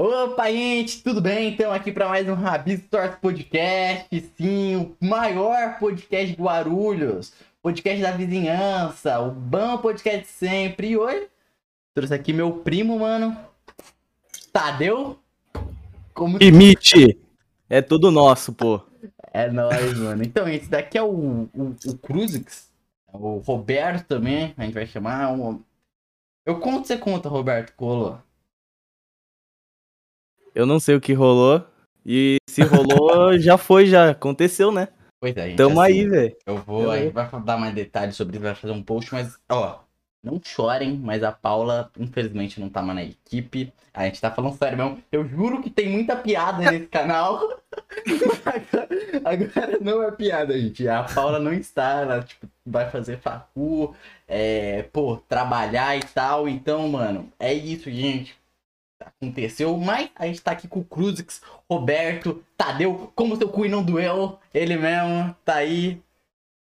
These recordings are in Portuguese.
Opa, gente, tudo bem? Então aqui para mais um Rabis Torce Podcast, sim, o maior podcast de Guarulhos, podcast da vizinhança, o bom podcast de sempre. E hoje trouxe aqui meu primo, mano, Tadeu. Como... Imite! É tudo nosso, pô. É nóis, mano. Então, esse daqui é o, o, o Cruzix, o Roberto também, a gente vai chamar. Um... Eu conto, você conta, Roberto Colo. Eu não sei o que rolou. E se rolou, já foi, já aconteceu, né? Pois é, gente. Tamo assim, aí, velho. Eu vou, aí vai dar mais detalhes sobre isso, vai fazer um post, mas, ó, não chorem, mas a Paula, infelizmente, não tá mais na equipe. A gente tá falando sério mesmo. Eu juro que tem muita piada nesse canal. Agora não é piada, gente. A Paula não está, ela, tipo, vai fazer facu, é, pô, trabalhar e tal. Então, mano, é isso, gente aconteceu, mas a gente tá aqui com o Cruzix, Roberto, Tadeu, como seu cu não doeu, ele mesmo, tá aí,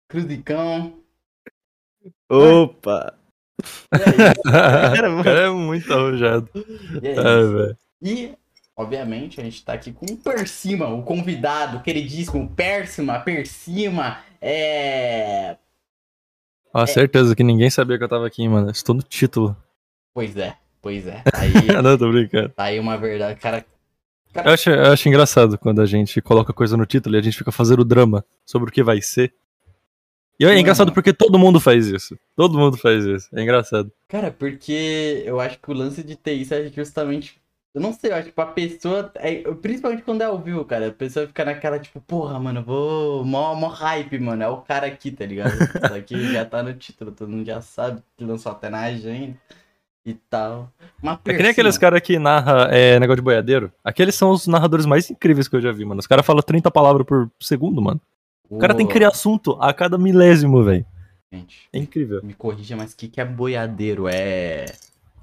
Cruzicão. Opa! o cara é muito arrojado. E, é e, obviamente, a gente tá aqui com o Persima, o convidado, queridíssimo, Persima, Persima, é... Ah, é... certeza que ninguém sabia que eu tava aqui, mano. Estou no título. Pois é. Pois é. Aí, não, tô brincando. Tá aí uma verdade. Cara, cara... Eu, acho, eu acho engraçado quando a gente coloca coisa no título e a gente fica fazendo drama sobre o que vai ser. E é engraçado porque todo mundo faz isso. Todo mundo faz isso. É engraçado. Cara, porque eu acho que o lance de ter isso é justamente. Eu não sei, eu acho que pra pessoa. É, principalmente quando é ao vivo, cara. A pessoa fica naquela, tipo, porra, mano, vou. Mó, mó hype, mano. É o cara aqui, tá ligado? Isso aqui já tá no título, todo mundo já sabe que lançou até na agenda e tal. Uma é que nem aqueles caras que narra é, negócio de boiadeiro. Aqueles são os narradores mais incríveis que eu já vi, mano. Os caras falam 30 palavras por segundo, mano. O cara tem que criar assunto a cada milésimo, velho. Gente, é incrível. Me corrija, mas o que, que é boiadeiro? É.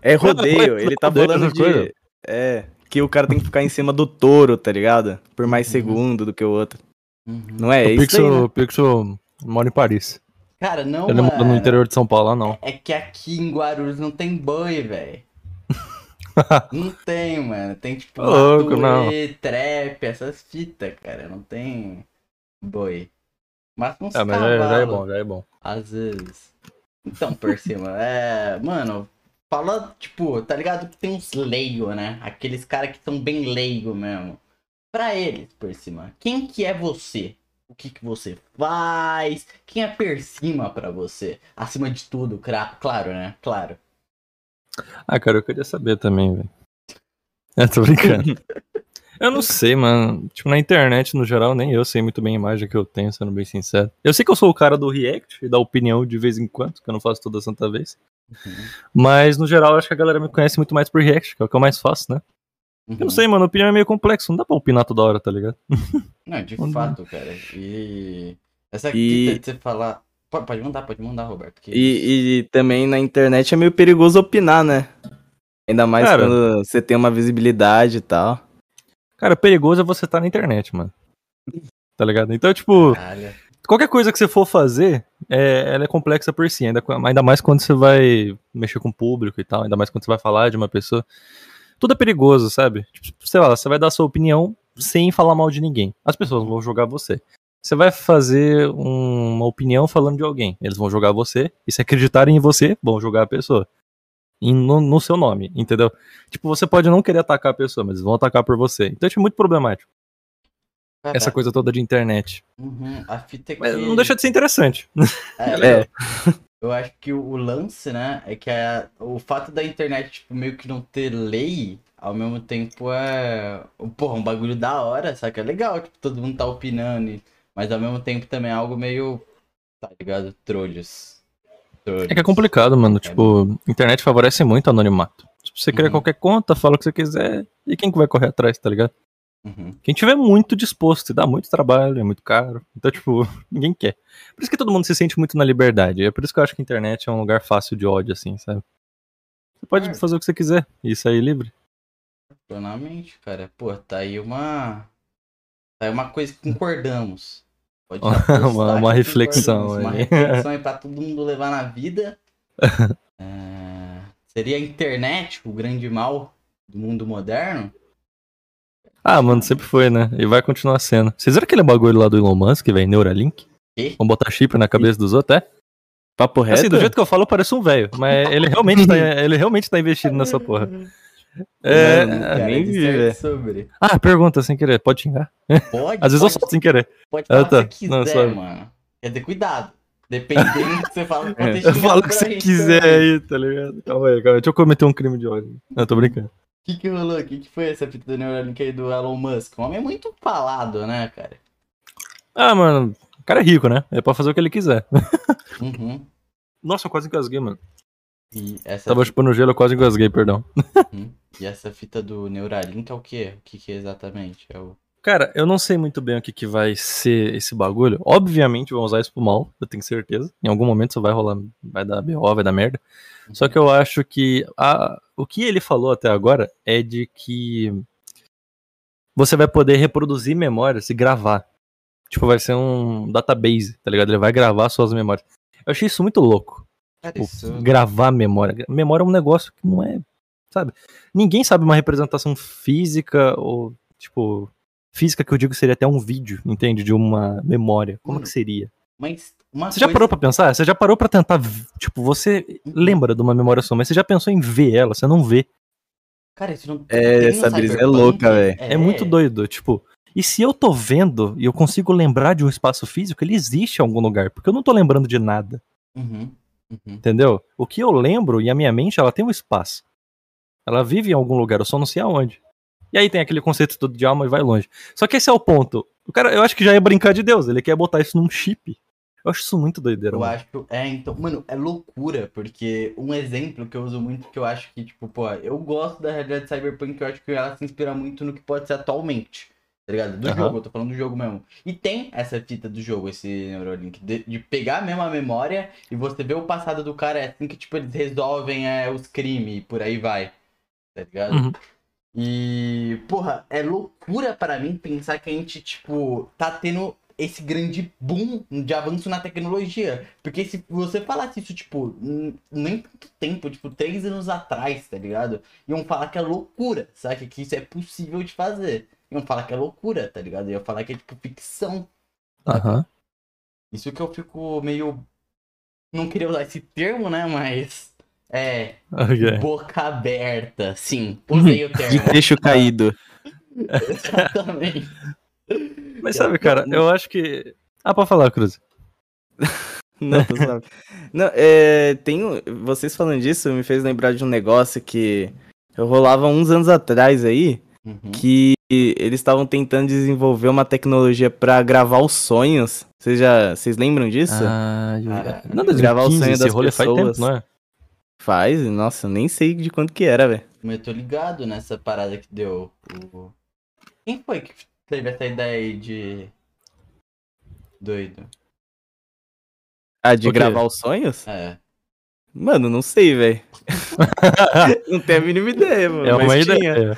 É rodeio. Ele tá falando de. É. Que o cara tem que ficar em cima do touro, tá ligado? Por mais uhum. segundo do que o outro. Uhum. Não é, o isso? Pixel, aí, né? Pixel mora em Paris. Cara, não. Ele mora no interior de São Paulo lá, não. É que aqui em Guarulhos não tem boi, velho. não tem, mano. Tem tipo Louco, não. trap, essas fitas, cara. Não tem boi. Mas uns é, mas já, já, é bom, já é bom. Às vezes. Então, por cima, é. Mano, fala, tipo, tá ligado que tem uns leigo, né? Aqueles caras que são bem leigo mesmo. Pra eles, por cima, quem que é você? O que, que você faz, quem é per cima pra você, acima de tudo, claro, né? Claro. Ah, cara, eu queria saber também, velho. É, tô brincando. eu não sei, mano. Tipo, na internet, no geral, nem eu sei muito bem a imagem que eu tenho, sendo bem sincero. Eu sei que eu sou o cara do react e da opinião de vez em quando, que eu não faço toda santa vez. Uhum. Mas, no geral, acho que a galera me conhece muito mais por react, que é o que eu mais faço, né? Uhum. Eu não uhum. sei, mano, a opinião é meio complexa, não dá pra opinar toda hora, tá ligado? Não, de fato, cara. E essa aqui e... de você falar. Pode, mandar, pode mandar, Roberto. Que... E, e, também na internet é meio perigoso opinar, né? Ainda mais cara, quando você tem uma visibilidade e tal. Cara, perigoso é você estar tá na internet, mano. Tá ligado? Então, tipo, Caralho. qualquer coisa que você for fazer, é, ela é complexa por si. Ainda, ainda mais quando você vai mexer com o público e tal. Ainda mais quando você vai falar de uma pessoa tudo é perigoso, sabe? Tipo, sei lá, você vai dar sua opinião sem falar mal de ninguém. As pessoas vão jogar você. Você vai fazer um, uma opinião falando de alguém. Eles vão jogar você. E se acreditarem em você, vão jogar a pessoa. No, no, seu nome, entendeu? Tipo, você pode não querer atacar a pessoa, mas vão atacar por você. Então, tipo, muito problemático. Essa coisa toda de internet. Uhum, a fita é que... Mas não deixa de ser interessante. É, é. Eu acho que o, lance, né, é que a, o fato da internet, tipo, meio que não ter lei, ao mesmo tempo é. Porra, um bagulho da hora, sabe? É legal, tipo, todo mundo tá opinando, mas ao mesmo tempo também é algo meio. Tá ligado? Trolhos. Trolhos. É que é complicado, mano. É tipo, internet favorece muito o anonimato. Tipo, você cria uhum. qualquer conta, fala o que você quiser, e quem que vai correr atrás, tá ligado? Uhum. Quem tiver muito disposto e dá muito trabalho, é muito caro. Então, tipo, ninguém quer. Por isso que todo mundo se sente muito na liberdade. É por isso que eu acho que a internet é um lugar fácil de ódio, assim, sabe? Você pode é. fazer o que você quiser e sair livre. Plenamente, cara. Pô, tá aí uma. Tá aí uma coisa que concordamos. Pode uma, uma reflexão aí. Uma reflexão aí pra todo mundo levar na vida. é... Seria a internet o grande mal do mundo moderno? Ah, mano, sempre foi, né? E vai continuar sendo. Vocês viram aquele bagulho lá do Elon Musk, velho? Neuralink? E? Vamos botar chip na cabeça dos outros, é? Papo reto? Assim, do jeito que eu falo, parece um velho. Mas ele realmente, tá, ele realmente tá investido nessa porra. É. Mano, Cara, nem vi, sobre. Ah, pergunta sem querer. Pode xingar? Pode, Às vezes eu pode, solto sem querer. pode Ah, falar tá. o que você Não, quiser, sabe. mano. Quer ter cuidado. Dependendo do que você fala, pode É, Eu falo o que você quiser aí, tá ligado? Calma aí, calma aí. Deixa eu cometer um crime de ódio. Não, tô brincando. O que que rolou? O que que foi essa fita do Neuralink aí do Elon Musk? Um homem é muito falado, né, cara? Ah, mano, o cara é rico, né? É pra fazer o que ele quiser. Uhum. Nossa, eu quase engasguei, mano. E essa, Tava chupando gelo, eu quase engasguei, perdão. Uhum. e essa fita do Neuralink é o quê? O que que é exatamente? É o... Cara, eu não sei muito bem o que, que vai ser esse bagulho. Obviamente vão usar isso pro mal, eu tenho certeza. Em algum momento isso vai rolar, vai dar BO, vai dar merda. Só que eu acho que a- o que ele falou até agora é de que você vai poder reproduzir memórias e gravar. Tipo, vai ser um database, tá ligado? Ele vai gravar suas memórias. Eu achei isso muito louco. Tipo, isso... gravar memória. Memória é um negócio que não é, sabe? Ninguém sabe uma representação física ou, tipo, física que eu digo seria até um vídeo, entende? De uma memória. Como Hum. que seria? Mas uma Você já coisa- parou pra pensar? Você já parou pra tentar, tipo, você lembra de uma memória sua, mas você já pensou em ver ela, você não vê. Cara, isso não É, essa brisa é louca, velho. É muito doido, tipo, e se eu tô vendo e eu consigo lembrar de um espaço físico, ele existe em algum lugar, porque eu não tô lembrando de nada. Uhum. Uhum. Entendeu? O que eu lembro e a minha mente, ela tem um espaço. Ela vive em algum lugar, eu só não sei aonde. E aí tem aquele conceito todo de alma e vai longe. Só que esse é o ponto. O cara, eu acho que já ia brincar de Deus, ele quer botar isso num chip. Eu acho isso muito doideira. Eu mano. acho. É, então, mano, é loucura, porque um exemplo que eu uso muito, que eu acho que, tipo, pô, eu gosto da realidade cyberpunk, eu acho que ela se inspira muito no que pode ser atualmente. Tá ligado? Do Aham. jogo, eu tô falando do jogo mesmo. E tem essa fita do jogo, esse Neuralink, de, de pegar mesmo a memória e você ver o passado do cara, é assim que, tipo, eles resolvem é, os crimes e por aí vai. Tá ligado? Uhum. E, porra, é loucura pra mim pensar que a gente, tipo, tá tendo esse grande boom de avanço na tecnologia. Porque se você falasse isso, tipo, nem tanto tempo, tipo, três anos atrás, tá ligado? Iam falar que é loucura, sabe? Que isso é possível de fazer. Iam falar que é loucura, tá ligado? Iam falar que é, tipo, ficção. Aham. Isso que eu fico meio. Não queria usar esse termo, né? Mas. É. Ok. Boca aberta. Sim, usei o De termo. queixo caído. Exatamente. Mas sabe, cara, eu acho que. Ah, pode falar, Cruz. Não, tu sabe. Não, é, tem, vocês falando disso me fez lembrar de um negócio que eu rolava uns anos atrás aí, Uhum. que eles estavam tentando desenvolver uma tecnologia pra gravar os sonhos. Vocês já, vocês lembram disso? Ah. Cara, Nada de gravar o 15, sonho esse das rolê faz tempo, pessoas. não é? Faz, nossa, eu nem sei de quanto que era, velho. Mas eu tô ligado nessa parada que deu. O... Quem foi que teve essa ideia aí de. Doido? Ah, de gravar os sonhos? É. Mano, não sei, velho. não tenho a mínima ideia, mano. É uma mas tinha.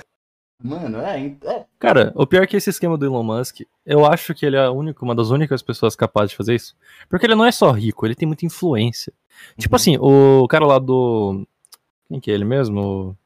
Mano, é, é. Cara, o pior é que esse esquema do Elon Musk, eu acho que ele é a única, uma das únicas pessoas capazes de fazer isso. Porque ele não é só rico, ele tem muita influência. Tipo Uhum. assim, o cara lá do. Quem que é ele mesmo?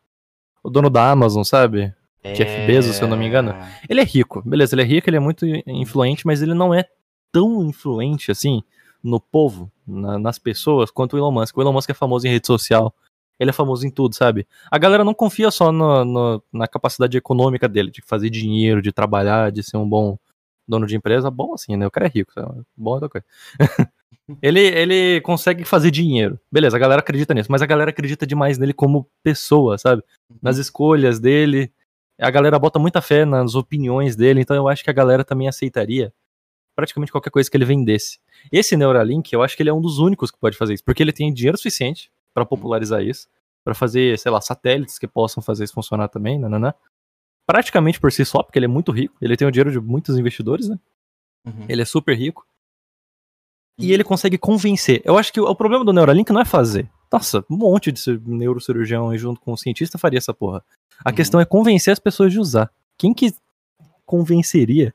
O dono da Amazon, sabe? Jeff Bezos, se eu não me engano. Ele é rico, beleza, ele é rico, ele é muito influente, mas ele não é tão influente assim no povo, na- nas pessoas, quanto o Elon Musk. O Elon Musk é famoso em rede social, ele é famoso em tudo, sabe? A galera não confia só no- no- na capacidade econômica dele, de fazer dinheiro, de trabalhar, de ser um bom dono de empresa. Bom assim, né? O cara é rico, sabe? bom é outra coisa. ele, ele consegue fazer dinheiro. Beleza, a galera acredita nisso, mas a galera acredita demais nele como pessoa, sabe? nas escolhas dele. A galera bota muita fé nas opiniões dele, então eu acho que a galera também aceitaria praticamente qualquer coisa que ele vendesse. Esse Neuralink, eu acho que ele é um dos únicos que pode fazer isso, porque ele tem dinheiro suficiente pra popularizar isso, pra fazer, sei lá, satélites que possam fazer isso funcionar também, nananã. Praticamente por si só, porque ele é muito rico, ele tem o dinheiro de muitos investidores, né? Uhum. Ele é super rico. E ele consegue convencer. Eu acho que o, problema do Neuralink não é fazer. Nossa, um monte de cir- neurocirurgião aí junto com o cientista faria essa porra. A Uhum. questão é convencer as pessoas de usar. Quem que convenceria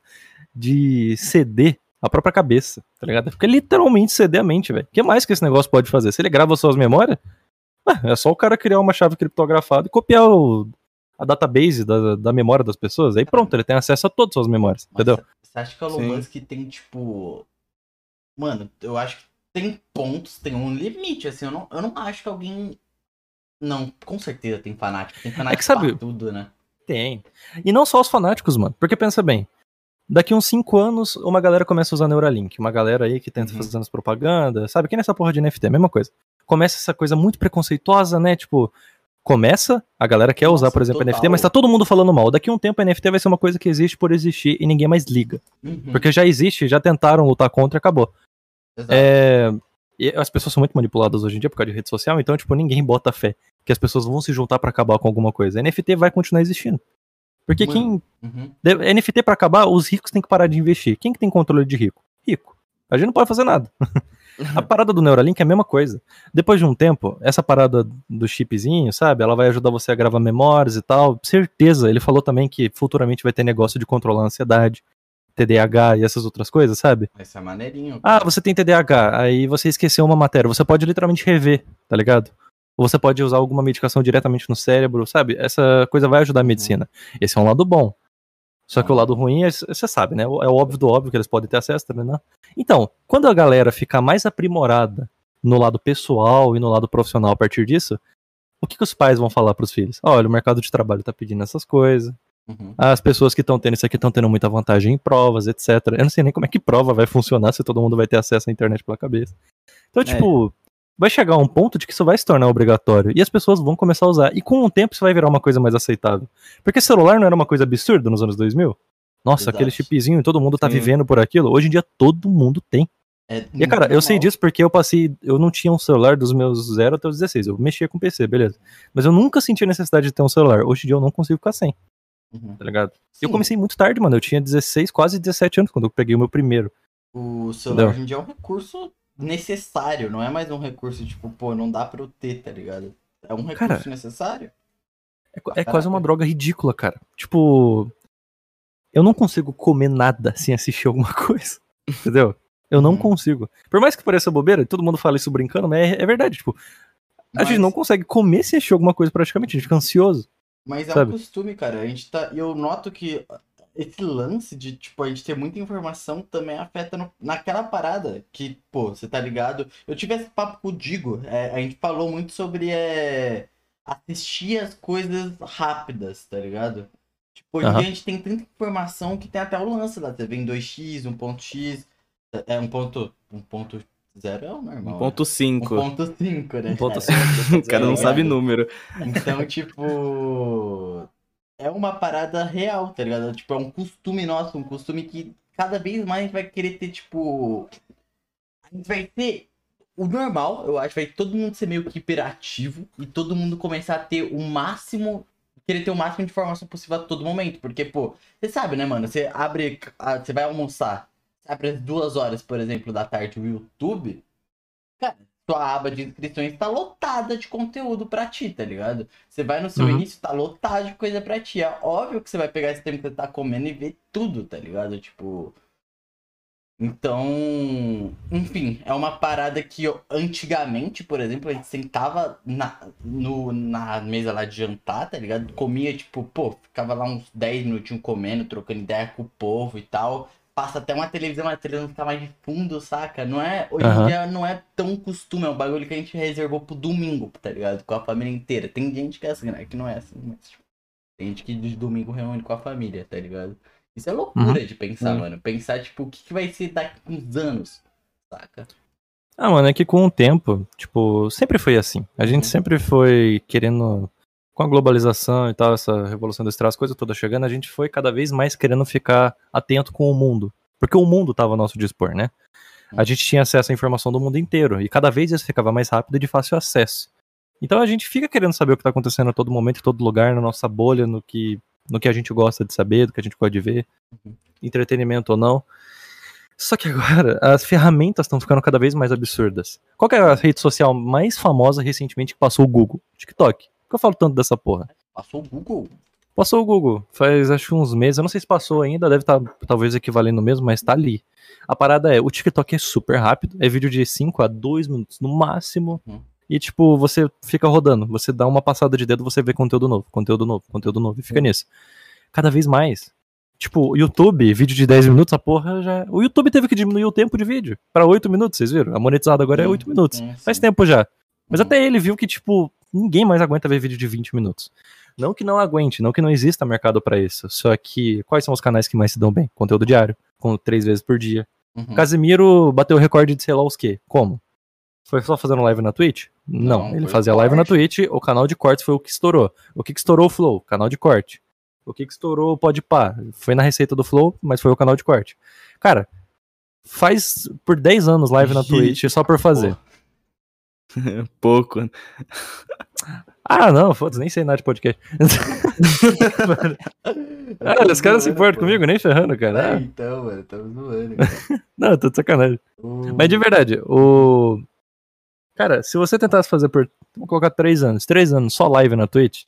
de ceder a própria cabeça, tá ligado? Porque literalmente ceder a mente, velho. O que mais que esse negócio pode fazer? Se ele grava suas memórias, ué, é só o cara criar uma chave criptografada e copiar o, a database da, da memória das pessoas, aí pronto, ele tem acesso a todas as suas memórias, Mas entendeu? Você acha que o Elon Sim. Musk tem, tipo. Mano, eu acho que tem pontos, tem um limite, assim. Eu não, eu não acho que alguém. Não, com certeza tem fanático. Tem fanático sabe- pra tudo, né? Tem. E não só os fanáticos, mano. Porque pensa bem. Daqui uns 5 anos, uma galera começa a usar Neuralink. Uma galera aí que tenta Uhum. fazer as propagandas. Sabe? Que nessa porra de NFT, a mesma coisa. Começa essa coisa muito preconceituosa, né? Tipo, começa, a galera quer usar, Nossa, por exemplo, total. NFT, mas tá todo mundo falando mal. Daqui a um tempo, a NFT vai ser uma coisa que existe por existir e ninguém mais liga. Uhum, Porque já existe, já tentaram lutar contra e acabou. exato. É, e as pessoas são muito manipuladas hoje em dia por causa de rede social, então, tipo, ninguém bota fé que as pessoas vão se juntar pra acabar com alguma coisa. NFT vai continuar existindo. Porque quem. Uhum. NFT pra acabar, os ricos têm que parar de investir. Quem que tem controle de rico? Rico. A gente não pode fazer nada. a parada do Neuralink é a mesma coisa. Depois de um tempo, essa parada do chipzinho, sabe? Ela vai ajudar você a gravar memórias e tal. Certeza. Ele falou também que futuramente vai ter negócio de controlar a ansiedade, TDAH e essas outras coisas, sabe? Vai ser maneirinho. Ah, você tem TDAH, aí você esqueceu uma matéria. Você pode literalmente rever, tá ligado? Ou você pode usar alguma medicação diretamente no cérebro, sabe? Essa coisa vai ajudar a medicina. Esse é um lado bom. Só que o lado ruim é, você sabe, né? É o óbvio do óbvio que eles podem ter acesso também, né? Então, quando a galera ficar mais aprimorada no lado pessoal e no lado profissional a partir disso, o que, que os pais vão falar pros filhos? Olha, o mercado de trabalho tá pedindo essas coisas. Uhum. As pessoas que estão tendo isso aqui estão tendo muita vantagem em provas, etc. Eu não sei nem como é que prova vai funcionar se todo mundo vai ter acesso à internet pela cabeça. Então, tipo, vai chegar um ponto de que isso vai se tornar obrigatório e as pessoas vão começar a usar. E com o tempo isso vai virar uma coisa mais aceitável. Porque celular não era uma coisa absurda nos anos 2000? Nossa, Exato. aquele chipzinho e todo mundo tá Sim. vivendo por aquilo. Hoje em dia todo mundo tem. É E cara, eu sei normal. disso porque eu passei. Eu não tinha um celular dos meus 0 até os 16. Eu mexia com PC, beleza. Mas eu nunca senti a necessidade de ter um celular. Hoje em dia eu não consigo ficar sem, Uhum. tá ligado? Eu Sim, comecei muito tarde, mano. Eu tinha 16, quase 17 anos quando eu peguei o meu primeiro. O celular Entendeu? hoje em dia é um recurso necessário, não é mais um recurso tipo, pô, não dá pra eu ter, tá ligado? É um recurso Cara, necessário. É, é quase uma droga ridícula, cara. Tipo, eu não consigo comer nada sem assistir alguma coisa. Entendeu? Eu não Uhum. consigo. Por mais que pareça bobeira, todo mundo fala isso brincando, mas é, é verdade. Tipo, a Mas- gente não consegue comer sem assistir alguma coisa praticamente. A gente fica ansioso. Mas é Sabe? um costume, cara. A gente tá. Eu noto que esse lance de, tipo, a gente ter muita informação também afeta no- naquela parada que, pô, você tá ligado? Eu tive esse papo com o Digo. é, a gente falou muito sobre é, assistir as coisas rápidas, tá ligado? Tipo, hoje dia a gente tem tanta informação que tem até o lance lá. Você vê em 2x, 1.x, é um ponto. 1.0 é o normal. 1.5. 1.5, né? 1.5. O cara não É, sabe ligado? número. Então, tipo. É uma parada real, tá ligado? Tipo, é um costume nosso, um costume que cada vez mais a gente vai querer ter, tipo. A gente vai ter. O normal, eu acho, vai todo mundo ser meio que hiperativo e todo mundo começar a ter o máximo. Querer ter o máximo de informação possível a todo momento. Porque, pô, você sabe, né, mano? Você abre. Você vai almoçar. Você abre às duas horas, por exemplo, da tarde o YouTube. Cara, sua aba de inscrições tá lotada de conteúdo pra ti, tá ligado? Você vai no seu Uhum. início, tá lotado de coisa pra ti. É óbvio que você vai pegar esse tempo que você tá comendo e ver tudo, tá ligado? Tipo. Então. Enfim, é uma parada que eu, antigamente, por exemplo, a gente sentava na, no, na mesa lá de jantar, tá ligado? Comia, tipo, pô, ficava lá uns 10 minutinhos comendo, trocando ideia com o povo e tal. Passa até uma televisão, a televisão fica mais de fundo, saca? Não é, hoje em dia não é tão costume, é um bagulho que a gente reservou pro domingo, tá ligado? Com a família inteira. Tem gente que é assim, né? Que não é assim, mas tipo, tem gente que de domingo reúne com a família, tá ligado? Isso é loucura de pensar, Sim. mano. Pensar, tipo, o que, que vai ser daqui uns anos, saca? Ah, mano, é que com o tempo, tipo, sempre foi assim. A gente Uhum. sempre foi querendo. Com a globalização e tal, essa revolução industrial, as coisas todas chegando, a gente foi cada vez mais querendo ficar atento com o mundo. Porque o mundo tava ao nosso dispor, né? A gente tinha acesso à informação do mundo inteiro. E cada vez isso ficava mais rápido e de fácil acesso. Então a gente fica querendo saber o que tá acontecendo a todo momento, em todo lugar, na nossa bolha, no que, no que a gente gosta de saber, do que a gente gosta de ver. Uhum. Entretenimento ou não. Só que agora as ferramentas estão ficando cada vez mais absurdas. Qual que é a rede social mais famosa recentemente que passou o Google? TikTok. Que eu falo tanto dessa porra? Passou o Google. Passou o Google, faz acho que uns meses, eu não sei se passou ainda, deve estar talvez equivalendo mesmo, mas tá ali. A parada é, o TikTok é super rápido, é vídeo de 5 a 2 minutos no máximo. Uhum. E, tipo, você fica rodando. Você dá uma passada de dedo, você vê conteúdo novo, conteúdo novo, conteúdo novo. E fica nisso. Cada vez mais. Tipo, YouTube, vídeo de 10 minutos, a porra já. O YouTube teve que diminuir o tempo de vídeo pra 8 minutos, vocês viram? A monetizada agora é 8 minutos. Sim, Faz tempo já. Mas Uhum. até ele viu que, tipo, ninguém mais aguenta ver vídeo de 20 minutos. Não que não aguente, não que não exista mercado pra isso. Só que quais são os canais que mais se dão bem? Conteúdo diário, com três vezes por dia. Uhum. Casimiro bateu o recorde de sei lá os quê. Como? Foi só fazendo live na Twitch? Não, Não, ele fazia live na. Twitch, o canal de cortes foi o que estourou. O que, que estourou o Flow? Canal de corte. O que, que estourou o Podpah? Foi na receita do Flow, mas foi o canal de corte. Cara, faz por 10 anos live na Twitch só por fazer. Pouco. Ah, não, foda-se, nem sei nada de podcast. ah, os caras se importam comigo, nem ferrando, É, cara. Ah, então, mano, tamo zoando. não, tô de sacanagem. O- Mas de verdade, o. Cara, se você tentasse fazer por. Vamos colocar 3 anos. 3 anos só live na Twitch,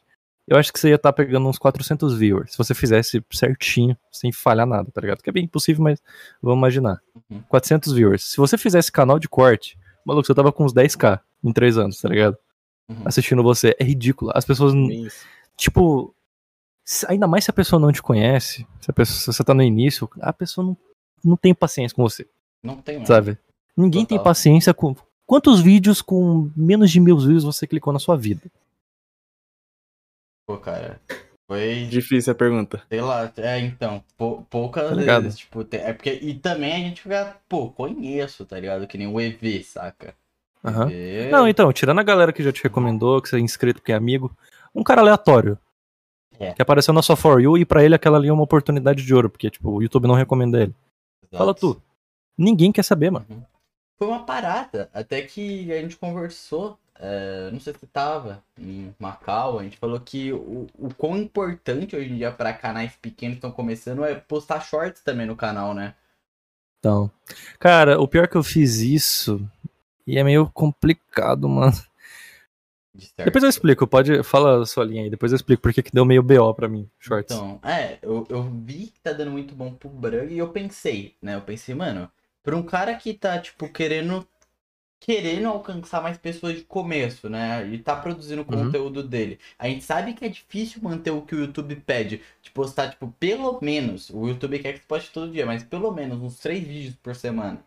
eu acho que você ia estar pegando uns 400 viewers. Se você fizesse certinho, sem falhar nada, tá ligado? Que é bem impossível, mas vamos imaginar. Uhum. 400 viewers. Se você fizesse canal de corte, maluco, você tava com uns 10k em 3 anos, tá ligado? Uhum. Assistindo você. É ridículo. As pessoas. Tipo. Ainda mais se a pessoa não te conhece, se, a pessoa, se você tá no início, a pessoa não, não tem paciência com você Não tem mais. sabe? Ninguém tem Total. paciência com. Quantos vídeos com menos de mil views você clicou na sua vida? Pô, cara. Foi, Difícil a pergunta. sei lá, é, então, pou- poucas Tá vezes, tipo, tem- é porque, e também a gente fica, pô, conheço, tá ligado? Que nem o EV, saca? Aham. EV, Não, então, tirando a galera que já te recomendou, que você é inscrito porque é amigo, um cara aleatório. É. Que apareceu na sua For You e pra ele aquela ali é uma oportunidade de ouro, porque, tipo, o YouTube não recomenda ele. exato. Fala tu. Ninguém quer saber, mano. Uhum. Foi uma parada, até que a gente conversou, é, não sei se tava em Macau, a gente falou que o, o quão importante hoje em dia pra canais pequenos que estão começando é postar shorts também no canal, né? Então. Cara, o pior que eu fiz isso. E é meio complicado, mano. De. Depois eu explico, pode. Fala a sua linha aí, depois eu explico porque que deu meio BO pra mim, shorts. Então, é, eu, eu vi que tá dando muito bom pro Brug e eu pensei, né? Eu pensei, mano, pra um cara que tá, tipo, querendo. Querendo alcançar mais pessoas de começo, né? E tá produzindo o Uhum. conteúdo dele. A gente sabe que é difícil manter o que o YouTube pede. De postar, tipo, pelo menos. O YouTube quer que você poste todo dia, mas pelo menos uns três vídeos por semana.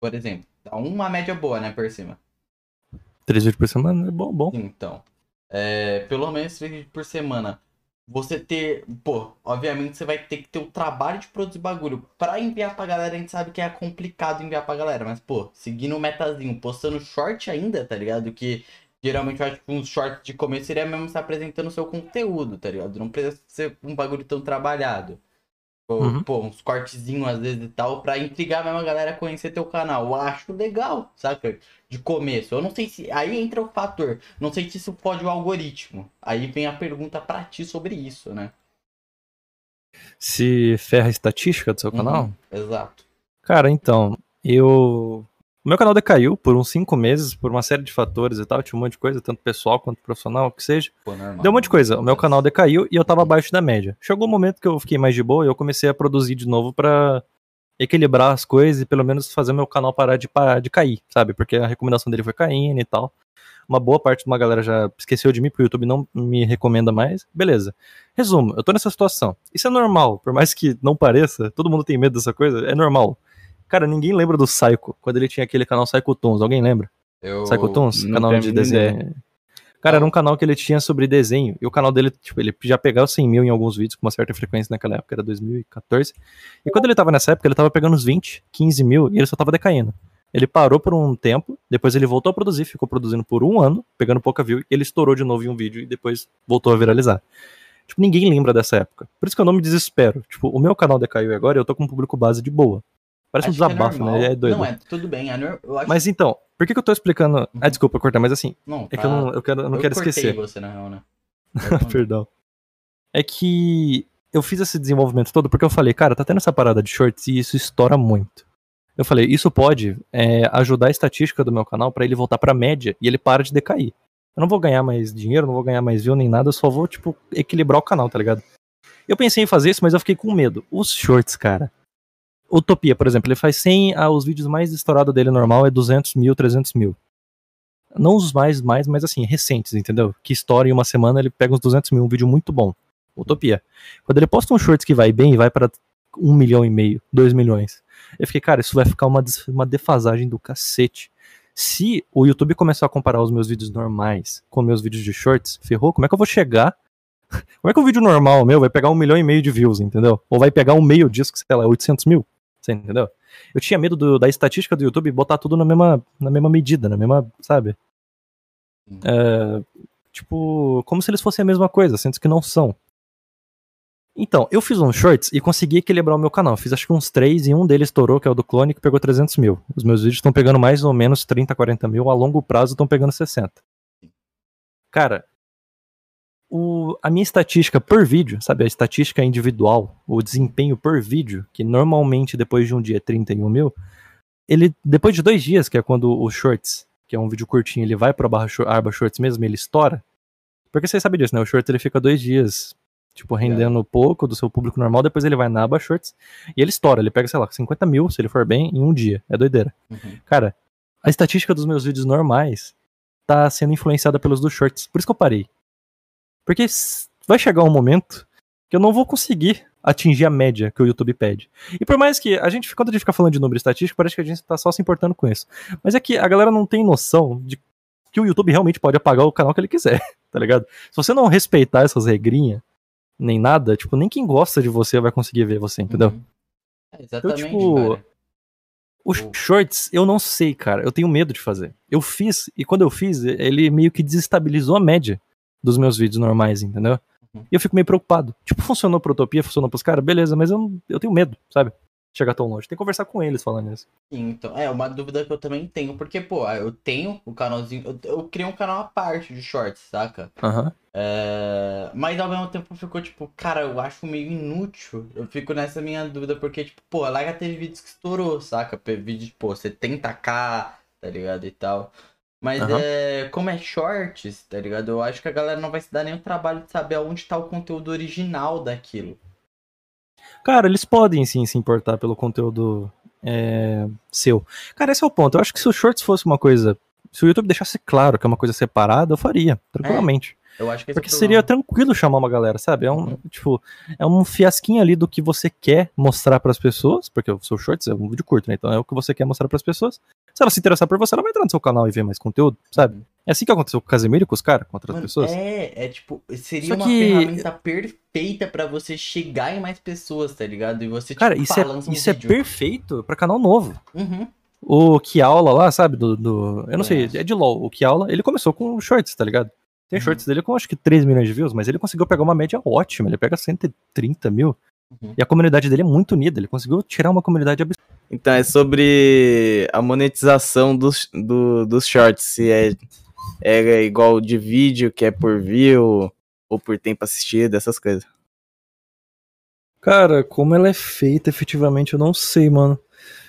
Por exemplo. Dá uma média boa, né, por cima. Três vídeos por semana é bom, bom. Então, é, pelo menos três vídeos por semana. Você ter, pô, obviamente você vai ter que ter o trabalho de produzir bagulho. Pra enviar pra galera, a gente sabe que é complicado enviar pra galera. Mas, pô, seguindo o metazinho, postando short ainda, tá ligado? Que geralmente eu acho que um short de começo seria mesmo se apresentando o seu conteúdo, tá ligado? Não precisa ser um bagulho tão trabalhado. Pô, Uhum. pô, uns cortezinhos às vezes e tal, pra intrigar mesmo a galera a conhecer teu canal. Eu acho legal, saca? De começo. Eu não sei se. Aí entra o fator. Não sei se isso pode o algoritmo. Aí vem a pergunta pra ti sobre isso, né? Se ferra a estatística do seu canal? Uhum, Exato. Cara, então, eu. O meu canal decaiu por uns cinco meses, por uma série de fatores e tal, tinha um monte de coisa, tanto pessoal quanto profissional, o que seja. Pô, normal. Deu um monte de coisa. O meu canal decaiu e eu tava abaixo da média. Chegou um momento que eu fiquei mais de boa e eu comecei a produzir de novo pra equilibrar as coisas e pelo menos fazer meu canal parar de, parar de cair, sabe? Porque a recomendação dele foi caindo e tal. Uma boa parte de uma galera já esqueceu de mim, porque o YouTube não me recomenda mais. Beleza. Resumo, eu tô nessa situação. Isso é normal, por mais que não pareça, todo mundo tem medo dessa coisa, é normal. Cara, ninguém lembra do Psycho, quando ele tinha aquele canal Psycho Tons. Alguém lembra? Eu... Psycho Tons? Canal de desenho. Cara, era um canal que ele tinha sobre desenho. E o canal dele, tipo, ele já pegava 100 mil em alguns vídeos com uma certa frequência naquela época, era 2014. E quando ele tava nessa época, ele tava pegando uns 20, 15 mil e ele só tava decaindo. Ele parou por um tempo, depois ele voltou a produzir, ficou produzindo por um ano, pegando pouca view, e ele estourou de novo em um vídeo e depois voltou a viralizar. Tipo, ninguém lembra dessa época. Por isso que eu não me desespero. Tipo, o meu canal decaiu agora e eu tô com um público base de boa. Parece Acho um é desabafo, normal. né? É doido. Não, é tudo bem. É acho... Mas então, por que, que eu tô explicando. Ah, Uhum. desculpa cortar, mas assim, Não, é que eu não, eu quero, eu não eu quero esquecer. você, na real, né? Perdão. É que eu fiz esse desenvolvimento todo porque eu falei, cara, tá tendo essa parada de shorts e isso estoura muito. Eu falei, isso pode é, ajudar a estatística do meu canal pra ele voltar pra média e ele para de decair. Eu não vou ganhar mais dinheiro, não vou ganhar mais view nem nada, eu só vou, tipo, equilibrar o canal, tá ligado? Eu pensei em fazer isso, mas eu fiquei com medo. Os shorts, cara. Utopia, por exemplo, ele faz 100, ah, os vídeos mais estourados dele normal é 200 mil, 300 mil. não os mais, mais, mas assim, recentes, entendeu? Que estoura em uma semana, ele pega uns 200 mil, um vídeo muito bom. Utopia. Quando ele posta um shorts que vai bem, vai para um milhão e meio, dois milhões. Eu fiquei, cara, isso vai ficar uma, uma defasagem do cacete. Se o YouTube começar a comparar os meus vídeos normais com meus vídeos de shorts, ferrou, como é que eu vou chegar? Como é que um vídeo normal meu vai pegar um milhão e meio de views, entendeu? Ou vai pegar um meio disco, sei lá, 800 mil? Você entendeu? Eu tinha medo do, da estatística do YouTube botar tudo na mesma, na mesma medida, na mesma, sabe? É, tipo, como se eles fossem a mesma coisa, sendo que não são. Então, eu fiz uns shorts e consegui equilibrar o meu canal. Fiz acho que uns três e um deles estourou, que é o do clone, que pegou 300 mil. Os meus vídeos estão pegando mais ou menos 30, 40 mil. A longo prazo estão pegando 60. Cara, o, a minha estatística por vídeo, sabe? A estatística individual, o desempenho por vídeo, que normalmente depois de um dia é 31 mil, ele, depois de dois dias, que é quando o Shorts, que é um vídeo curtinho, ele vai pra barra, aba Shorts mesmo, ele estoura. Porque vocês sabem disso, né? O Shorts ele fica dois dias tipo, rendendo é. pouco do seu público normal, depois ele vai na aba shorts e ele estoura, ele pega, sei lá, 50 mil, se ele for bem, em um dia. É doideira. Uhum. Cara, a estatística dos meus vídeos normais tá sendo influenciada pelos dos shorts. Por isso que eu parei. Porque vai chegar um momento que eu não vou conseguir atingir a média que o YouTube pede. E por mais que a gente, quando a gente fica falando de número estatístico, parece que a gente tá só se importando com isso. Mas é que a galera não tem noção de que o YouTube realmente pode apagar o canal que ele quiser, tá ligado? Se você não respeitar essas regrinhas, nem nada, tipo, nem quem gosta de você vai conseguir ver você, entendeu? Uhum. É, exatamente, então, tipo, cara. Os shorts, eu não sei, cara. Eu tenho medo de fazer. Eu fiz, e quando eu fiz, ele meio que desestabilizou a média dos meus vídeos normais, entendeu? Uhum. E eu fico meio preocupado. Tipo, funcionou pra Utopia, funcionou pros caras, beleza, mas eu, eu tenho medo, sabe? chegar tão longe. Tem que conversar com eles falando isso. Sim, então, é uma dúvida que eu também tenho, porque, pô, eu tenho o canalzinho, eu, eu criei um canal à parte de shorts, saca? Aham. Uhum. É, mas ao mesmo tempo ficou tipo, cara, eu acho meio inútil. Eu fico nessa minha dúvida, porque, tipo, pô, lá já teve vídeos que estourou, saca? Vídeo, pô, 70k, tá ligado? E tal. Mas uhum. é, como é shorts, tá ligado? Eu acho que a galera não vai se dar nem o trabalho de saber aonde tá o conteúdo original daquilo. Cara, eles podem sim se importar pelo conteúdo é, seu. Cara, esse é o ponto. Eu acho que se o Shorts fosse uma coisa. Se o YouTube deixasse claro que é uma coisa separada, eu faria, tranquilamente. É, eu acho que Porque é seria tranquilo chamar uma galera, sabe? É um, uhum. tipo, é um fiasquinho ali do que você quer mostrar para as pessoas, porque o seu Shorts é um vídeo curto, né? Então é o que você quer mostrar para as pessoas. Se ela se interessar por você, ela vai entrar no seu canal e ver mais conteúdo, sabe? Uhum. É assim que aconteceu com o Casemiro e com os caras, com outras Mano, pessoas. É, é tipo, seria Só uma que... ferramenta perfeita para você chegar em mais pessoas, tá ligado? E você, Cara, tipo, isso, é, um isso é perfeito para canal novo. Uhum. O Kiaula lá, sabe? Do, do eu não é. sei, é de LOL. O Kiaula, ele começou com shorts, tá ligado? Tem uhum. shorts dele com acho que 3 milhões de views, mas ele conseguiu pegar uma média ótima. Ele pega 130 mil. Uhum. E a comunidade dele é muito unida. Ele conseguiu tirar uma comunidade absurda. Então é sobre a monetização dos, do, dos shorts. Se é, é igual de vídeo, que é por view, ou por tempo assistido, essas coisas. Cara, como ela é feita efetivamente, eu não sei, mano.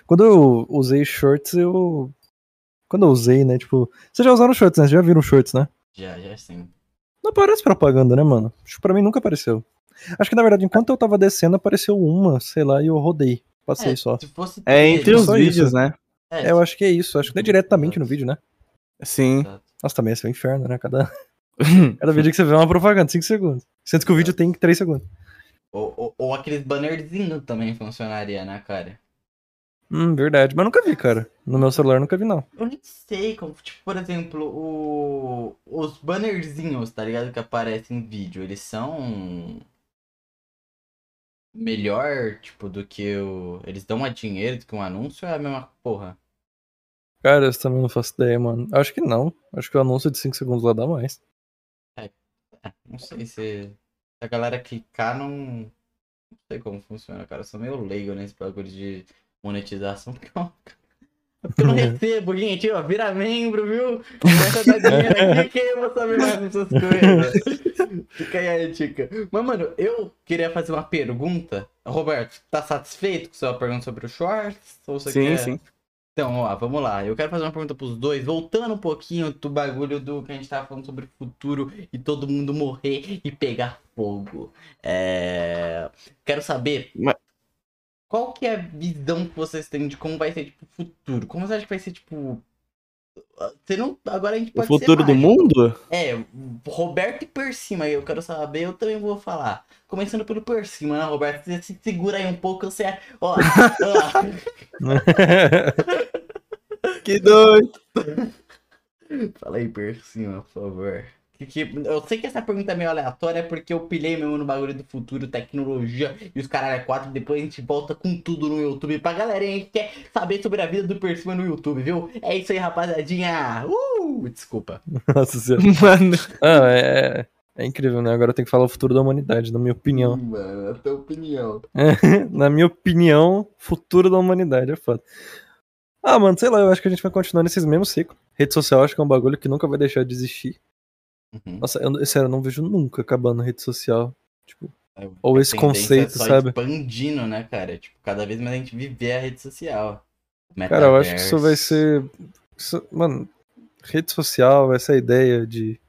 Quando eu usei shorts, eu. Quando eu usei, né? Tipo. Vocês já usaram shorts, né? Vocês já viram shorts, né? Já, já sim. Não parece propaganda, né, mano? Acho que pra mim nunca apareceu. Acho que na verdade, enquanto eu tava descendo, apareceu uma, sei lá, e eu rodei. Passei é, só. é entre os vídeos, isso. né? É, eu acho que é isso. Acho que não é diretamente no vídeo, né? Sim. Nossa, também é um inferno, né? Cada, Cada vídeo que você vê é uma propaganda, 5 segundos. Sendo que o vídeo tem 3 segundos. Ou, ou, ou aqueles bannerzinhos também funcionaria, né, cara? Hum, verdade. Mas nunca vi, cara. No meu celular nunca vi, não. Eu nem sei como. Tipo, por exemplo, o... os bannerzinhos, tá ligado? Que aparecem em vídeo, eles são melhor, tipo, do que o. Eles dão mais dinheiro do que um anúncio ou é a mesma porra? Cara, eu também não faço ideia, mano. Acho que não. Acho que o anúncio de 5 segundos lá dá mais. É, é, não sei se. Se a galera clicar, não. Não sei como funciona, cara. Eu sou meio leigo nesse bagulho de monetização, porque eu porque eu não recebo, gente, ó, vira membro, viu? Começa a dar dinheiro aqui que eu vou saber mais dessas coisas. Fica aí a dica. Mas, mano, eu queria fazer uma pergunta. Roberto, tá satisfeito com a sua pergunta sobre o shorts? Ou você sim, quer... sim. Então, ó, vamos lá. Eu quero fazer uma pergunta pros dois, voltando um pouquinho do bagulho do que a gente tava falando sobre o futuro e todo mundo morrer e pegar fogo. É... Quero saber. Mas qual que é a visão que vocês têm de como vai ser, tipo, o futuro? Como você acha que vai ser, tipo, Você não, agora a gente O pode futuro ser do mundo? É, Roberto e Persima, eu quero saber, eu também vou falar. Começando pelo Persima, né, Roberto? Você se segura aí um pouco, você. é- Ó, ó. Que doido. Fala aí, Persima, por favor. Que, que- eu sei que essa pergunta é meio aleatória porque eu pilhei mesmo no bagulho do futuro, tecnologia e os caralho é quatro. Depois a gente volta com tudo no YouTube pra galera que quer saber sobre a vida do Persima no YouTube, viu? É isso aí, rapaziadinha. Uh! Desculpa. Nossa senhora. Mano, Ah, é, é incrível, né? Agora eu tenho que falar o futuro da humanidade, na minha opinião. Mano, a tua opinião. na minha opinião, futuro da humanidade é foda. Ah, mano, sei lá, eu acho que a gente vai continuar nesses mesmos ciclos. Rede social acho que é um bagulho que nunca vai deixar de existir. Uhum. Nossa, eu, sério, eu não vejo nunca acabando a rede social. Tipo, É, Ou esse tendência conceito, é só sabe? expandindo, né, cara? Tipo, cada vez mais a gente viver a rede social. cara, eu acho que isso vai Metaverse. ser. isso- mano, rede social, essa ideia de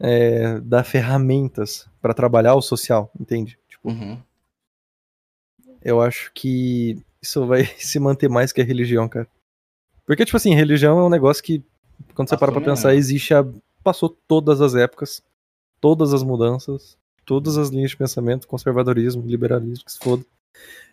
é, dar ferramentas pra trabalhar o social, entende? Tipo, Uhum. eu acho que isso vai se manter mais que a religião, cara. Porque, tipo assim, religião é um negócio que, quando você para pra pensar, mesmo. existe a. passou todas as épocas, todas as mudanças, todas as linhas de pensamento, conservadorismo, liberalismo, que se foda.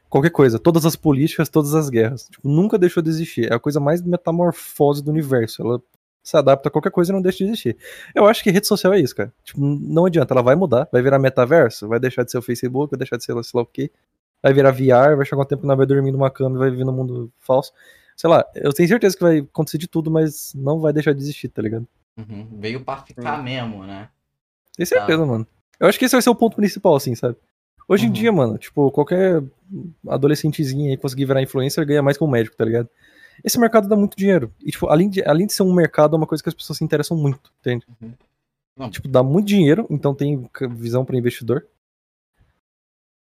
Qualquer coisa, todas as políticas, todas as guerras. Tipo, nunca deixou de existir. É a coisa mais metamorfose do universo. Ela se adapta a qualquer coisa e não deixa de existir. Eu acho que rede social é isso, cara. Tipo, não adianta, ela vai mudar, vai virar metaverso, vai deixar de ser o Facebook, vai deixar de ser sei lá o quê. Vai virar VR, vai chegar um tempo que nós vai dormir numa cama e vai viver num mundo falso. Sei lá, eu tenho certeza que vai acontecer de tudo, mas não vai deixar de existir, tá ligado? Uhum. Veio pra ficar mesmo, né? Tenho certeza, mano. Eu acho que esse vai ser o ponto principal, assim, sabe? Hoje em Uhum. dia, mano, tipo, qualquer adolescentezinho aí conseguir virar influencer ganha mais que um médico, tá ligado? Esse mercado dá muito dinheiro. E, tipo, além de, além de ser um mercado, é uma coisa que as pessoas se interessam muito, entende? Uhum. Não. Tipo, dá muito dinheiro, então tem visão pra investidor.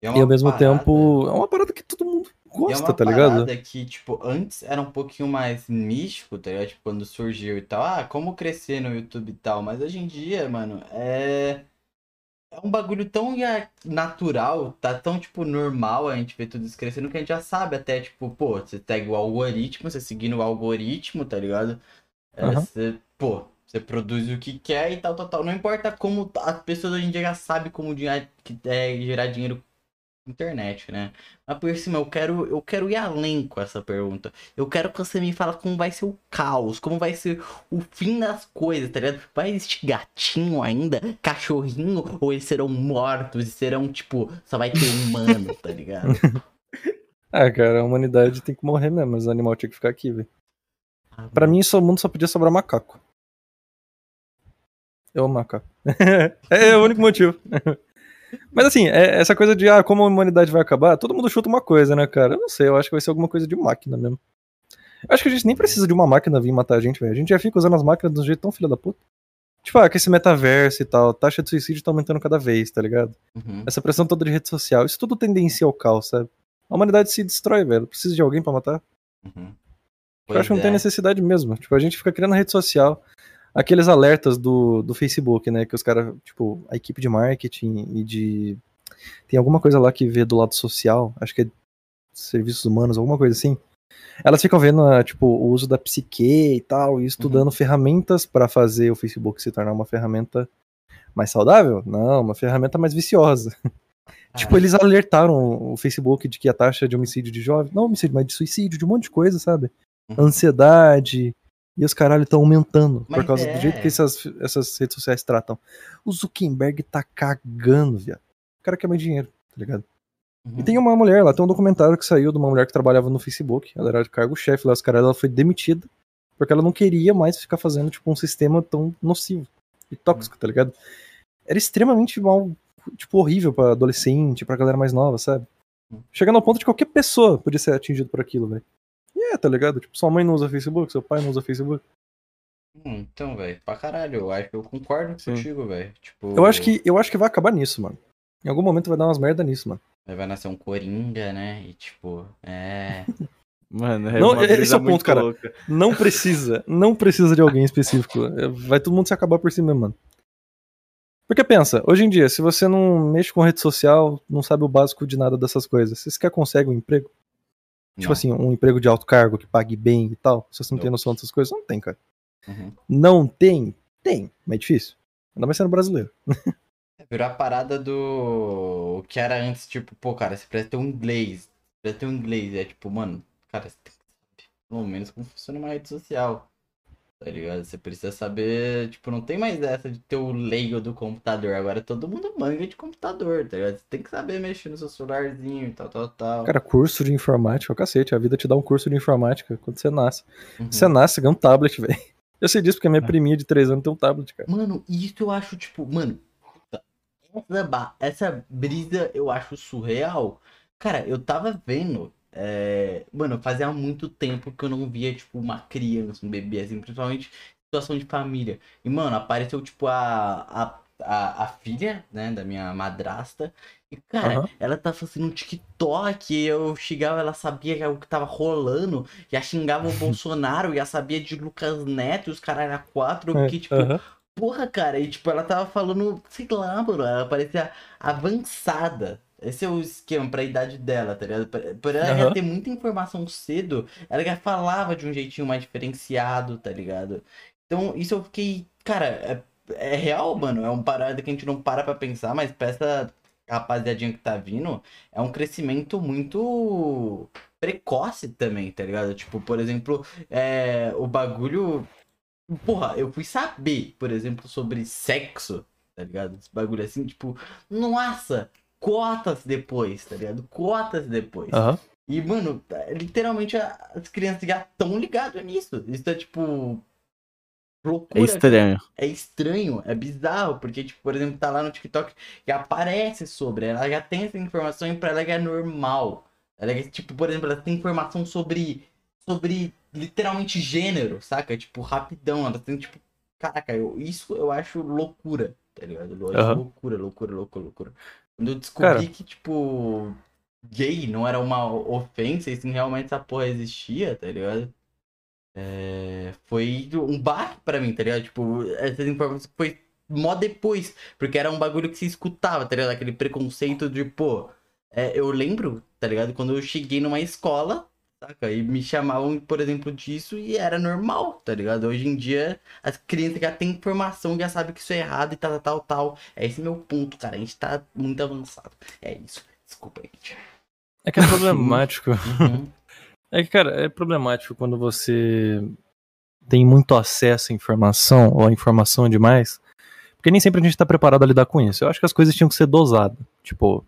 E, é E ao mesmo parada- tempo, é uma parada que todo mundo é gosta, uma tá ligado? que, tipo, antes era um pouquinho mais místico, tá ligado? Tipo, quando surgiu e tal. Ah, como crescer no YouTube e tal. Mas hoje em dia, mano, é. É um bagulho tão natural, tá tão, tipo, normal a gente ver tudo isso crescendo que a gente já sabe até, tipo, pô, você segue o algoritmo, você seguindo o algoritmo, tá ligado? É, Aham. você, pô, você produz o que quer e tal, tal, tal. Não importa como as pessoas hoje em dia já sabem como é, gerar dinheiro internet, né? Mas por cima, eu quero, eu quero ir além com essa pergunta. Eu quero que você me fale como vai ser o caos, como vai ser o fim das coisas, tá ligado? Vai existir gatinho ainda, cachorrinho, ou eles serão mortos e serão, tipo, só vai ter humano, tá ligado? Ah, cara, a humanidade tem que morrer mesmo, mas o animal tinha que ficar aqui, velho. Ah, Pra mim, o mundo só podia sobrar macaco. Eu amo macaco. é, o único motivo. Mas assim, é- essa coisa de ah, como a humanidade vai acabar, todo mundo chuta uma coisa, né, cara? Eu não sei, eu acho que vai ser alguma coisa de máquina mesmo. Eu acho que a gente nem precisa de uma máquina vir matar a gente, velho. A gente já fica usando as máquinas de um jeito tão filho da puta. Tipo, ah, que esse metaverso e tal, a taxa de suicídio tá aumentando cada vez, tá ligado? Uhum. Essa pressão toda de rede social, isso tudo tendencia ao caos, sabe? A humanidade se destrói, velho. Precisa de alguém pra matar. Uhum. Eu acho que não Pois tem é. necessidade mesmo. Tipo, a gente fica criando rede social. Aqueles alertas do, do Facebook, né? Que os caras, tipo, a equipe de marketing e de. Tem alguma coisa lá que vê do lado social, acho que é serviços humanos, alguma coisa assim. Elas ficam vendo, ah, tipo, o uso da psique e tal, e estudando ferramentas pra fazer o Facebook se tornar uma ferramenta mais saudável? Não, uma ferramenta mais viciosa. Tipo, Ah, eles alertaram o Facebook de que a taxa de homicídio de jovens, não homicídio, mas de suicídio, de um monte de coisa, sabe? Uhum. Ansiedade. E os caralho estão aumentando por Mas causa é. do jeito que essas, essas redes sociais tratam. O Zuckerberg tá cagando, viado. O cara quer mais dinheiro, tá ligado? uhum. E tem uma mulher lá, tem um documentário que saiu de uma mulher que trabalhava no Facebook. Ela era de cargo-chefe lá, os caras, ela foi demitida porque ela não queria mais ficar fazendo, tipo, um sistema tão nocivo e tóxico, tá ligado? Era extremamente mal, tipo, horrível pra adolescente, pra galera mais nova, sabe? Chegando ao ponto de qualquer pessoa podia ser atingido por aquilo, velho. É, tá ligado? Tipo, sua mãe não usa Facebook, seu pai não usa Facebook. Hum, então, velho, pra caralho, eu acho que eu concordo Sim. contigo, velho. Tipo, Eu acho que eu acho que vai acabar nisso, mano. Em algum momento vai dar umas merda nisso, mano. vai nascer um Coringa, né? E tipo, é. Mano, é Não, uma esse é o ponto, cara. louca. Não precisa, não precisa de alguém específico. Vai todo mundo se acabar por si mesmo, mano. Porque pensa, hoje em dia, se você não mexe com rede social, não sabe o básico de nada dessas coisas, você sequer consegue um emprego? Tipo Não. assim, um emprego de alto cargo que pague bem e tal. Se você não, tem Não. noção dessas coisas, não tem, cara. Uhum. Não tem? Tem, mas é difícil. Ainda mais sendo brasileiro. Virou a parada do. O que era antes, tipo, pô, cara, você precisa ter um inglês. Precisa ter um inglês. É tipo, mano, cara, você tem que saber pelo menos como funciona uma rede social. Tá ligado? Você precisa saber. Tipo, não tem mais essa de ter o leigo do computador. Agora todo mundo manga de computador, tá ligado? Você tem que saber mexer no seu celularzinho e tal, tal, tal. Cara, curso de informática, é o cacete. A vida te dá um curso de informática quando você nasce. Uhum. Você nasce, você ganha um tablet, velho. Eu sei disso porque a minha priminha de 3 anos tem um tablet, cara. Mano, isso eu acho, tipo, mano, essa brisa eu acho surreal. Cara, eu tava vendo, é, mano, fazia muito tempo que eu não via, tipo, uma criança, um bebê, assim, principalmente situação de família. E, mano, apareceu, tipo, a, a, a, a filha, né, da minha madrasta. E, cara, Aham. ela tava fazendo um TikTok, eu chegava, ela sabia o que tava rolando, já xingava o Bolsonaro, já sabia de Lucas Neto e os caralho a quatro, eu fiquei, tipo, Aham. Porra, cara, e tipo, ela tava falando, sei lá, mano, ela parecia avançada. Esse é o esquema pra idade dela, tá ligado? Por- ela já Aham. ter muita informação cedo, ela já falava de um jeitinho mais diferenciado, tá ligado? Então, isso eu fiquei, cara, é, é real, mano, é uma parada que a gente não para pra pensar, mas pra essa rapaziadinha que tá vindo, é um crescimento muito precoce também, tá ligado? Tipo, por exemplo, é, o bagulho Porra, eu fui saber, por exemplo, sobre sexo, tá ligado? Esse bagulho assim, tipo, nossa, cotas depois, tá ligado? Cotas depois. Aham. E, mano, literalmente a- as crianças já estão ligadas nisso. Isso é tipo. Loucura. É estranho. É estranho, é bizarro, porque, tipo, por exemplo, tá lá no TikTok e aparece sobre, ela já tem essa informação e pra ela é normal. Ela é, tipo, por exemplo, ela tem informação sobre, sobre literalmente gênero, saca? Tipo, rapidão, ela tem, tipo, caraca, eu, isso eu acho loucura, tá ligado? Eu acho Aham. loucura, loucura, loucura, loucura. Quando eu descobri Cara. que, tipo, gay não era uma ofensa, e sim realmente essa porra existia, tá ligado? É, foi um baque pra mim, tá ligado? Tipo, essas informações foi mó depois, porque era um bagulho que se escutava, tá ligado? Aquele preconceito de, pô, é, eu lembro, tá ligado? Quando eu cheguei numa escola, saca? E me chamavam, por exemplo, disso e era normal, tá ligado? Hoje em dia, as crianças já têm informação, já sabem que isso é errado e tal, tal, tal. É esse meu ponto, cara. A gente tá muito avançado. É isso. Desculpa, gente. É que é problemático. Uhum. É que, cara, é problemático quando você tem muito acesso à informação, ou a informação demais, porque nem sempre a gente tá preparado a lidar com isso. Eu acho que as coisas tinham que ser dosadas. Tipo,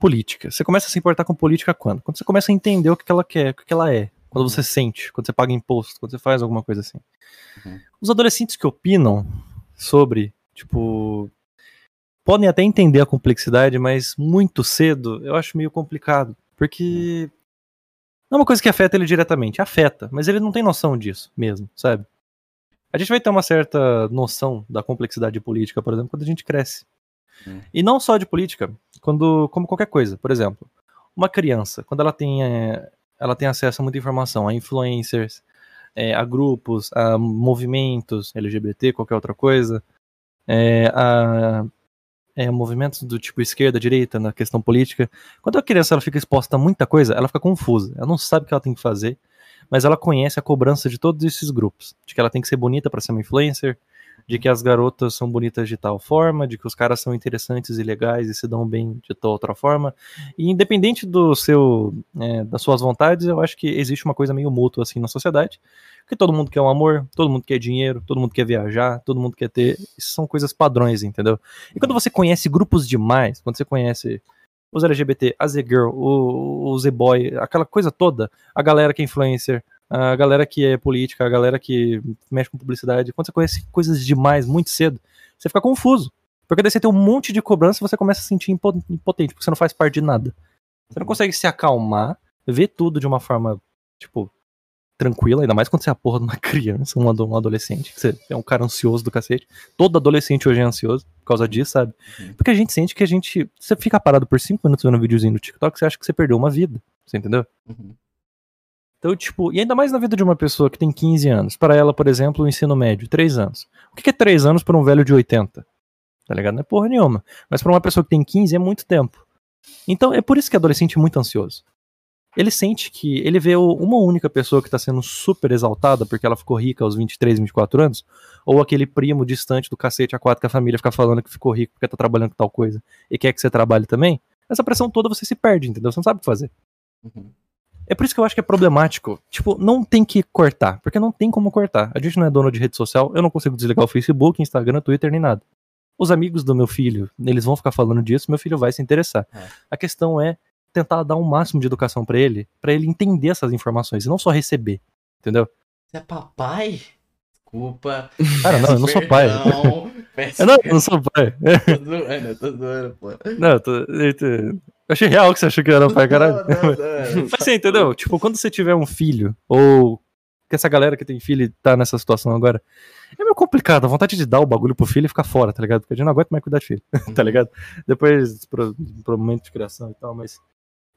política. Você começa a se importar com política quando? Quando você começa a entender o que ela quer, o que que ela é. Quando você sente, quando você paga imposto, quando você faz alguma coisa assim. Uhum. Os adolescentes que opinam sobre, tipo, podem até entender a complexidade, mas muito cedo eu acho meio complicado. Porque não é uma coisa que afeta ele diretamente, afeta, mas ele não tem noção disso mesmo, sabe? A gente vai ter uma certa noção da complexidade política, por exemplo, quando a gente cresce. Hum. E não só de política, quando, como qualquer coisa. Por exemplo, uma criança, quando ela tem, é, ela tem acesso a muita informação, a influencers, é, a grupos, a movimentos LGBT, qualquer outra coisa, é, a é, movimentos do tipo esquerda, direita na questão política. Quando a criança ela fica exposta a muita coisa, ela fica confusa. Ela não sabe o que ela tem que fazer, mas ela conhece a cobrança de todos esses grupos. De que ela tem que ser bonita para ser uma influencer, de que as garotas são bonitas de tal forma, de que os caras são interessantes e legais e se dão bem de tal outra forma. E independente do seu, é, das suas vontades, eu acho que existe uma coisa meio mútua assim na sociedade, que todo mundo quer um amor, todo mundo quer dinheiro, todo mundo quer viajar, todo mundo quer ter. Isso são coisas padrões, entendeu? E quando você conhece grupos demais, quando você conhece os LGBT, a Z-Girl, o, o Z-Boy, aquela coisa toda, a galera que é influencer, a galera que é política, a galera que mexe com publicidade, quando você conhece coisas demais muito cedo, você fica confuso. Porque daí você tem um monte de cobrança e você começa a se sentir impo- impotente, porque você não faz parte de nada. Você não consegue se acalmar, ver tudo de uma forma, tipo, tranquila, ainda mais quando você é a porra de uma criança, um um adolescente, que você é um cara ansioso do cacete. Todo adolescente hoje é ansioso por causa disso, sabe? Uhum. Porque a gente sente que a gente. Você fica parado por 5 minutos vendo um videozinho no TikTok, você acha que você perdeu uma vida. Você entendeu? Uhum. Então, tipo, e ainda mais na vida de uma pessoa que tem 15 anos. Para ela, por exemplo, o ensino médio, 3 anos. O que é 3 anos para um velho de 80? Tá ligado? Não é porra nenhuma. Mas para uma pessoa que tem 15 é muito tempo. Então, é por isso que adolescente é muito ansioso. ele sente que ele vê uma única pessoa que tá sendo super exaltada porque ela ficou rica aos 23, 24 anos, ou aquele primo distante do cacete a quatro que a família fica falando que ficou rico porque tá trabalhando com tal coisa e quer que você trabalhe também, essa pressão toda você se perde, entendeu? Você não sabe o que fazer. Uhum. É por isso que eu acho que é problemático. Tipo, não tem que cortar, porque não tem como cortar. A gente não é dono de rede social, eu não consigo desligar o Facebook, Instagram, Twitter, nem nada. Os amigos do meu filho, eles vão ficar falando disso, meu filho vai se interessar. É. A questão é tentar dar o máximo de educação pra ele, pra ele entender essas informações e não só receber. Entendeu? Você é papai? Desculpa. Cara, não, eu não sou pai. Peço Eu não, eu não sou pai. Tô zoando, eu tô zoando, pô. Não, eu, tô, eu, tô- eu achei real que você achou que era pai, caralho. Não, não, não. Mas você entendeu? Tipo, quando você tiver um filho, ou que essa galera que tem filho e tá nessa situação agora, é meio complicado. A vontade de dar o bagulho pro filho e ficar fora, tá ligado? Porque a gente não aguenta mais cuidar de filho, tá ligado? Depois, pro, pro momento de criação e tal, mas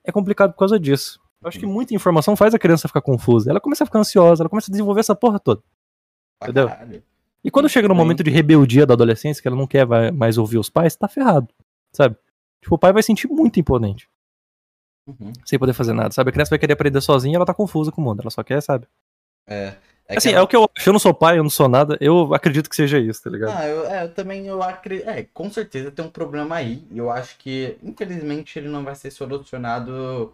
é complicado por causa disso. Eu acho que muita informação faz a criança ficar confusa. Ela começa a ficar ansiosa, ela começa a desenvolver essa porra toda. Entendeu? E quando chega no momento de rebeldia da adolescência, que ela não quer mais ouvir os pais, tá ferrado, sabe? Tipo, o pai vai sentir muito imponente, Uhum. sem poder fazer nada, sabe? A criança vai querer aprender sozinha ela tá confusa com o mundo, ela só quer, sabe? É. É assim, que é o que eu acho. Eu não sou pai, eu não sou nada. Eu acredito que seja isso, tá ligado? Ah, eu, é, eu também eu acredito. É, com certeza tem um problema aí. E eu acho que, infelizmente, ele não vai ser solucionado.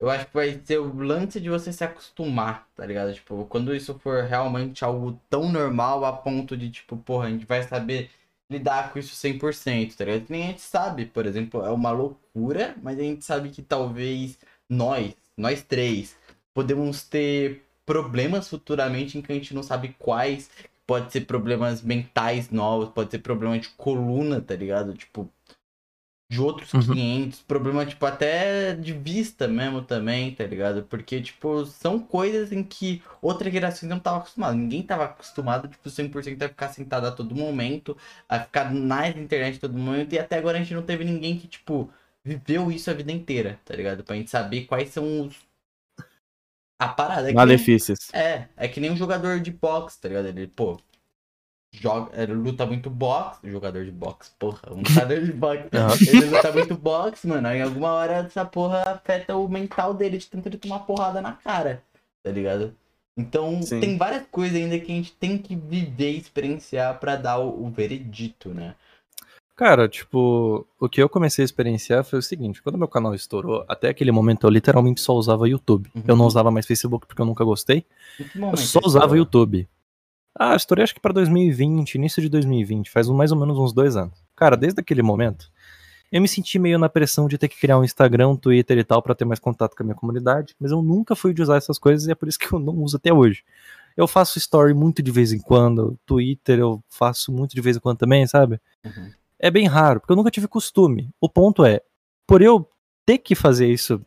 Eu acho que vai ser o lance de você se acostumar, tá ligado? Tipo, quando isso for realmente algo tão normal a ponto de, tipo, porra, a gente vai saber lidar com isso 100%, tá ligado? Que nem a gente sabe, por exemplo, é uma loucura, mas a gente sabe que talvez nós, nós três, podemos ter problemas futuramente em que a gente não sabe quais, pode ser problemas mentais novos, pode ser problema de coluna, tá ligado? Tipo, de outros Uhum. 500, problema, tipo, até de vista mesmo também, tá ligado? Porque, tipo, são coisas em que outra geração não tava acostumada. Ninguém tava acostumado, tipo, 100% a ficar sentado a todo momento, a ficar na internet a todo momento, e até agora a gente não teve ninguém que, tipo, viveu isso a vida inteira, tá ligado? Pra gente saber quais são os... A parada. É que nem- Malefícios. é, é que nem um jogador de boxe, tá ligado? Ele, pô, joga, ele luta muito boxe, jogador de boxe, porra, um lutador de boxe. Ele luta muito boxe, mano, aí em alguma hora essa porra afeta o mental dele de tanto ele tomar porrada na cara, tá ligado? Então Sim. tem várias coisas ainda que a gente tem que viver e experienciar pra dar o, o veredito, né? Cara, tipo, o que eu comecei a experienciar foi o seguinte: quando meu canal estourou, até aquele momento eu literalmente só usava YouTube. Uhum. Eu não usava mais Facebook porque eu nunca gostei. Eu só usava estourou? YouTube. Ah, estourei acho que pra 2020, início de 2020, faz mais ou menos uns dois anos. Cara, desde aquele momento, eu me senti meio na pressão de ter que criar um Instagram, um Twitter e tal pra ter mais contato com a minha comunidade, mas eu nunca fui de usar essas coisas e é por isso que eu não uso até hoje. Eu faço story muito de vez em quando, Twitter eu faço muito de vez em quando também, sabe? Uhum. É bem raro, porque eu nunca tive costume. O ponto é, por eu ter que fazer isso,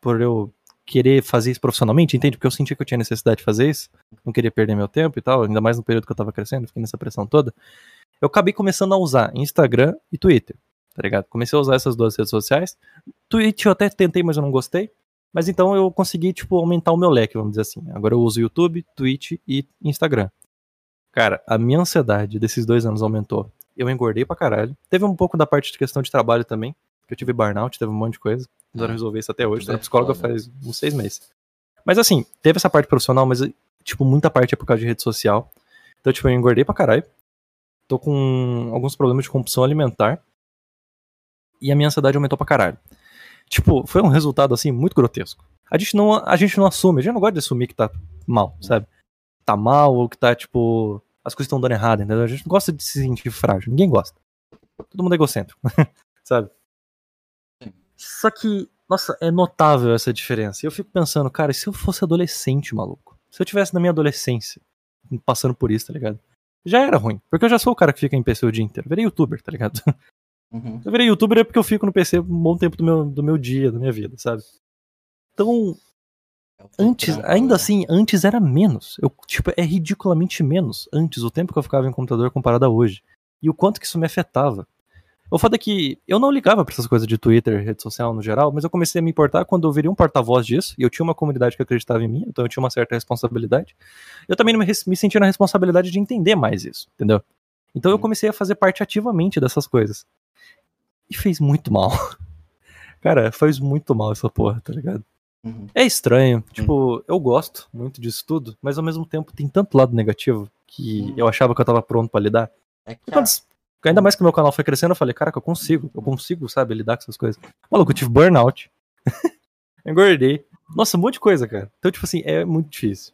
por eu querer fazer isso profissionalmente, entende? Porque eu sentia que eu tinha necessidade de fazer isso, não queria perder meu tempo e tal, ainda mais no período que eu tava crescendo, fiquei nessa pressão toda. Eu acabei começando a usar Instagram e Twitter, tá ligado? Comecei a usar essas duas redes sociais. Twitch eu até tentei, mas eu não gostei. Mas então eu consegui, tipo, aumentar o meu leque, vamos dizer assim. Agora eu uso YouTube, Twitch e Instagram. Cara, a minha ansiedade desses dois anos aumentou. Eu engordei pra caralho. Teve um pouco da parte de questão de trabalho também. Que eu tive burnout, teve um monte de coisa. Precisaram Ah, resolver isso até hoje. Tô na psicóloga faz uns seis meses. Mas assim, teve essa parte profissional, mas, tipo, muita parte é por causa de rede social. Então, tipo, eu engordei pra caralho. Tô com alguns problemas de compulsão alimentar. E a minha ansiedade aumentou pra caralho. Tipo, foi um resultado, assim, muito grotesco. A gente não, a gente não assume, a gente não gosta de assumir que tá mal, sabe? Tá mal ou que tá, tipo, as coisas estão dando errado, entendeu? A gente não gosta de se sentir frágil, ninguém gosta. Todo mundo é egocêntrico, sabe? Só que, nossa, é notável essa diferença. Eu fico pensando, cara, e se eu fosse adolescente, maluco? Se eu tivesse na minha adolescência, passando por isso, tá ligado? Já era ruim. Porque eu já sou o cara que fica em PC o dia inteiro. Eu virei youtuber, tá ligado? Uhum. Eu virei youtuber é porque eu fico no PC um bom tempo do meu, do meu dia, da minha vida, sabe? Então, É antes, trampo, ainda né? assim, antes era menos. Eu, tipo, é ridiculamente menos antes o tempo que eu ficava em computador comparado a hoje. E o quanto que isso me afetava. O fato é que eu não ligava pra essas coisas de Twitter, rede social no geral, mas eu comecei a me importar quando eu virei um porta-voz disso, e eu tinha uma comunidade que acreditava em mim, então eu tinha uma certa responsabilidade. Eu também me, sentia na responsabilidade de entender mais isso, entendeu? Então eu Sim. comecei a fazer parte ativamente dessas coisas. E fez muito mal. Cara, faz muito mal essa porra, tá ligado? Uhum. É estranho. Tipo, eu gosto muito disso tudo, mas ao mesmo tempo tem tanto lado negativo que Hum. eu achava que eu tava pronto pra lidar. É que E ainda mais que meu canal foi crescendo, eu falei, caraca, eu consigo, eu consigo, sabe, lidar com essas coisas. Maluco, eu tive burnout. Engordei. Nossa, um monte de coisa, cara. Então, tipo assim, é muito difícil.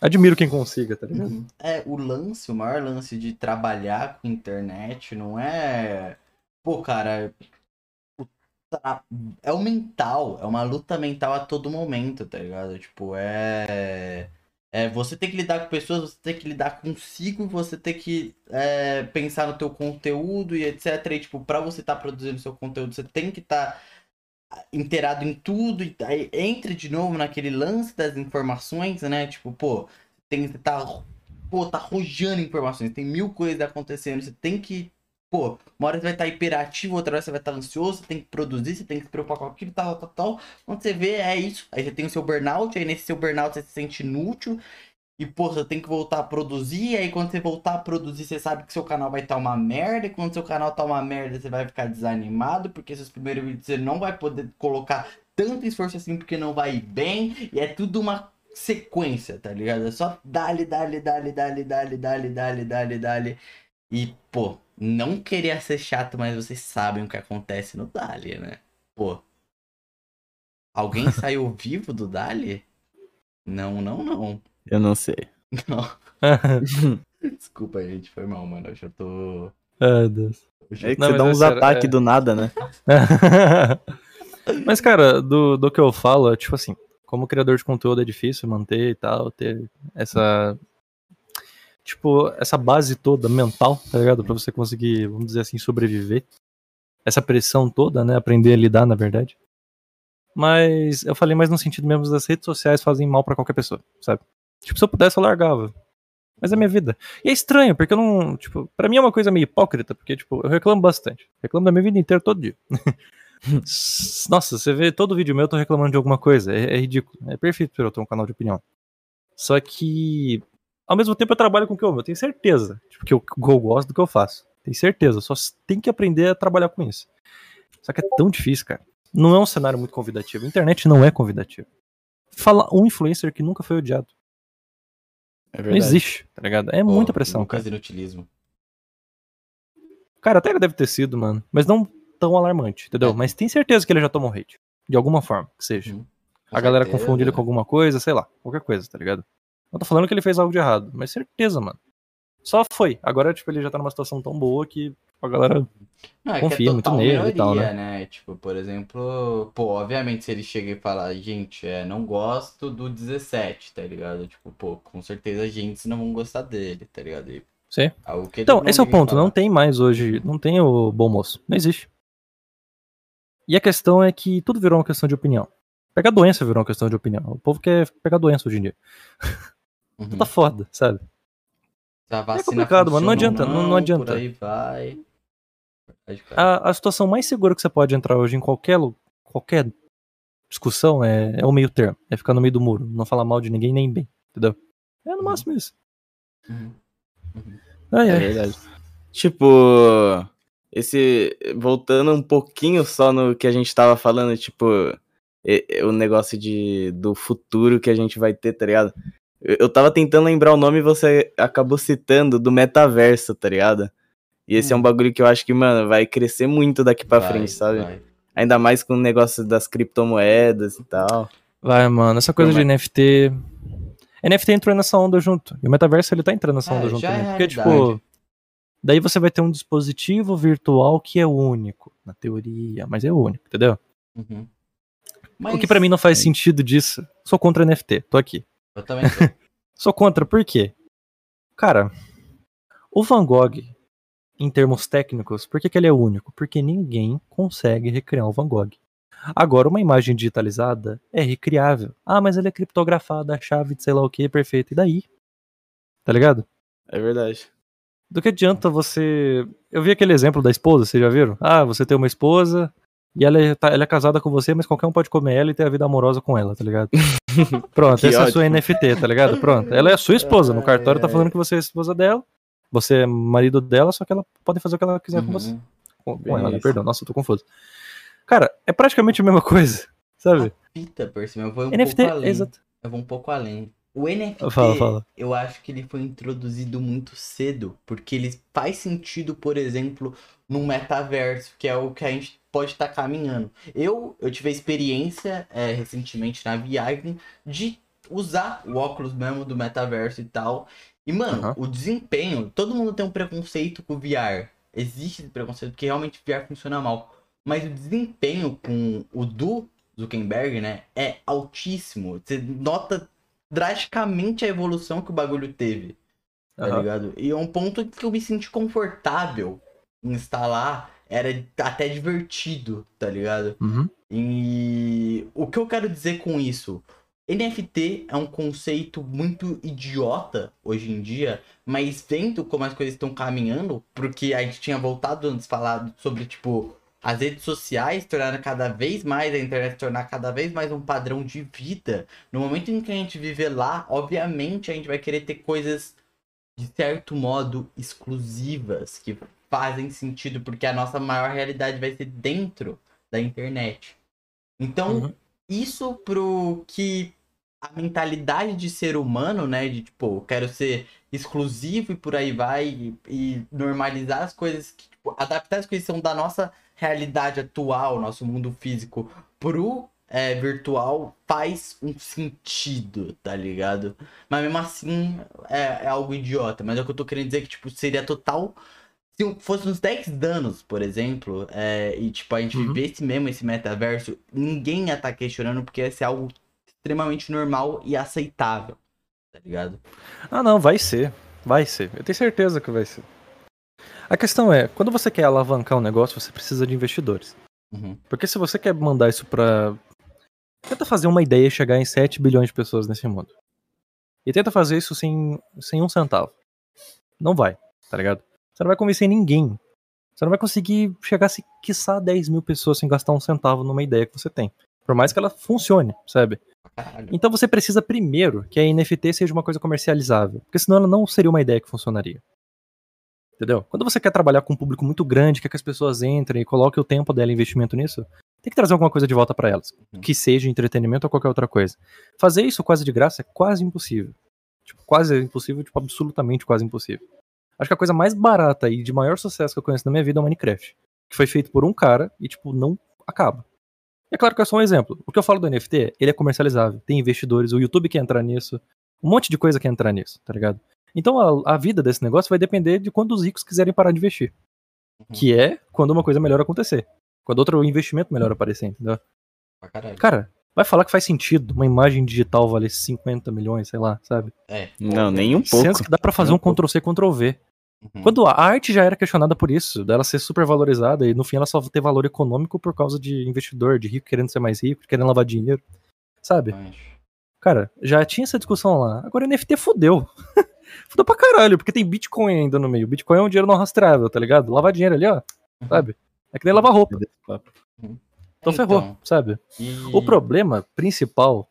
Admiro quem consiga, tá ligado? É, o lance, o maior lance de trabalhar com internet não é. Pô, cara. É o mental, é uma luta mental a todo momento, tá ligado? Tipo, é. É, você tem que lidar com pessoas, você tem que lidar consigo, você tem que é, pensar no teu conteúdo e etc. E, tipo, pra você estar produzindo seu conteúdo, você tem que estar inteirado em tudo. E aí entra de novo naquele lance das informações, né? Tipo, pô, tem que tá, pô, tá rojando informações, tem mil coisas acontecendo, você tem que, pô, uma hora você vai estar hiperativo, outra hora você vai estar ansioso, você tem que produzir, você tem que se preocupar com aquilo, tal, tal, tal. Quando você vê, é isso. Aí você tem o seu burnout, aí nesse seu burnout você se sente inútil. E, pô, você tem que voltar a produzir, aí quando você voltar a produzir, você sabe que seu canal vai estar uma merda, e quando seu canal tá uma merda, você vai ficar desanimado, porque seus primeiros vídeos você não vai poder colocar tanto esforço assim, porque não vai bem, e é tudo uma sequência, tá ligado? É só dale, dale, dale, dale, dale, dale, dale, dale, dale. E, pô, não queria ser chato, mas vocês sabem o que acontece no Dali, né? Pô. Alguém saiu vivo do Dali? Não, não, não. Eu não sei. Não. Desculpa, gente, foi mal, mano. Eu já tô. Ai, Deus. eu já- É que Não, você dá é uns sério, ataques é- do nada, né? Mas, cara, do, do que eu falo, é tipo assim, como criador de conteúdo é difícil manter e tal, ter essa. Tipo, essa base toda mental, tá ligado? Pra você conseguir, vamos dizer assim, sobreviver. Essa pressão toda, né? Aprender a lidar, na verdade. Mas eu falei mais no sentido mesmo das redes sociais fazem mal pra qualquer pessoa, sabe? Tipo, se eu pudesse, eu largava. Mas é minha vida. E é estranho, porque eu não. Tipo, pra mim é uma coisa meio hipócrita, porque, tipo, eu reclamo bastante. Reclamo da minha vida inteira todo dia. Nossa, você vê todo vídeo meu, eu tô reclamando de alguma coisa. É, é ridículo. É perfeito pra eu ter um canal de opinião. Só que, ao mesmo tempo, eu trabalho com o que eu amo. Eu tenho certeza. Tipo, que eu, que eu gosto do que eu faço. Tenho certeza. Só tem que aprender a trabalhar com isso. Só que é tão difícil, cara. Não é um cenário muito convidativo. A internet não é convidativa. Fala um influencer que nunca foi odiado. É Não existe, tá ligado? É muita pressão, Lucas cara. Inutilismo. Cara, até ele deve ter sido, mano. Mas não tão alarmante, entendeu? É. Mas tem certeza que ele já tomou hate. De alguma forma, que seja. Uhum. a galera certeza. confunde ele com alguma coisa, sei lá, qualquer coisa, tá ligado? Não tô falando que ele fez algo de errado, mas certeza, mano. Só foi. Agora, tipo, ele já tá numa situação tão boa que a galera. Não, é confia que é muito nele e tal, né? Tipo, por exemplo, pô, obviamente se ele chega e falar, gente, é, não gosto do 17, tá ligado? Tipo, pô, com certeza a gente não vão gostar dele, tá ligado? E Sim. ele Então, não esse é o ponto. Não falar. tem mais hoje. Não tem o bom moço. Não existe. E a questão é que tudo virou uma questão de opinião. Pegar doença virou uma questão de opinião. O povo quer pegar doença hoje em dia. Uhum. Tá foda, sabe? A vacina complicado, mano, não adianta, não- não adianta. Por aí vai. A, a situação mais segura que você pode entrar hoje em qualquer, qualquer discussão é, é o meio termo. É ficar no meio do muro. Não falar mal de ninguém nem bem. Entendeu? É no Uhum. máximo isso. Uhum. Uhum. Ai, É verdade. Tipo, esse. Voltando um pouquinho só no que a gente tava falando, tipo, e- e- o negócio de, do futuro que a gente vai ter, tá ligado? Eu, tava tentando lembrar o nome e você acabou citando do metaverso, tá ligado? E esse é um Hum. bagulho que eu acho que, mano, vai crescer muito daqui pra Vai, frente, sabe? vai. Ainda mais com o negócio das criptomoedas e tal. Vai, mano. Essa coisa Não, de NFT. NFT entrou nessa onda junto. E o metaverso ele tá entrando nessa É, onda junto já é também. Porque, realidade. tipo. Daí você vai ter um dispositivo virtual que é único, na teoria, mas é único, entendeu? Uhum. O que pra mim não faz sentido disso. Sou contra NFT, tô aqui. Eu também tô. Sou contra, por quê? Cara, o Van Gogh, em termos técnicos, por que, que ele é único? Porque ninguém consegue recriar o Van Gogh. Agora, uma imagem digitalizada é recriável. Ah, mas ele é criptografada, a chave de sei lá o que, perfeito. E daí? Tá ligado? É verdade. Do que adianta você. Eu vi aquele exemplo da esposa, vocês já viram? Ah, você tem uma esposa e ela é, tá- ela é casada com você, mas qualquer um pode comer ela e ter a vida amorosa com ela, tá ligado? Pronto, Que essa é a sua ótimo. NFT, tá ligado? Pronto. Ela é a sua esposa. No cartório tá falando que você é a esposa dela. Você é marido dela, só que ela pode fazer o que ela quiser com você. Uhum. Com, com ela, né? Perdão, nossa, eu tô confuso. Cara, é praticamente a mesma coisa, sabe? fita, por cima. Eu vou um NFT, pouco além. exato. Eu vou um pouco além. O NFT, Fala, fala. eu acho que ele foi introduzido muito cedo, porque ele faz sentido, por exemplo, num metaverso, que é o que a gente pode estar caminhando. Eu, eu tive a experiência é, recentemente na viagem de usar o óculos mesmo do metaverso e tal. E, mano, Aham. o desempenho, todo mundo tem um preconceito com o VR. Existe esse preconceito, porque realmente o VR funciona mal. Mas o desempenho com o do Zuckerberg, né, é altíssimo. Você nota drasticamente a evolução que o bagulho teve, tá Aham. ligado? E é um ponto que eu me senti confortável em instalar, era até divertido, tá ligado? Uhum. E o que eu quero dizer com isso? NFT é um conceito muito idiota hoje em dia, mas vendo como as coisas estão caminhando, porque a gente tinha voltado antes falado sobre, tipo, as redes sociais tornando cada vez mais, a internet tornar cada vez mais um padrão de vida. No momento em que a gente viver lá, obviamente a gente vai querer ter coisas de certo modo exclusivas, que fazem sentido, porque a nossa maior realidade vai ser dentro da internet. Então, Uhum. isso pro que a mentalidade de ser humano, né, de tipo, eu quero ser exclusivo e por aí vai, e, e normalizar as coisas, que, tipo, adaptar as coisas que são da nossa realidade atual, nosso mundo físico, pro é, virtual, faz um sentido, tá ligado? Mas mesmo assim, é, é algo idiota. Mas é o que eu tô querendo dizer que, tipo, seria total. Se fosse uns 10 anos, por exemplo, é, e tipo, a gente Uhum. vivesse mesmo esse metaverso, ninguém ia estar questionando porque ia ser algo extremamente normal e aceitável. Tá ligado? Ah, não, vai ser. Vai ser. Eu tenho certeza que vai ser. A questão é, quando você quer alavancar um negócio, você precisa de investidores. Uhum. Porque se você quer mandar isso pra. Tenta fazer uma ideia e chegar em 7 bilhões de pessoas nesse mundo. E tenta fazer isso sem, sem um centavo. Não vai, tá ligado? Você não vai convencer ninguém. Você não vai conseguir chegar, se quiçá, 10 mil pessoas sem gastar um centavo numa ideia que você tem. Por mais que ela funcione, sabe? Então você precisa primeiro que a NFT seja uma coisa comercializável, porque senão ela não seria uma ideia que funcionaria. Entendeu? Quando você quer trabalhar com um público muito grande, quer que as pessoas entrem e coloquem o tempo dela em investimento nisso, tem que trazer alguma coisa de volta pra elas, Uhum. que seja entretenimento ou qualquer outra coisa. Fazer isso quase de graça é quase impossível. Tipo, quase impossível, tipo, absolutamente quase impossível. Acho que a coisa mais barata e de maior sucesso que eu conheço na minha vida é o Minecraft, que foi feito por um cara e tipo não acaba. É claro que é só um exemplo. O que eu falo do NFT, ele é comercializável. Tem investidores, o YouTube quer entrar nisso. Um monte de coisa quer entrar nisso, tá ligado? Então a, a vida desse negócio vai depender de quando os ricos quiserem parar de investir. Uhum. Que é quando uma coisa melhor acontecer. Quando outro investimento melhor aparecer, entendeu? Caralho. Cara, vai falar que faz sentido uma imagem digital valer 50 milhões, sei lá, sabe? É. Não, nem um pouco. Sendo que dá pra fazer Nem um um. Ctrl-C, Ctrl-V. Uhum. Quando a arte já era questionada por isso, dela ser super valorizada e no fim ela só ter valor econômico por causa de investidor, de rico querendo ser mais rico, querendo lavar dinheiro, sabe? Mas- Cara, já tinha essa discussão lá. Agora NFT fudeu. fudeu pra caralho, porque tem Bitcoin ainda no meio. Bitcoin é um dinheiro não rastreável, tá ligado? Lavar dinheiro ali, ó, Uhum. sabe? É que nem lavar roupa. Uhum. Então ferrou, Então, sabe? e- O problema principal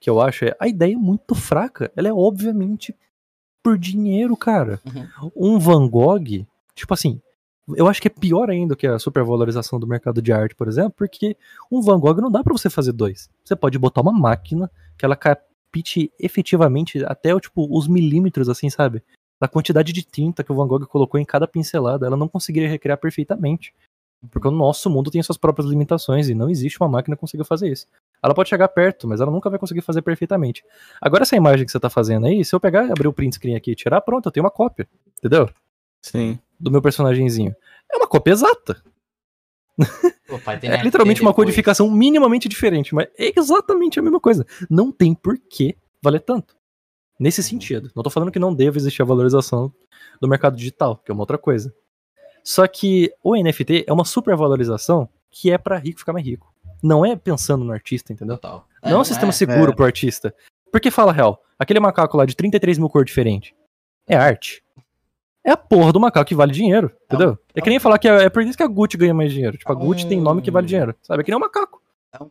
que eu acho é a ideia é muito fraca. Ela é obviamente por dinheiro, cara. Uhum. Um Van Gogh, tipo assim, eu acho que é pior ainda que a supervalorização do mercado de arte, por exemplo, porque um Van Gogh não dá pra você fazer dois. Você pode botar uma máquina que ela capite efetivamente até o tipo os milímetros assim, sabe? Da quantidade de tinta que o Van Gogh colocou em cada pincelada, ela não conseguiria recriar perfeitamente. Porque o nosso mundo tem suas próprias limitações e não existe uma máquina que consiga fazer isso. Ela pode chegar perto, mas ela nunca vai conseguir fazer perfeitamente. Agora, essa imagem que você tá fazendo aí, se eu pegar e abrir o print screen aqui e tirar, pronto, eu tenho uma cópia. Entendeu? Sim. Do meu personagemzinho. É uma cópia exata. Faz É literalmente uma depois. codificação minimamente diferente, mas é exatamente a mesma coisa. Não tem por que valer tanto. Nesse sentido. Não tô falando que não deva existir a valorização do mercado digital, que é uma outra coisa. Só que o NFT é uma supervalorização que é pra rico ficar mais rico. Não é pensando no artista, entendeu? Total. Não é um sistema seguro é. pro artista. Porque fala real, aquele macaco lá de 33 mil cores diferentes é arte. É a porra do macaco que vale dinheiro, entendeu? É que nem falar que é, é por isso que a Gucci ganha mais dinheiro. Tipo, a Gucci tem nome que vale dinheiro, sabe? É que nem um macaco. É um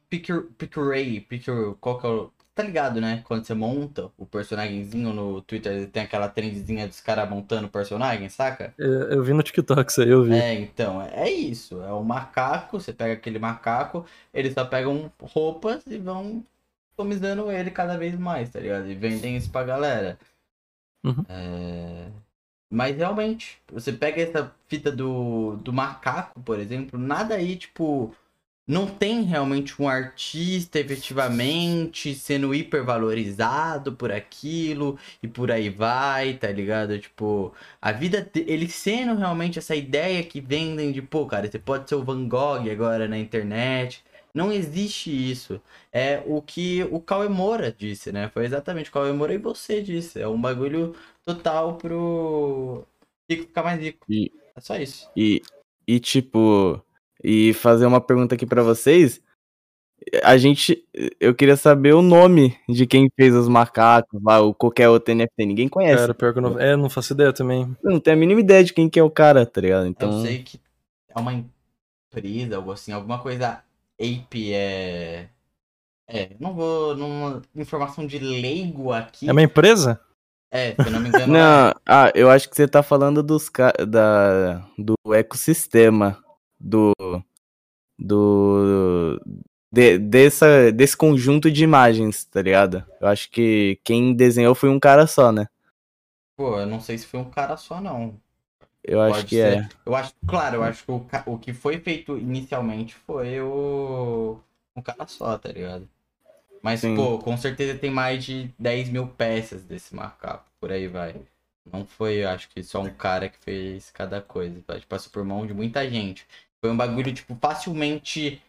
Ray, pick qual que é o tá ligado, né? Quando você monta o personagemzinho no Twitter, tem aquela trendzinha dos caras montando o personagem, saca? Eu, eu vi no TikTok isso aí, eu vi. É, então, é isso. É o macaco, você pega aquele macaco, eles só pegam roupas e vão customizando ele cada vez mais, tá ligado? E vendem isso pra galera. Uhum. É... Mas realmente, você pega essa fita do, do macaco, por exemplo, nada aí, tipo, não tem realmente um artista efetivamente sendo hipervalorizado por aquilo e por aí vai, tá ligado? Tipo, a vida ele sendo realmente essa ideia que vendem de, pô, cara, você pode ser o Van Gogh agora na internet. Não existe isso. É o que o Cauê Moura disse, né? Foi exatamente o Cauê Moura e você disse. É um bagulho total pro rico ficar mais rico. E- É só isso. E, e tipo, e fazer uma pergunta aqui pra vocês. A gente, eu queria saber o nome de quem fez os macacos lá, ou qualquer outro NFT. Ninguém conhece. Cara, pior que eu não. É, não faço ideia também. Eu não tenho a mínima ideia de quem que é o cara, tá ligado? Eu Então, sei que é uma empresa, algo assim, alguma coisa Ape é. É, não vou. Numa informação de leigo aqui. É uma empresa? É, se eu não me engano. não, ah, eu acho que você tá falando dos da do ecossistema do do de- dessa desse conjunto de imagens, tá ligado? Eu acho que quem desenhou foi um cara só, né? Pô, eu não sei se foi um cara só, não. Eu acho Pode que ser. é. Eu acho, claro, eu acho que o, o que foi feito inicialmente foi o. Um cara só, tá ligado? Mas, Sim. pô, com certeza tem mais de 10 mil peças desse macaco, por aí vai. Não foi, eu acho que só um cara que fez cada coisa. tá? Passou por mão de muita gente. Foi um bagulho, tipo, facilmente.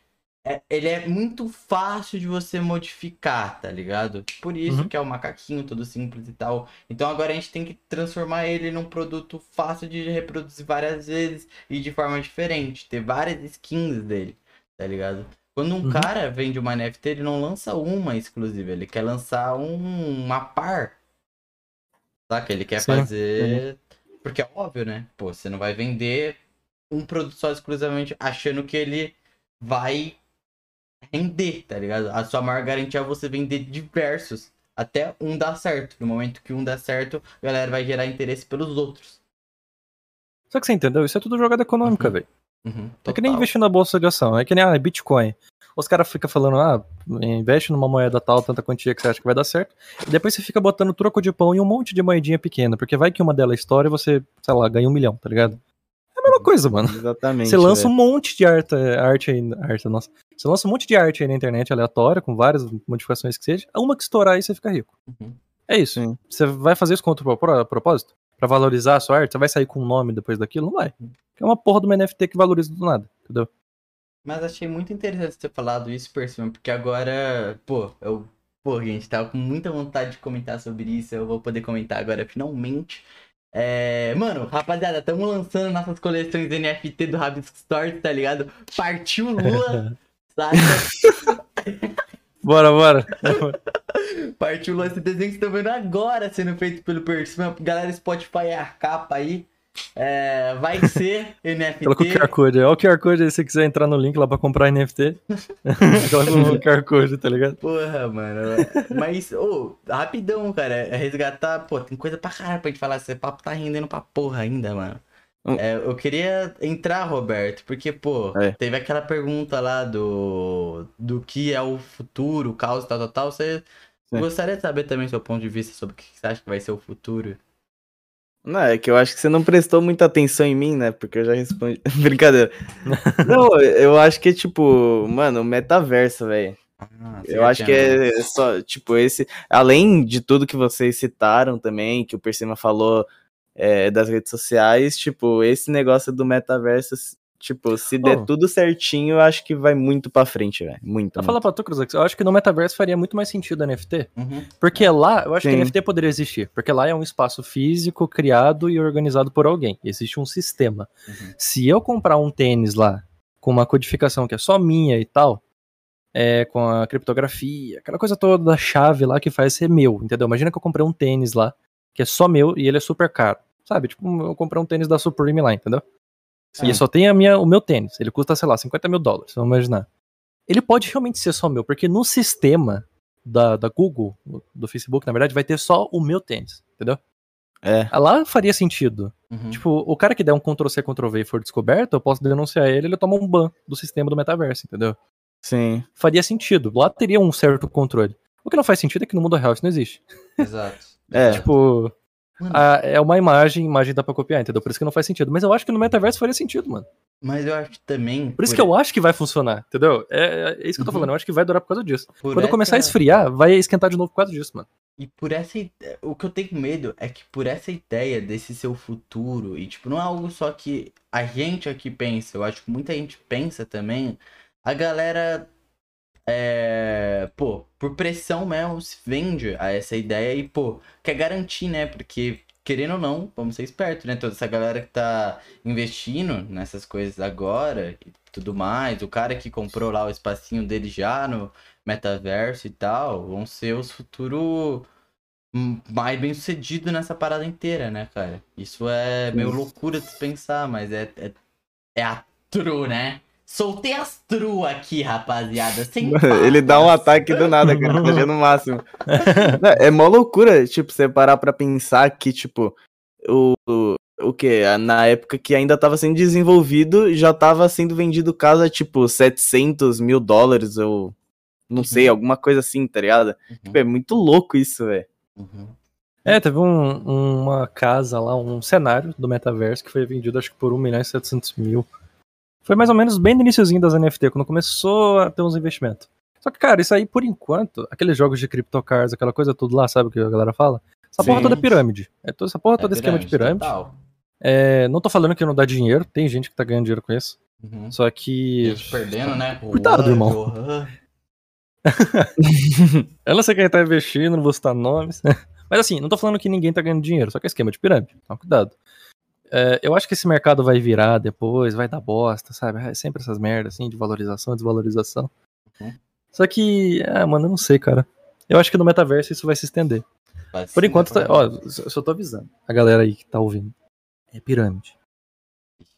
é- ele é muito fácil de você modificar, tá ligado? Por isso Uhum. que é o macaquinho, todo simples e tal. Então agora a gente tem que transformar ele num produto fácil de reproduzir várias vezes e de forma diferente. Ter várias skins dele, tá ligado? Quando um Uhum. cara vende uma NFT, ele não lança uma exclusiva, ele quer lançar um, uma par. Saca? Ele quer Sim. fazer. Porque é óbvio, né? Pô, você não vai vender um produto só exclusivamente achando que ele vai render, tá ligado? A sua maior garantia é você vender diversos. Até um dar certo. No momento que um dá certo, a galera vai gerar interesse pelos outros. Só que você entendeu? Isso é tudo jogada econômica, Uhum. velho. Uhum, É que nem investir na bolsa de ação. É que nem ah, Bitcoin. Os caras ficam falando, ah, investe numa moeda tal, tanta quantia que você acha que vai dar certo. E depois você fica botando troco de pão em um monte de moedinha pequena. Porque vai que uma delas estoura e você, sei lá, ganha um milhão, tá ligado? É mesma coisa, mano. Exatamente. Você lança um monte de arte, arte aí, arte, nossa. Você lança um monte de arte aí na internet aleatória, com várias modificações que seja. Uma que estourar aí você fica rico. Uhum. É isso. Sim. Você vai fazer isso outro propó- propósito? Pra valorizar a sua arte? Você vai sair com um nome depois daquilo? Não vai. É uma porra de uma NFT que valoriza do nada, entendeu? Mas achei muito interessante você ter falado isso, Percival, porque agora, pô, eu, pô, gente, tava com muita vontade de comentar sobre isso, eu vou poder comentar agora finalmente. É, mano, rapaziada, estamos lançando nossas coleções NFT do Rabisco Store, tá ligado? Partiu Lula, saca? Bora, bora. Partiu Lula, esse desenho que vocês estão vendo agora sendo feito pelo Percival. Galera, Spotify é a capa aí. É, vai ser NFT. Coloca o QR Code. Olha o QR Code aí se você quiser entrar no link lá pra comprar NFT. Coloca o QR Code, tá ligado? Porra, mano. Mas, ô, rapidão, cara. É resgatar. Pô, tem coisa pra caralho pra gente falar. Esse papo tá rendendo pra porra ainda, mano. Hum. É, eu queria entrar, Roberto, porque, pô, É. teve aquela pergunta lá do. do que é o futuro, o caos, tal, tal, tal. Você Sim. gostaria de saber também seu ponto de vista sobre o que você acha que vai ser o futuro? Não, é que eu acho que você não prestou muita atenção em mim, né? Porque eu já respondi. Brincadeira. não, eu acho que é tipo, mano, o metaverso, velho. Ah, Eu acho que é só, tipo, esse. Além de tudo que vocês citaram também, que o Persima falou é, das redes sociais, tipo, esse negócio do metaverso, tipo, se der Oh. tudo certinho, eu acho que vai muito pra frente, velho. Muito. Vou muito. falar pra tu, Cruz, eu acho que no metaverso faria muito mais sentido a NFT. Uhum. Porque lá, eu acho que Sim. NFT poderia existir. Porque lá é um espaço físico criado e organizado por alguém. Existe um sistema. Uhum. Se eu comprar um tênis lá com uma codificação que é só minha e tal, é, com a criptografia, aquela coisa toda da chave lá que faz ser meu, entendeu? Imagina que eu comprei um tênis lá, que é só meu e ele é super caro. Sabe? Tipo, eu comprei um tênis da Supreme lá, entendeu? Sim. E só tem a minha, o meu tênis. Ele custa, sei lá, 50 mil dólares, vamos imaginar. Ele pode realmente ser só meu, porque no sistema da, da Google, do Facebook, na verdade, vai ter só o meu tênis, entendeu? É. Lá faria sentido. Uhum. Tipo, o cara que der um Ctrl-C, Ctrl-V e for descoberto, eu posso denunciar ele, ele toma um ban do sistema do metaverso, entendeu? Sim. Faria sentido. Lá teria um certo controle. O que não faz sentido é que no mundo real isso não existe. Exato. É. Tipo, a- é uma imagem, imagem dá pra copiar, entendeu? Por isso que não faz sentido. Mas eu acho que no metaverso faria sentido, mano. Mas eu acho também. Por isso que eu acho que vai funcionar, entendeu? É, é isso que eu tô Uhum. falando. Eu acho que vai durar por causa disso. por Quando começar a essa- esfriar, vai esquentar de novo por causa disso, mano. E por essa o que eu tenho medo é que por essa ideia desse seu futuro, e tipo, não é algo só que a gente aqui pensa, eu acho que muita gente pensa também, a galera é, pô, por pressão mesmo se vende a essa ideia e, pô, quer garantir, né? Porque querendo ou não, vamos ser espertos, né? Toda essa galera que tá investindo nessas coisas agora e tudo mais, o cara que comprou lá o espacinho dele já no metaverso e tal, vão ser os futuros mais bem sucedidos nessa parada inteira, né, cara? Isso é meio loucura de pensar, mas é, é, é a true, né? Soltei as true aqui, rapaziada. Sem Ele dá um ataque do nada, cara. Tá achando o máximo. Não, É mó loucura, tipo, você parar pra pensar que, tipo, o, o, o que? Na época que ainda tava sendo desenvolvido, já tava sendo vendido casa, tipo, 700 mil dólares, ou não sei, Uhum. alguma coisa assim, tá ligado? Uhum, Tipo, é muito louco isso, velho. uhum. É, teve um- uma casa lá, um cenário do metaverso que foi vendido acho que por 1 milhão e 700 mil. Foi mais ou menos bem no iniciozinho das NFT, quando começou a ter uns investimentos. Só que, cara, isso aí, por enquanto, aqueles jogos de CryptoCars, aquela coisa tudo lá, sabe o que a galera fala? Essa porra Sim. toda é pirâmide. É toda, essa porra É toda é esquema de pirâmide. total. É, não tô falando que não dá dinheiro, tem gente que tá ganhando dinheiro com isso. Uhum. Só que. Perdendo, né? Cuidado, irmão. Johan. Eu não sei quem tá investindo, não vou citar nomes. Mas assim, não tô falando que ninguém tá ganhando dinheiro, só que é esquema de pirâmide. Então, cuidado. É, eu acho que esse mercado vai virar depois, vai dar bosta, sabe? É sempre essas merdas assim, de valorização, desvalorização. Uhum. Só que, ah, mano, eu não sei, cara. Eu acho que no metaverso isso vai se estender. Vai Por enquanto, tá, ó, eu só tô avisando. A galera aí que tá ouvindo. É pirâmide.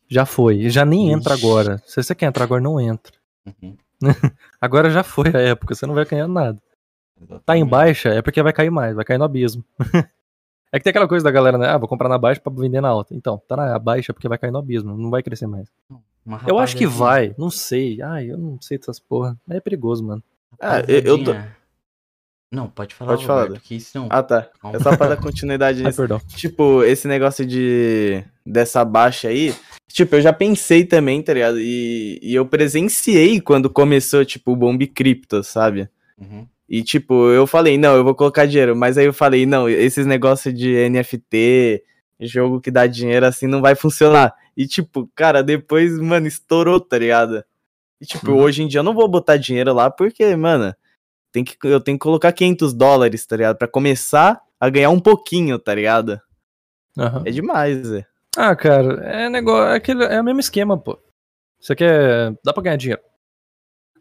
Já foi. Já nem entra Ixi. agora. Se você quer entrar agora, não entra. Uhum, Agora já foi a época, você não vai ganhar nada. Tá em exatamente. baixa é porque vai cair mais, vai cair no abismo. é que tem aquela coisa da galera, né? Ah, vou comprar na baixa pra vender na alta. Então, tá na baixa porque vai cair no abismo, não vai crescer mais. Uma Eu acho que vai, não sei. Ai, eu não sei dessas porra. É perigoso, mano. Ah, eu- eu tô-. Não, pode falar, Pode falar, Roberto, que isso não... Ah, tá. É só pra dar continuidade Ai, nisso. perdão. Tipo, esse negócio de dessa baixa aí, tipo, eu já pensei também, tá ligado? E, e eu presenciei quando começou, tipo, o Bomb Crypto, sabe? Uhum. E, tipo, eu falei, não, eu vou colocar dinheiro. Mas aí eu falei, não, esses negócios de NFT, jogo que dá dinheiro, assim, não vai funcionar. E, tipo, cara, depois, mano, estourou, tá ligado? E, tipo, Uhum. hoje em dia eu não vou botar dinheiro lá porque, mano, tem que, eu tenho que colocar 500 dólares, tá ligado? Pra começar a ganhar um pouquinho, tá ligado? Aham. É demais, velho. Ah, cara, é negócio. É, aquele, é o mesmo esquema, pô. Você quer. Dá pra ganhar dinheiro.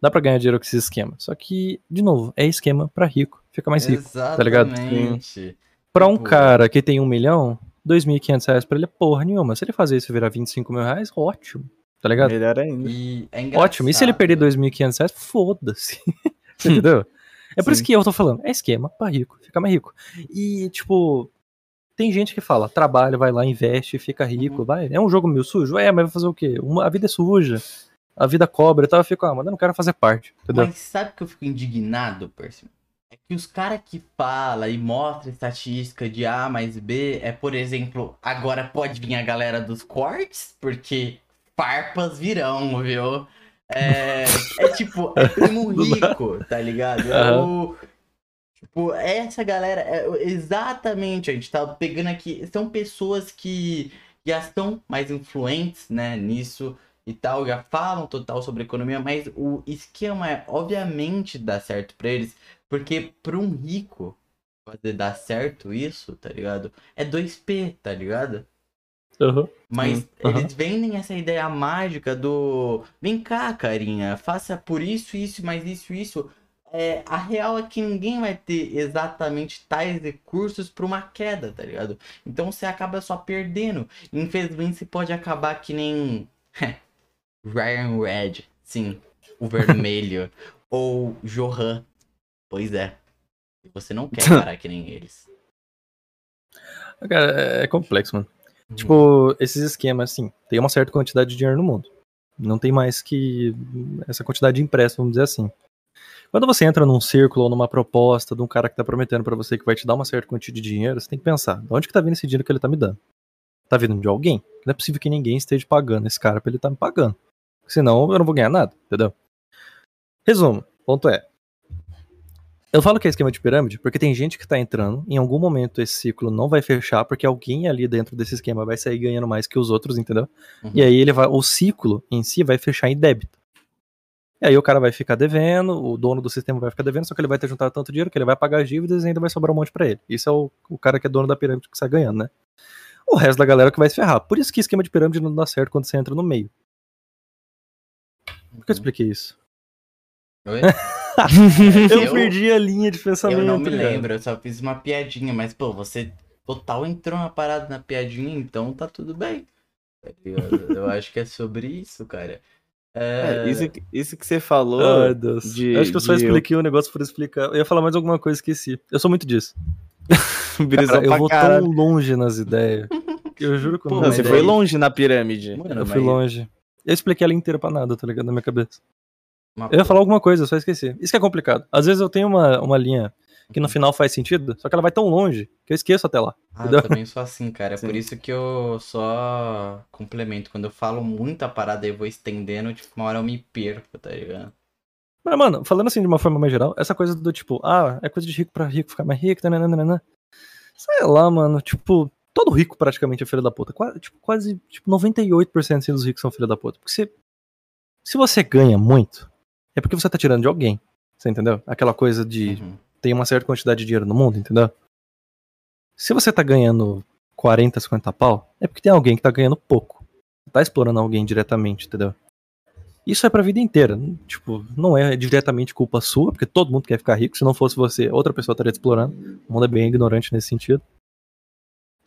Dá pra ganhar dinheiro com esse esquema. Só que, de novo, é esquema pra rico. Fica mais rico. Exatamente. ligado? Pra um Tipo- cara que tem um milhão, 2.500 reais pra ele é porra nenhuma. Se ele fazer isso virar 25 mil reais, ótimo. Tá ligado? Melhor ainda. E é. Ótimo. E se ele perder 2.500 reais, foda-se. Entendeu? É por isso Sim. que eu tô falando. É esquema pra rico. Fica mais rico. E, tipo, tem gente que fala, trabalha, vai lá, investe, fica rico, Uhum. vai. É um jogo meio sujo? É, mas vai fazer o quê? Uma- a vida é suja. A vida cobra e tal. Eu fico, ah, mano, eu não quero fazer parte. Entendeu? Mas sabe que eu fico indignado, Percy? É que os caras que falam e mostram estatística de A mais B é, por exemplo, agora pode vir a galera dos cortes, porque farpas virão, viu? É, é tipo, é primo rico, tá ligado? É o- Tipo, essa galera, é, exatamente, a gente tá pegando aqui, são pessoas que já estão mais influentes, né, nisso e tal, já falam total sobre economia, mas o esquema é, obviamente, dar certo pra eles, porque pra um rico fazer dar certo isso, tá ligado? É 2P, tá ligado? Uhum. Mas Sim, eles vendem essa ideia mágica do vem cá, carinha, faça por isso, isso, mais isso, isso. É, a real é que ninguém vai ter exatamente tais recursos para uma queda, tá ligado? Então você acaba só perdendo. Infelizmente você pode acabar que nem Ryan Red, sim, o vermelho, ou Johan. Pois é. Você não quer parar que nem eles. Cara, é- é complexo, mano. Uhum. Tipo, esses esquemas, assim, tem uma certa quantidade de dinheiro no mundo. Não tem mais que essa quantidade de empréstimo, vamos dizer assim. Quando você entra num círculo ou numa proposta de um cara que tá prometendo pra você que vai te dar uma certa quantia de dinheiro, você tem que pensar, de onde que tá vindo esse dinheiro que ele tá me dando? Tá vindo de alguém? Não é possível que ninguém esteja pagando esse cara pra ele tá me pagando. Senão eu não vou ganhar nada, entendeu? Resumo, ponto é. Eu falo que é esquema de pirâmide porque tem gente que tá entrando, em algum momento esse ciclo não vai fechar porque alguém ali dentro desse esquema vai sair ganhando mais que os outros, entendeu? Uhum. E aí ele vai, o ciclo em si vai fechar em débito. E aí o cara vai ficar devendo, o dono do sistema vai ficar devendo, só que ele vai ter juntado tanto dinheiro que ele vai pagar as dívidas e ainda vai sobrar um monte pra ele. Isso é o, o cara que é dono da pirâmide que sai ganhando, né? O resto da galera que vai se ferrar. Por isso que esquema de pirâmide não dá certo quando você entra no meio. Por que eu expliquei isso? Oi? Eu, Eu- perdi a linha de pensamento. Eu não me cara. lembro, eu só fiz uma piadinha, mas pô, você total entrou na parada na piadinha, então tá tudo bem. Eu, eu acho que é sobre isso, cara. É, É, isso, que- isso que você falou. Ai, Deus. de- Eu acho que eu só expliquei o negócio por explicar. Eu ia falar mais alguma coisa, esqueci. Eu sou muito disso. Cara, eu vou caralho. tão longe nas ideias. Eu juro que eu não você foi longe na pirâmide. Mano, Eu fui longe. Eu expliquei ela inteira pra nada, tá ligado? Na minha cabeça. uma- Eu ia falar alguma coisa, eu só esqueci. Isso que é complicado. Às vezes eu tenho uma, uma linha que no final faz sentido, só que ela vai tão longe que eu esqueço até lá. Ah, eu também sou assim, cara. É por Sim. isso que eu só complemento. Quando eu falo muita parada e vou estendendo, tipo, uma hora eu me perco, tá ligado? Mas, mano, falando assim de uma forma mais geral, essa coisa do tipo, ah, é coisa de rico pra rico ficar mais rico, nananana. Sei lá, mano, tipo, todo rico praticamente é filho da puta. Quase, tipo, quase tipo, 98% assim, dos ricos são filho da puta. Porque se, se você ganha muito, é porque você tá tirando de alguém. Você entendeu? Aquela coisa de Uhum. tem uma certa quantidade de dinheiro no mundo, entendeu? Se você tá ganhando 40, 50 pau, é porque tem alguém que tá ganhando pouco. Tá explorando alguém diretamente, entendeu? Isso é pra vida inteira. Tipo, não é diretamente culpa sua, porque todo mundo quer ficar rico. Se não fosse você, outra pessoa estaria te explorando. O mundo é bem ignorante nesse sentido.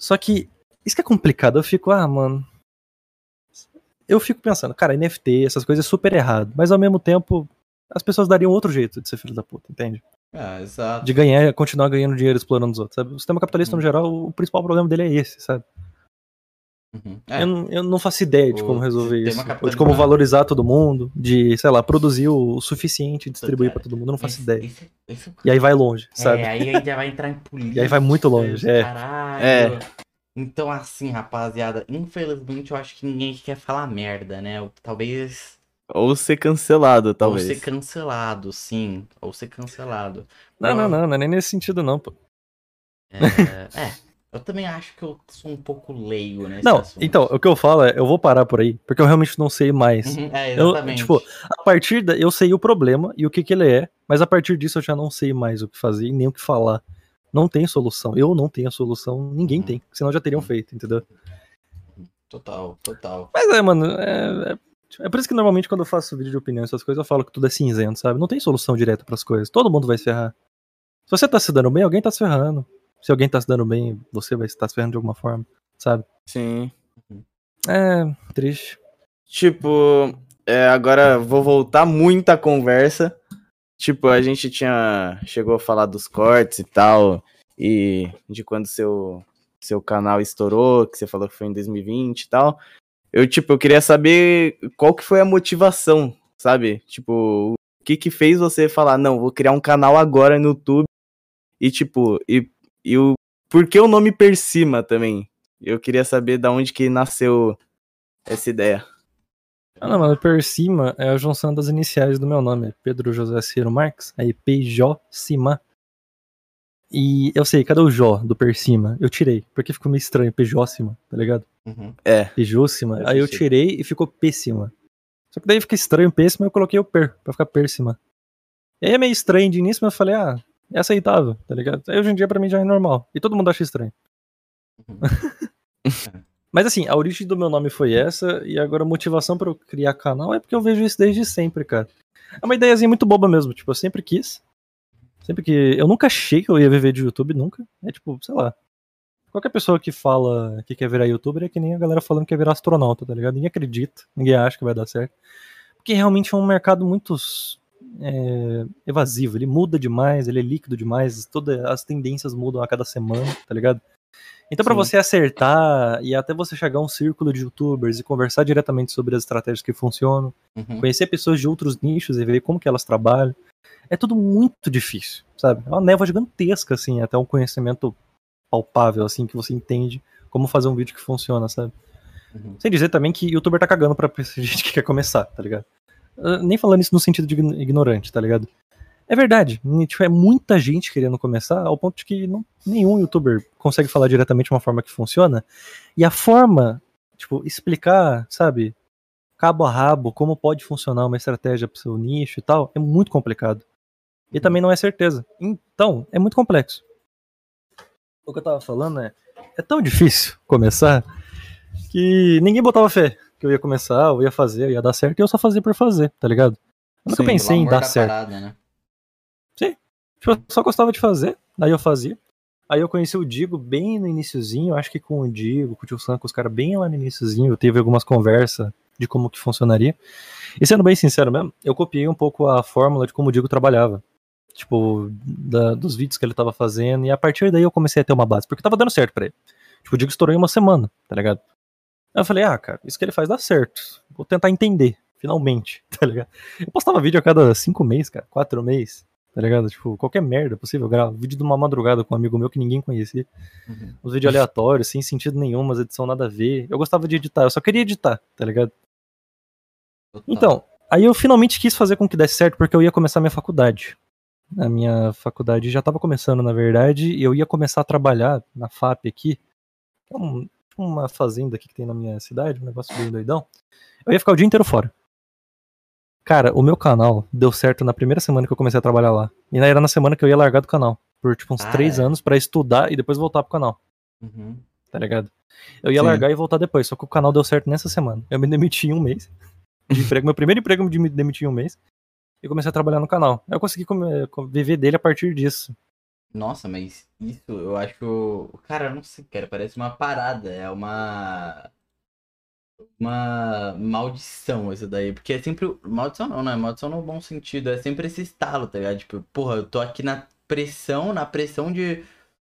Só que, isso que é complicado. Eu fico, ah, mano. Eu fico pensando, cara, NFT, essas coisas é super errado. Mas ao mesmo tempo, as pessoas dariam outro jeito de ser filho da puta, entende? Ah, exato. de ganhar, continuar ganhando dinheiro explorando os outros, sabe? O sistema capitalista, no Hum. geral, o principal problema dele é esse, sabe? Uhum. É, Eu, não, eu não faço ideia de O como resolver isso. Ou de como valorizar todo mundo, de, sei lá, produzir o suficiente e distribuir pra todo mundo, eu não faço esse- ideia. esse- esse- E aí vai longe, sabe? É, aí ainda vai entrar em política. E aí vai muito longe, é. Caralho. É. Então, assim, rapaziada, infelizmente eu acho que ninguém quer falar merda, né? Talvez. Ou ser cancelado, talvez. Ou ser cancelado, sim. Ou ser cancelado. Não, não, não, não é nem nesse sentido, não, pô. É, é, eu também acho que eu sou um pouco leigo nesse Não, assunto. então, o que eu falo é, eu vou parar por aí, porque eu realmente não sei mais. Uhum, é, Eu, exatamente. tipo, a partir da. Eu sei o problema e o que, que ele é, mas a partir disso eu já não sei mais o que fazer e nem o que falar. Não tem solução. Eu não tenho a solução, ninguém Uhum. tem. Senão já teriam Uhum. feito, entendeu? Total, total. Mas é, mano, é, é, é por isso que normalmente quando eu faço vídeo de opinião, essas coisas, eu falo que tudo é cinzento, sabe? Não tem solução direta pras coisas. Todo mundo vai se ferrar. Se você tá se dando bem, alguém tá se ferrando. Se alguém tá se dando bem, você vai estar se ferrando de alguma forma, sabe? Sim. É, triste. Tipo, é, agora vou voltar muita conversa. Tipo, a gente tinha. Chegou a falar dos cortes e tal. E de quando seu, seu canal estourou, que você falou que foi em 2020 e tal. Eu, tipo, eu queria saber qual que foi a motivação, sabe? Tipo, o que que fez você falar, não, vou criar um canal agora no YouTube. E, tipo, e, e o. Por que o nome Persima também? Eu queria saber da onde que nasceu essa ideia. Ah, não, mano, per cima é a junção das iniciais do meu nome, Pedro José Ciro Marques, aí PJ Cima. E eu sei, cadê o Jó do per cima? Eu tirei, porque ficou meio estranho, Pejócima, tá ligado? Uhum. É. Pejócima. Aí eu tirei e ficou péssima. Só que daí fica estranho, péssima, eu coloquei o per, pra ficar péssima. E aí é meio estranho de início, mas eu falei, ah, é aceitável, tá ligado? Aí hoje em dia pra mim já é normal. E todo mundo acha estranho. Uhum. Mas assim, a origem do meu nome foi essa, e agora a motivação pra eu criar canal é porque eu vejo isso desde sempre, cara. É uma ideiazinha muito boba mesmo, tipo, eu sempre quis. Sempre que. Eu nunca achei que eu ia viver de YouTube, nunca. É tipo, sei lá. Qualquer pessoa que fala que quer virar youtuber é que nem a galera falando que quer virar astronauta, tá ligado? Ninguém acredita, ninguém acha que vai dar certo. Porque realmente é um mercado muito. é, evasivo, ele muda demais, ele é líquido demais, todas as tendências mudam a cada semana, tá ligado? Então, para você acertar e até você chegar a um círculo de youtubers e conversar diretamente sobre as estratégias que funcionam, Uhum. conhecer pessoas de outros nichos e ver como que elas trabalham, é tudo muito difícil, sabe? É uma névoa gigantesca, assim, até um conhecimento palpável, assim, que você entende como fazer um vídeo que funciona, sabe? Uhum. Sem dizer também que youtuber tá cagando pra gente que quer começar, tá ligado? Ah, Nem falando isso no sentido de ign- ignorante, tá ligado? É verdade, tipo, é muita gente querendo começar, ao ponto de que não, nenhum youtuber consegue falar diretamente uma forma que funciona. E a forma, tipo, explicar, sabe, cabo a rabo, como pode funcionar uma estratégia pro seu nicho e tal, é muito complicado. E também não é certeza. Então, é muito complexo. O que eu tava falando é, é tão difícil começar que ninguém botava fé que eu ia começar, eu ia fazer, eu ia dar certo, e eu só fazia por fazer, tá ligado? Eu nunca Sim, pensei em dar da certo. parada, né? Tipo, eu só gostava de fazer, daí eu fazia. Aí eu conheci o Digo bem no iniciozinho, acho que com o Digo, com o Tio Sam, com os caras bem lá no iniciozinho, eu tive algumas conversas de como que funcionaria. E sendo bem sincero mesmo, eu copiei um pouco a fórmula de como o Digo trabalhava. Tipo, da- dos vídeos que ele tava fazendo, e a partir daí eu comecei a ter uma base, porque tava dando certo pra ele. Tipo, o Digo estourou em uma semana, tá ligado? Aí eu falei, ah, cara, isso que ele faz dá certo. Vou tentar entender, finalmente, tá ligado? Eu postava vídeo a cada cinco meses, cara, quatro meses. Tá ligado? Tipo, qualquer merda possível. Eu gravo vídeo de uma madrugada com um amigo meu que ninguém conhecia. Uhum. Uns vídeos aleatórios, sem sentido nenhum, umas edição nada a ver. Eu gostava de editar, eu só queria editar, tá ligado? Total. Então, aí eu finalmente quis fazer com que desse certo porque eu ia começar minha faculdade. A minha faculdade já tava começando, na verdade, e eu ia começar a trabalhar na FAP aqui, é um- uma fazenda aqui que tem na minha cidade, um negócio bem doidão. Eu ia ficar o dia inteiro fora. Cara, o meu canal deu certo na primeira semana que eu comecei a trabalhar lá. E era na semana que eu ia largar do canal. Por tipo uns Ah, três é? anos pra estudar e depois voltar pro canal, Uhum. tá ligado? Eu ia Sim. largar e voltar depois, só que o canal deu certo nessa semana. Eu me demiti em um mês de emprego, meu primeiro emprego de me demiti em um mês. E comecei a trabalhar no canal. Eu consegui viver dele a partir disso. Nossa, mas isso eu acho. Cara, eu não sei, cara, parece uma parada. É uma. Uma maldição isso daí. Porque é sempre. Maldição não, não é maldição no bom sentido. É sempre esse estalo, tá ligado? Tipo, porra, eu tô aqui na pressão, na pressão de.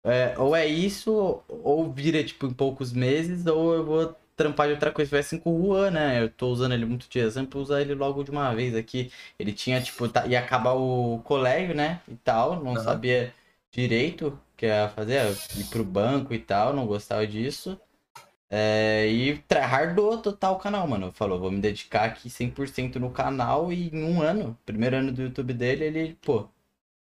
é, ou é isso, ou vira, tipo, em poucos meses, ou eu vou trampar de outra coisa. Foi assim com o Juan, né? Eu tô usando ele muito de exemplo, usar ele logo de uma vez aqui. Ele tinha, tipo, tá, ia acabar o colégio, né? E tal, não Aham. sabia direito o que ia fazer, ir pro banco e tal, não gostava disso. É, e tryhardou total o canal, mano. Falou, vou me dedicar aqui 100% no canal e em um ano, primeiro ano do YouTube dele, ele, pô,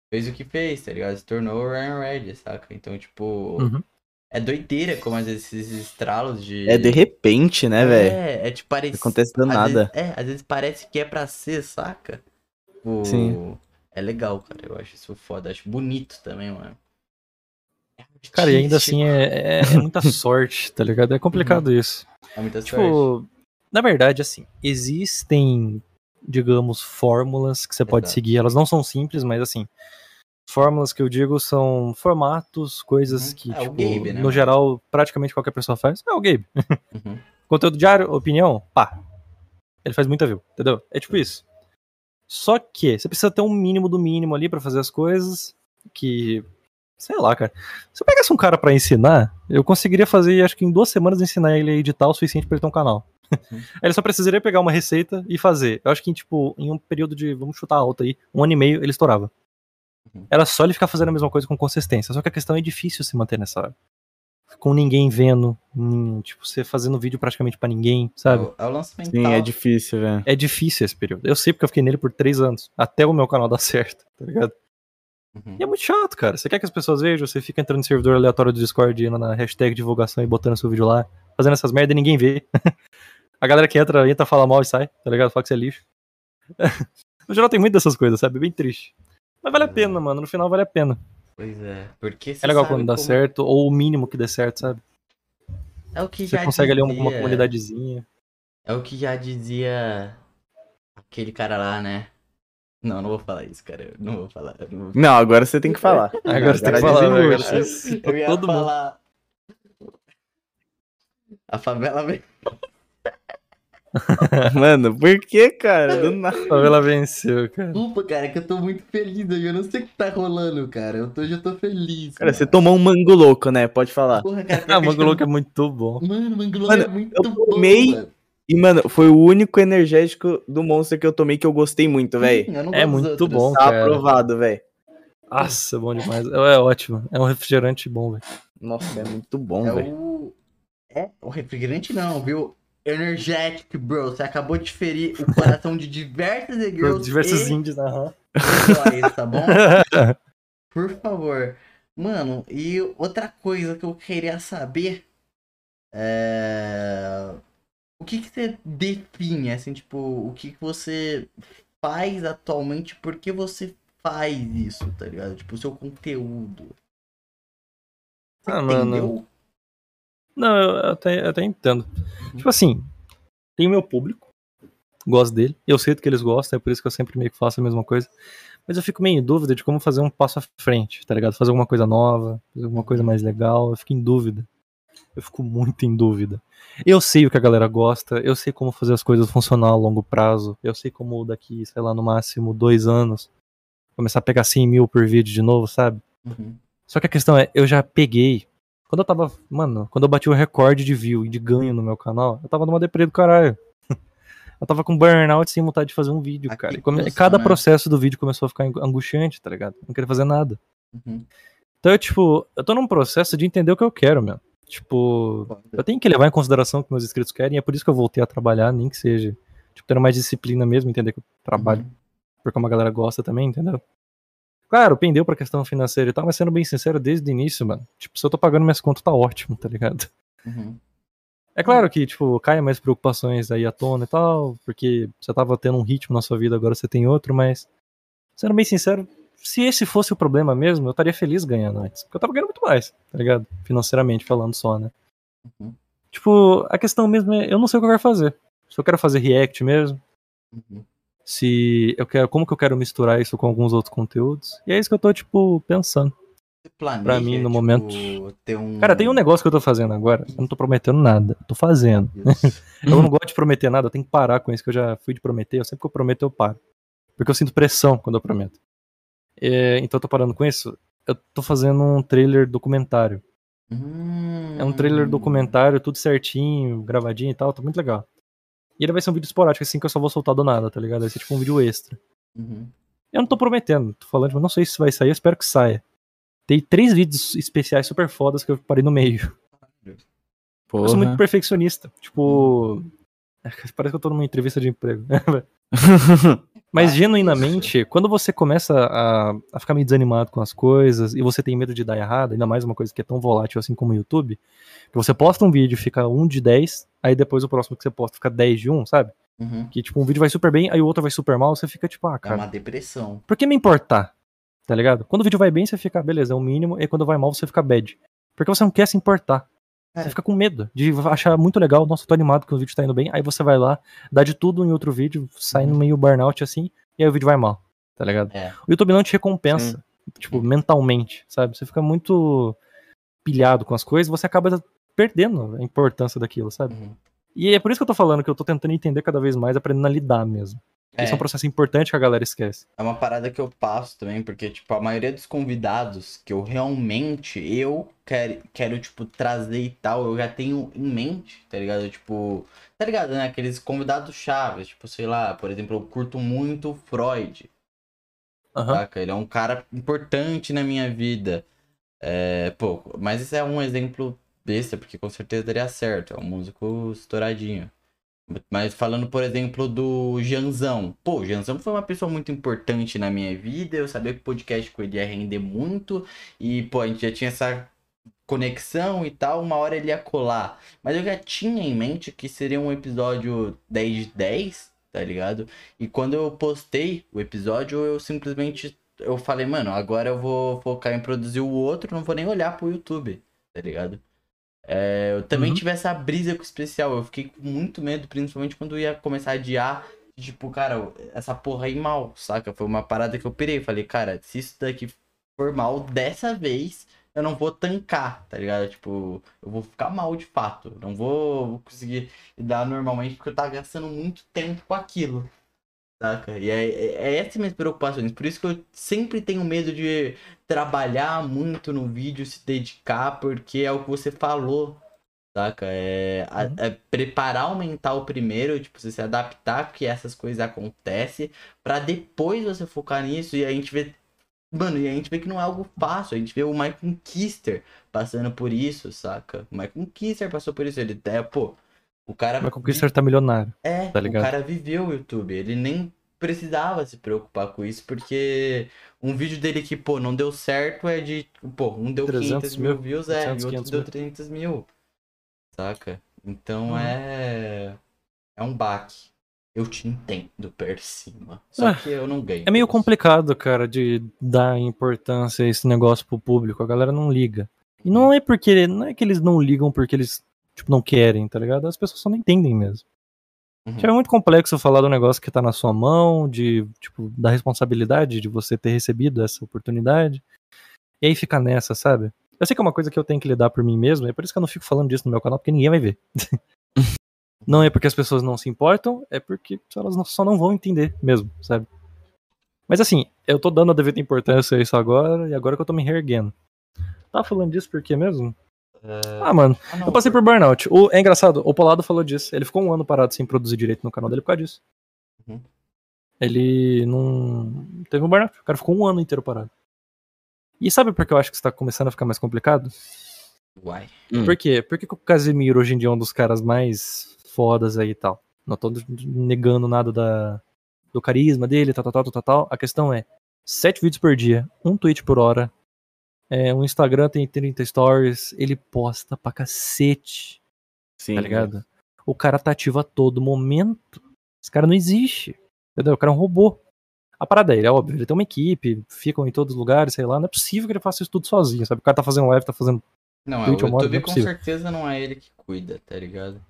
fez o que fez, tá ligado? Se tornou o Ryan Red, saca? Então, tipo, Uhum. é doideira como às vezes esses estralos de... É de repente, né, velho? É, é tipo, parece... Acontece do às nada. vezes- é, às vezes parece que é pra ser, saca? Tipo, Sim. É legal, cara. Eu acho isso foda. Acho bonito também, mano. Cara, e ainda assim é, é- é muita sorte, tá ligado? É complicado isso. É muita sorte. Tipo, na verdade, assim, existem, digamos, fórmulas que você pode Exato. seguir. Elas não são simples, mas assim, fórmulas que eu digo são formatos, coisas Uhum. que, É, tipo, Gabe, né, no geral, praticamente qualquer pessoa faz. É o Gabe. Uhum. Conteúdo diário, opinião, pá. Ele faz muita view, entendeu? É tipo isso. Só que você precisa ter um mínimo do mínimo ali pra fazer as coisas que. Sei lá, cara. Se eu pegasse um cara pra ensinar, eu conseguiria fazer, acho que em duas semanas, ensinar ele a editar o suficiente pra ele ter um canal. Uhum. Aí ele só precisaria pegar uma receita e fazer. Eu acho que, tipo, em um período de, vamos chutar alto aí, um ano e meio, ele estourava. Uhum. Era só ele ficar fazendo a mesma coisa com consistência. Só que a questão é difícil se manter nessa hora. Com ninguém vendo, tipo, você fazendo vídeo praticamente pra ninguém, É sabe? o, é o lance mental. Sim, é difícil, velho. É difícil esse período. Eu sei porque eu fiquei nele por três anos. Até o meu canal dar certo, tá ligado? Uhum. E é muito chato, cara. Você quer que as pessoas vejam, você fica entrando no servidor aleatório do Discord, indo na hashtag divulgação e botando seu vídeo lá, fazendo essas merda e ninguém vê. A galera que entra, entra, fala mal e sai, tá ligado? Fala que você é lixo. No geral tem muito dessas coisas, sabe? Bem triste. Mas vale a pena, mano. No final vale a pena. Pois é. Porque É legal quando dá certo, ou o mínimo que dê certo, sabe? É o que Você já consegue ali dizia... uma comunidadezinha. É o que já dizia aquele cara lá, né? Não, não vou falar isso, cara. Eu não vou falar. eu Não vou... Não, agora você tem que falar. Agora você tem que falar. Agora você Eu ia todo mundo. falar. A favela vem. Mano, por que, cara? Do nada. A favela venceu, cara. Desculpa, cara, que eu tô muito feliz hoje. Eu não sei o que tá rolando, cara. Eu tô, já tô feliz. Cara, mano. você tomou um mango louco, né? Pode falar. Porra, cara, Ah, Mango Louco é muito bom. Mano, o Mango Louco Mano, é muito eu bom, tomei- mano. E, mano, foi o único energético do Monster que eu tomei que eu gostei muito, velho. Eu não É muito bom, Tá cara. aprovado, velho. Nossa, bom demais. É, é ótimo. É um refrigerante bom, velho. Nossa, é muito bom, É velho. o. É, o refrigerante não, viu? Energetic, bro. Você acabou de ferir o coração de diversas girls Diversos e índios, aham. boys, tá bom? Por favor. Mano, e outra coisa que eu queria saber é. O que, que você define, assim, tipo, o que, que você faz atualmente, por que você faz isso, tá ligado? Tipo, o seu conteúdo. Você Ah, mano. entendeu? Não, eu até, eu até entendo. Tipo assim, tem o meu público, gosto dele, eu sei do que eles gostam, é por isso que eu sempre meio que faço a mesma coisa. Mas eu fico meio em dúvida de como fazer um passo à frente, tá ligado? Fazer alguma coisa nova, fazer alguma coisa mais legal, eu fico em dúvida. Eu fico muito em dúvida. Eu sei o que a galera gosta, eu sei como fazer as coisas funcionar a longo prazo, eu sei como daqui, sei lá, no máximo dois anos, começar a pegar 100 mil por vídeo de novo, sabe? Uhum. Só que a questão é, eu já peguei. Quando eu tava. Mano, quando eu bati o recorde de view e de ganho no meu canal, eu tava numa deprê do caralho. Eu tava com burnout sem vontade de fazer um vídeo, Ah, cara. E come- cada né? processo do vídeo começou a ficar angustiante, tá ligado? Não queria fazer nada. Uhum. Então, eu, tipo, eu tô num processo de entender o que eu quero, meu. Tipo, eu tenho que levar em consideração o que meus inscritos querem, e é por isso que eu voltei a trabalhar, nem que seja. Tipo, tendo mais disciplina mesmo, entender que eu trabalho Uhum. porque uma galera gosta também, entendeu? Claro, pendeu pra questão financeira e tal, mas sendo bem sincero, desde o início, mano, tipo, se eu tô pagando minhas contas, tá ótimo, tá ligado? Uhum. É claro que, tipo, caia mais preocupações aí à tona e tal, porque você tava tendo um ritmo na sua vida, agora você tem outro, mas, sendo bem sincero, se esse fosse o problema mesmo, eu estaria feliz ganhando antes, porque eu tava ganhando muito mais, tá ligado? Financeiramente falando só, né? Uhum. Tipo, a questão mesmo é, eu não sei o que eu quero fazer. Se eu quero fazer react mesmo, Uhum. se eu quero, como que eu quero misturar isso com alguns outros conteúdos. E é isso que eu tô, tipo, pensando. Você planeja, Pra mim, no tipo, momento- um... Cara, tem um negócio que eu tô fazendo agora. Eu não tô prometendo nada. Eu tô fazendo. Eu não gosto de prometer nada, eu tenho que parar com isso, que eu já fui de prometer. Eu sempre que eu prometo, eu paro. Porque eu sinto pressão quando eu prometo. É, então eu tô parando com isso. Eu tô fazendo um trailer documentário. É um trailer Hum. documentário, tudo certinho, gravadinho e tal, tá muito legal. E ele vai ser um vídeo esporádico, assim, que eu só vou soltar do nada, tá ligado? Vai ser tipo um vídeo extra. Uhum. Eu não tô prometendo, tô falando, tipo, não sei se vai sair, eu espero que saia. Tem três vídeos especiais super fodas que eu parei no meio. Eu sou muito perfeccionista. Tipo. Parece que eu tô numa entrevista de emprego. Mas Ah, genuinamente, quando você começa a, a ficar meio desanimado com as coisas e você tem medo de dar errado, ainda mais uma coisa que é tão volátil assim como o YouTube, que você posta um vídeo e fica um de 10, aí depois o próximo que você posta fica 10 de 1, sabe? Uhum. Que tipo, um vídeo vai super bem, aí o outro vai super mal, você fica tipo, ah, É cara, uma depressão. por que me importar? Tá ligado? Quando o vídeo vai bem, você fica, beleza, é o mínimo, e quando vai mal, você fica bad. Porque você não quer se importar. É. Você fica com medo de achar muito legal, nossa, tô animado que o vídeo tá indo bem, aí você vai lá, dá de tudo em outro vídeo, sai no Uhum. meio burnout assim, e aí o vídeo vai mal, tá ligado? É. O YouTube não te recompensa, tipo, mentalmente, sabe? Você fica muito pilhado com as coisas, você acaba perdendo a importância daquilo, sabe? Uhum. E é por isso que eu tô falando que eu tô tentando entender cada vez mais, aprendendo a lidar mesmo. É. Isso é um processo importante que a galera esquece. É uma parada que eu passo também, porque, tipo, a maioria dos convidados que eu realmente, eu quero, quero, tipo, trazer e tal, eu já tenho em mente, tá ligado? Tipo, tá ligado, né? Aqueles convidados chaves, tipo, sei lá, por exemplo, eu curto muito o Freud, Aham. saca? Ele é um cara importante na minha vida. É, pô, mas isso é um exemplo besta, porque com certeza daria certo, é um músico estouradinho. Mas falando, por exemplo, do Janzão. Pô, o Janzão foi uma pessoa muito importante na minha vida. Eu sabia que o podcast com ele ia render muito. E, pô, a gente já tinha essa conexão e tal. Uma hora ele ia colar. Mas eu já tinha em mente que seria um episódio 10 de 10, tá ligado? E quando eu postei o episódio, eu simplesmente. Eu falei, mano, agora eu vou focar em produzir o outro, não vou nem olhar pro YouTube, tá ligado? É, eu também Uhum. tive essa brisa com o especial. Eu fiquei com muito medo, principalmente quando ia começar a adiar. Tipo, cara, essa porra aí mal, saca? Foi uma parada que eu pirei. Falei, cara, se isso daqui for mal dessa vez, eu não vou tancar, tá ligado? Tipo, eu vou ficar mal de fato. Não vou conseguir lidar normalmente porque eu tava gastando muito tempo com aquilo. Saca? E é, é, é essas minhas preocupações. Por isso que eu sempre tenho medo de trabalhar muito no vídeo, se dedicar, porque é o que você falou. Saca? É, Uhum. é preparar o mental primeiro, tipo, você se adaptar que essas coisas acontecem, pra depois você focar nisso e a gente vê. Mano, e a gente vê que não é algo fácil. A gente vê o Michael Kister passando por isso, saca? O Michael Kister passou por isso. Ele até, pô, o cara. Mas Conquistar tá milionário. É, tá o ligado? cara viveu o YouTube. Ele nem precisava se preocupar com isso, porque um vídeo dele que, pô, não deu certo é de, pô, um deu 300 500 mil mil, views, é, 400, e outro 500 deu mil. 300 mil. Saca? Então Uhum. é. É um baque. Eu te entendo, Persima. Só Ah, que eu não ganho. É meio complicado, cara, de dar importância a esse negócio pro público. A galera não liga. E não é porque. Não é que eles não ligam porque eles, tipo, não querem, tá ligado? As pessoas só não entendem mesmo. Uhum. Tipo, É muito complexo falar do negócio que tá na sua mão, de, tipo, da responsabilidade de você ter recebido essa oportunidade. E aí fica nessa, sabe? Eu sei que é uma coisa que eu tenho que lidar por mim mesmo, é por isso que eu não fico falando disso no meu canal, porque ninguém vai ver. não é porque as pessoas não se importam, é porque elas não- só não vão entender mesmo, sabe? Mas assim, eu tô dando a devida importância a isso agora, e agora que eu tô me reerguendo. Tava falando disso por quê mesmo? Ah, mano, Ah, não, eu passei por burnout. O, é engraçado, o Polado falou disso. Ele ficou um ano parado sem produzir direito no canal dele por causa disso. Uhum. Ele não. Teve um burnout. O cara ficou um ano inteiro parado. E sabe por que eu acho que isso tá começando a ficar mais complicado? Uai. Hum. Por quê? Por que, que o Casemiro hoje em dia é um dos caras mais fodas aí e tal? Não tô negando nada da, do carisma dele, tal, tal, tal, tal, tal. A questão é: sete vídeos por dia, um tweet por hora. É, o Instagram tem 30 stories, ele posta pra cacete Sim. tá ligado? O cara tá ativo a todo momento. Esse cara não existe. Entendeu? O cara é um robô. A parada dele, é óbvio, ele tem uma equipe, ficam em todos os lugares, sei lá. Não é possível que ele faça isso tudo sozinho, sabe? O cara tá fazendo live, tá fazendo. Não, é, o Twitch ou modo, YouTube é com certeza não é ele que cuida, tá ligado?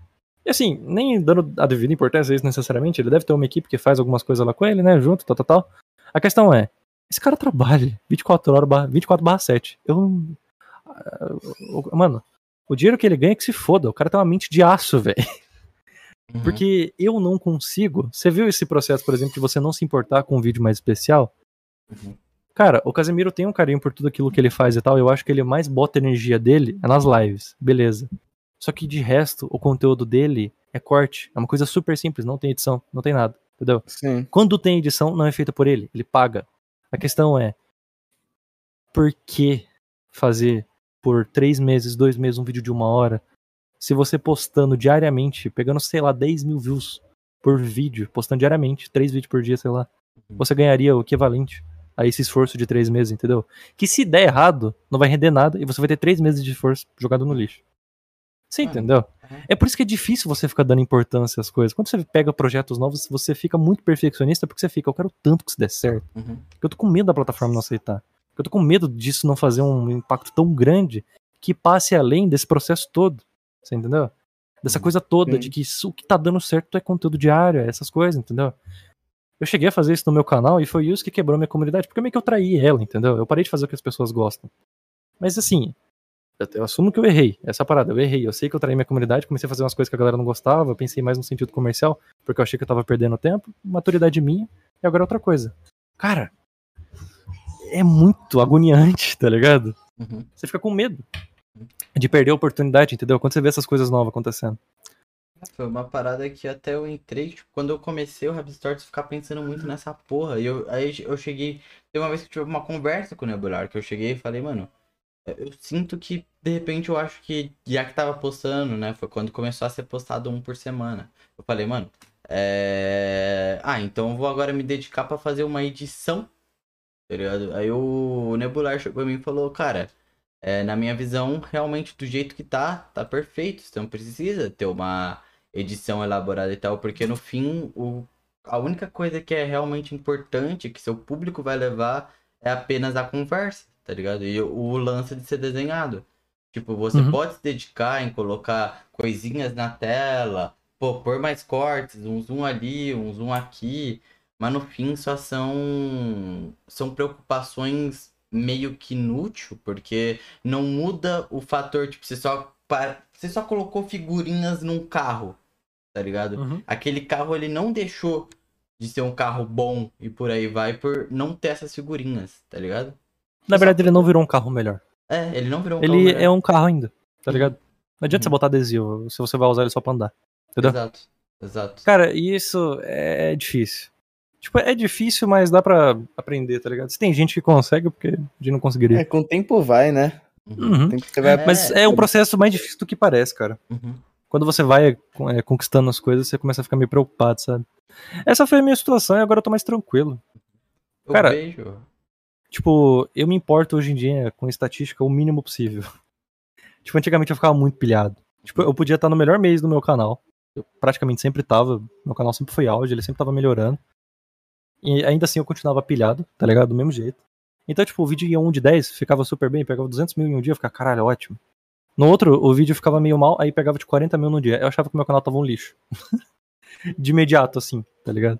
E assim, nem dando a devida importância a isso necessariamente, ele deve ter uma equipe que faz algumas coisas lá com ele, né? Junto, tal, tal, tal. A questão é, esse cara trabalha 24 horas, barra- 24 barra 7. Eu não. ah, o- Mano, o dinheiro que ele ganha é que se foda. O cara tem uma mente de aço, velho. Uhum. Porque eu não consigo. Você viu esse processo, por exemplo, de você não se importar com um vídeo mais especial? Uhum. Cara, o Casemiro tem um carinho por tudo aquilo que ele faz e tal. Eu acho que ele mais bota energia dele é nas lives. Beleza. Só que de resto, o conteúdo dele é corte. É uma coisa super simples, não tem edição, não tem nada. Entendeu? Sim. Quando tem edição, não é feita por ele. Ele paga. A questão é: por que fazer por três meses, dois meses, um vídeo de uma hora? Se você postando diariamente, pegando, sei lá, 10 mil views por vídeo, postando diariamente, três vídeos por dia, sei lá, você ganharia o equivalente a esse esforço de três meses, entendeu? Que se der errado, não vai render nada e você vai ter três meses de esforço jogado no lixo. Você entendeu? é. É por isso que é difícil você ficar dando importância às coisas. Quando você pega projetos novos, você fica muito perfeccionista porque você fica, eu quero tanto que isso dê certo. Uhum. Eu tô com medo da plataforma não aceitar. Eu tô com medo disso não fazer um impacto tão grande que passe além desse processo todo. Você entendeu? Dessa Uhum. coisa toda Sim. de que isso, o que tá dando certo é conteúdo diário, é essas coisas, entendeu? Eu cheguei a fazer isso no meu canal e foi isso que quebrou minha comunidade, porque meio que eu traí ela, entendeu? Eu parei de fazer o que as pessoas gostam. Mas assim, eu, assumo que eu errei. Essa é a parada, eu errei. Eu sei que eu traí minha comunidade, comecei a fazer umas coisas que a galera não gostava, pensei mais no sentido comercial, porque eu achei que eu tava perdendo tempo, maturidade minha, e agora é outra coisa. Cara, é muito agoniante, tá ligado? Uhum. Você fica com medo de perder a oportunidade, entendeu? Quando você vê essas coisas novas acontecendo. Foi uma parada que até eu entrei, tipo, quando eu comecei o Rapstores, ficar pensando muito nessa porra. E eu, aí eu cheguei. Tem uma vez que eu tive uma conversa com o Nebular, que eu cheguei e falei, mano, eu sinto que, de repente, eu acho que, já que tava postando, né? Foi quando começou a ser postado um por semana. Eu falei, mano, é. Ah, então eu vou agora me dedicar pra fazer uma edição. Tá? Aí o Nebular chegou pra mim e falou, cara. É, na minha visão, realmente do jeito que tá, tá perfeito. Você não precisa ter uma edição elaborada e tal, porque no fim, o, a única coisa que é realmente importante, que seu público vai levar, é apenas a conversa, tá ligado? E o, lance de ser desenhado. Tipo, você Uhum. pode se dedicar em colocar coisinhas na tela, pô, pôr mais cortes, um zoom ali, um zoom aqui, mas no fim só são, são preocupações meio que inútil, porque não muda o fator, tipo, você só, você só colocou figurinhas num carro, tá ligado? Uhum. Aquele carro ele não deixou de ser um carro bom e por aí vai por não ter essas figurinhas, tá ligado? Na verdade, ele não virou um carro melhor. É, ele não virou um carro Ele melhor. é um carro ainda, tá ligado? Não adianta Uhum. você botar adesivo se você vai usar ele só pra andar. Entendeu? Exato, exato. Cara, e isso é difícil. Tipo, é difícil, mas dá pra aprender, tá ligado? Se tem gente que consegue, porque a gente não conseguiria. É, com o tempo vai, né? Uhum, Uhum. O tempo você vai É. Mas é um processo mais difícil do que parece, cara. uhum. Quando você vai é, conquistando as coisas, você começa a ficar meio preocupado, sabe? Essa foi a minha situação e agora eu tô mais tranquilo. Eu Cara, vejo. Tipo, eu me importo hoje em dia com estatística o mínimo possível. Tipo, antigamente eu ficava muito pilhado. Tipo, eu podia estar no melhor mês do meu canal. Eu praticamente sempre tava. Meu canal sempre foi áudio, ele sempre tava melhorando. E ainda assim eu continuava pilhado, tá ligado? Do mesmo jeito. Então, tipo, o vídeo ia 1 de 10, ficava super bem, pegava 200 mil em um dia, eu ficava, caralho, ótimo. No outro, o vídeo ficava meio mal, aí pegava de 40 mil no dia. Eu achava que meu canal tava um lixo. de imediato, assim, tá ligado?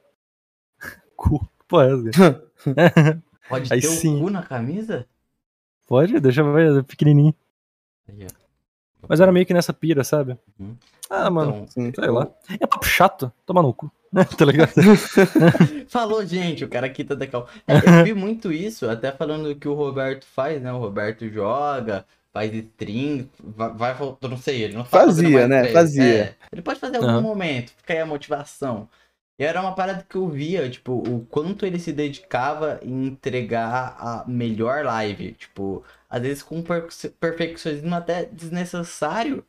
Cu. Pô, é, cara? Pode Aí ter sim. o cu na camisa? Pode, deixa eu ver, é pequenininho. Aí, ó. Mas era meio que nessa pira, sabe? Uhum. Ah, mano, Então, sei lá. É papo chato, toma no cu. tá ligado? Falou, gente, o cara aqui tá decal. É, eu vi muito isso, até falando que o Roberto faz, né? O Roberto joga, faz stream, vai, vai não sei, ele não tá Fazia, fazendo mais né? Fazia. É, ele pode fazer em algum Aham. momento, fica aí a motivação. E era uma parada que eu via, tipo, o quanto ele se dedicava em entregar a melhor live. Tipo, às vezes com um per- perfeccionismo até desnecessário.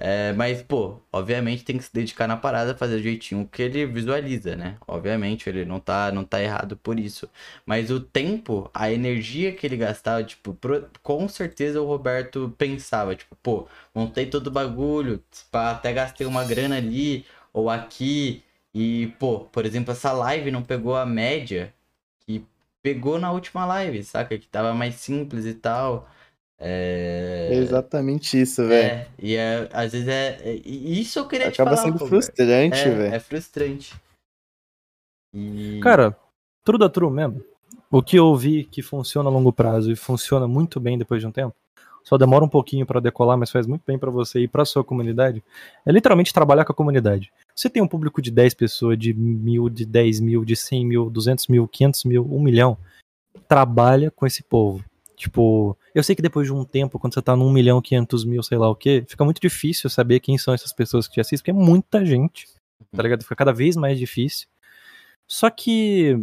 É, mas, pô, obviamente tem que se dedicar na parada, fazer o jeitinho que ele visualiza, né? Obviamente, ele não tá, não tá errado por isso. Mas o tempo, a energia que ele gastava, tipo, pro- com certeza o Roberto pensava, tipo, pô, montei todo o bagulho, até gastei uma grana ali ou aqui. E, pô, por exemplo, essa live não pegou a média que pegou na última live, saca? Que tava mais simples e tal. É. É exatamente isso, velho. É, e é, às vezes é. é- Isso eu queria te Acaba falar. sendo Roberto. frustrante, É, velho. é frustrante. E... Cara, true da true mesmo. O que eu vi que funciona a longo prazo e funciona muito bem depois de um tempo, só demora um pouquinho pra decolar, mas faz muito bem pra você e pra sua comunidade, é literalmente trabalhar com a comunidade. Você tem um público de 10 pessoas, de mil, de 10 mil, de 100 mil, 200 mil, 500 mil, 1 milhão, trabalha com esse povo. Tipo, eu sei que depois de um tempo, quando você tá num milhão, 500 mil, sei lá o que, fica muito difícil saber quem são essas pessoas que te assistem, porque é muita gente, tá ligado? Fica cada vez mais difícil. Só que.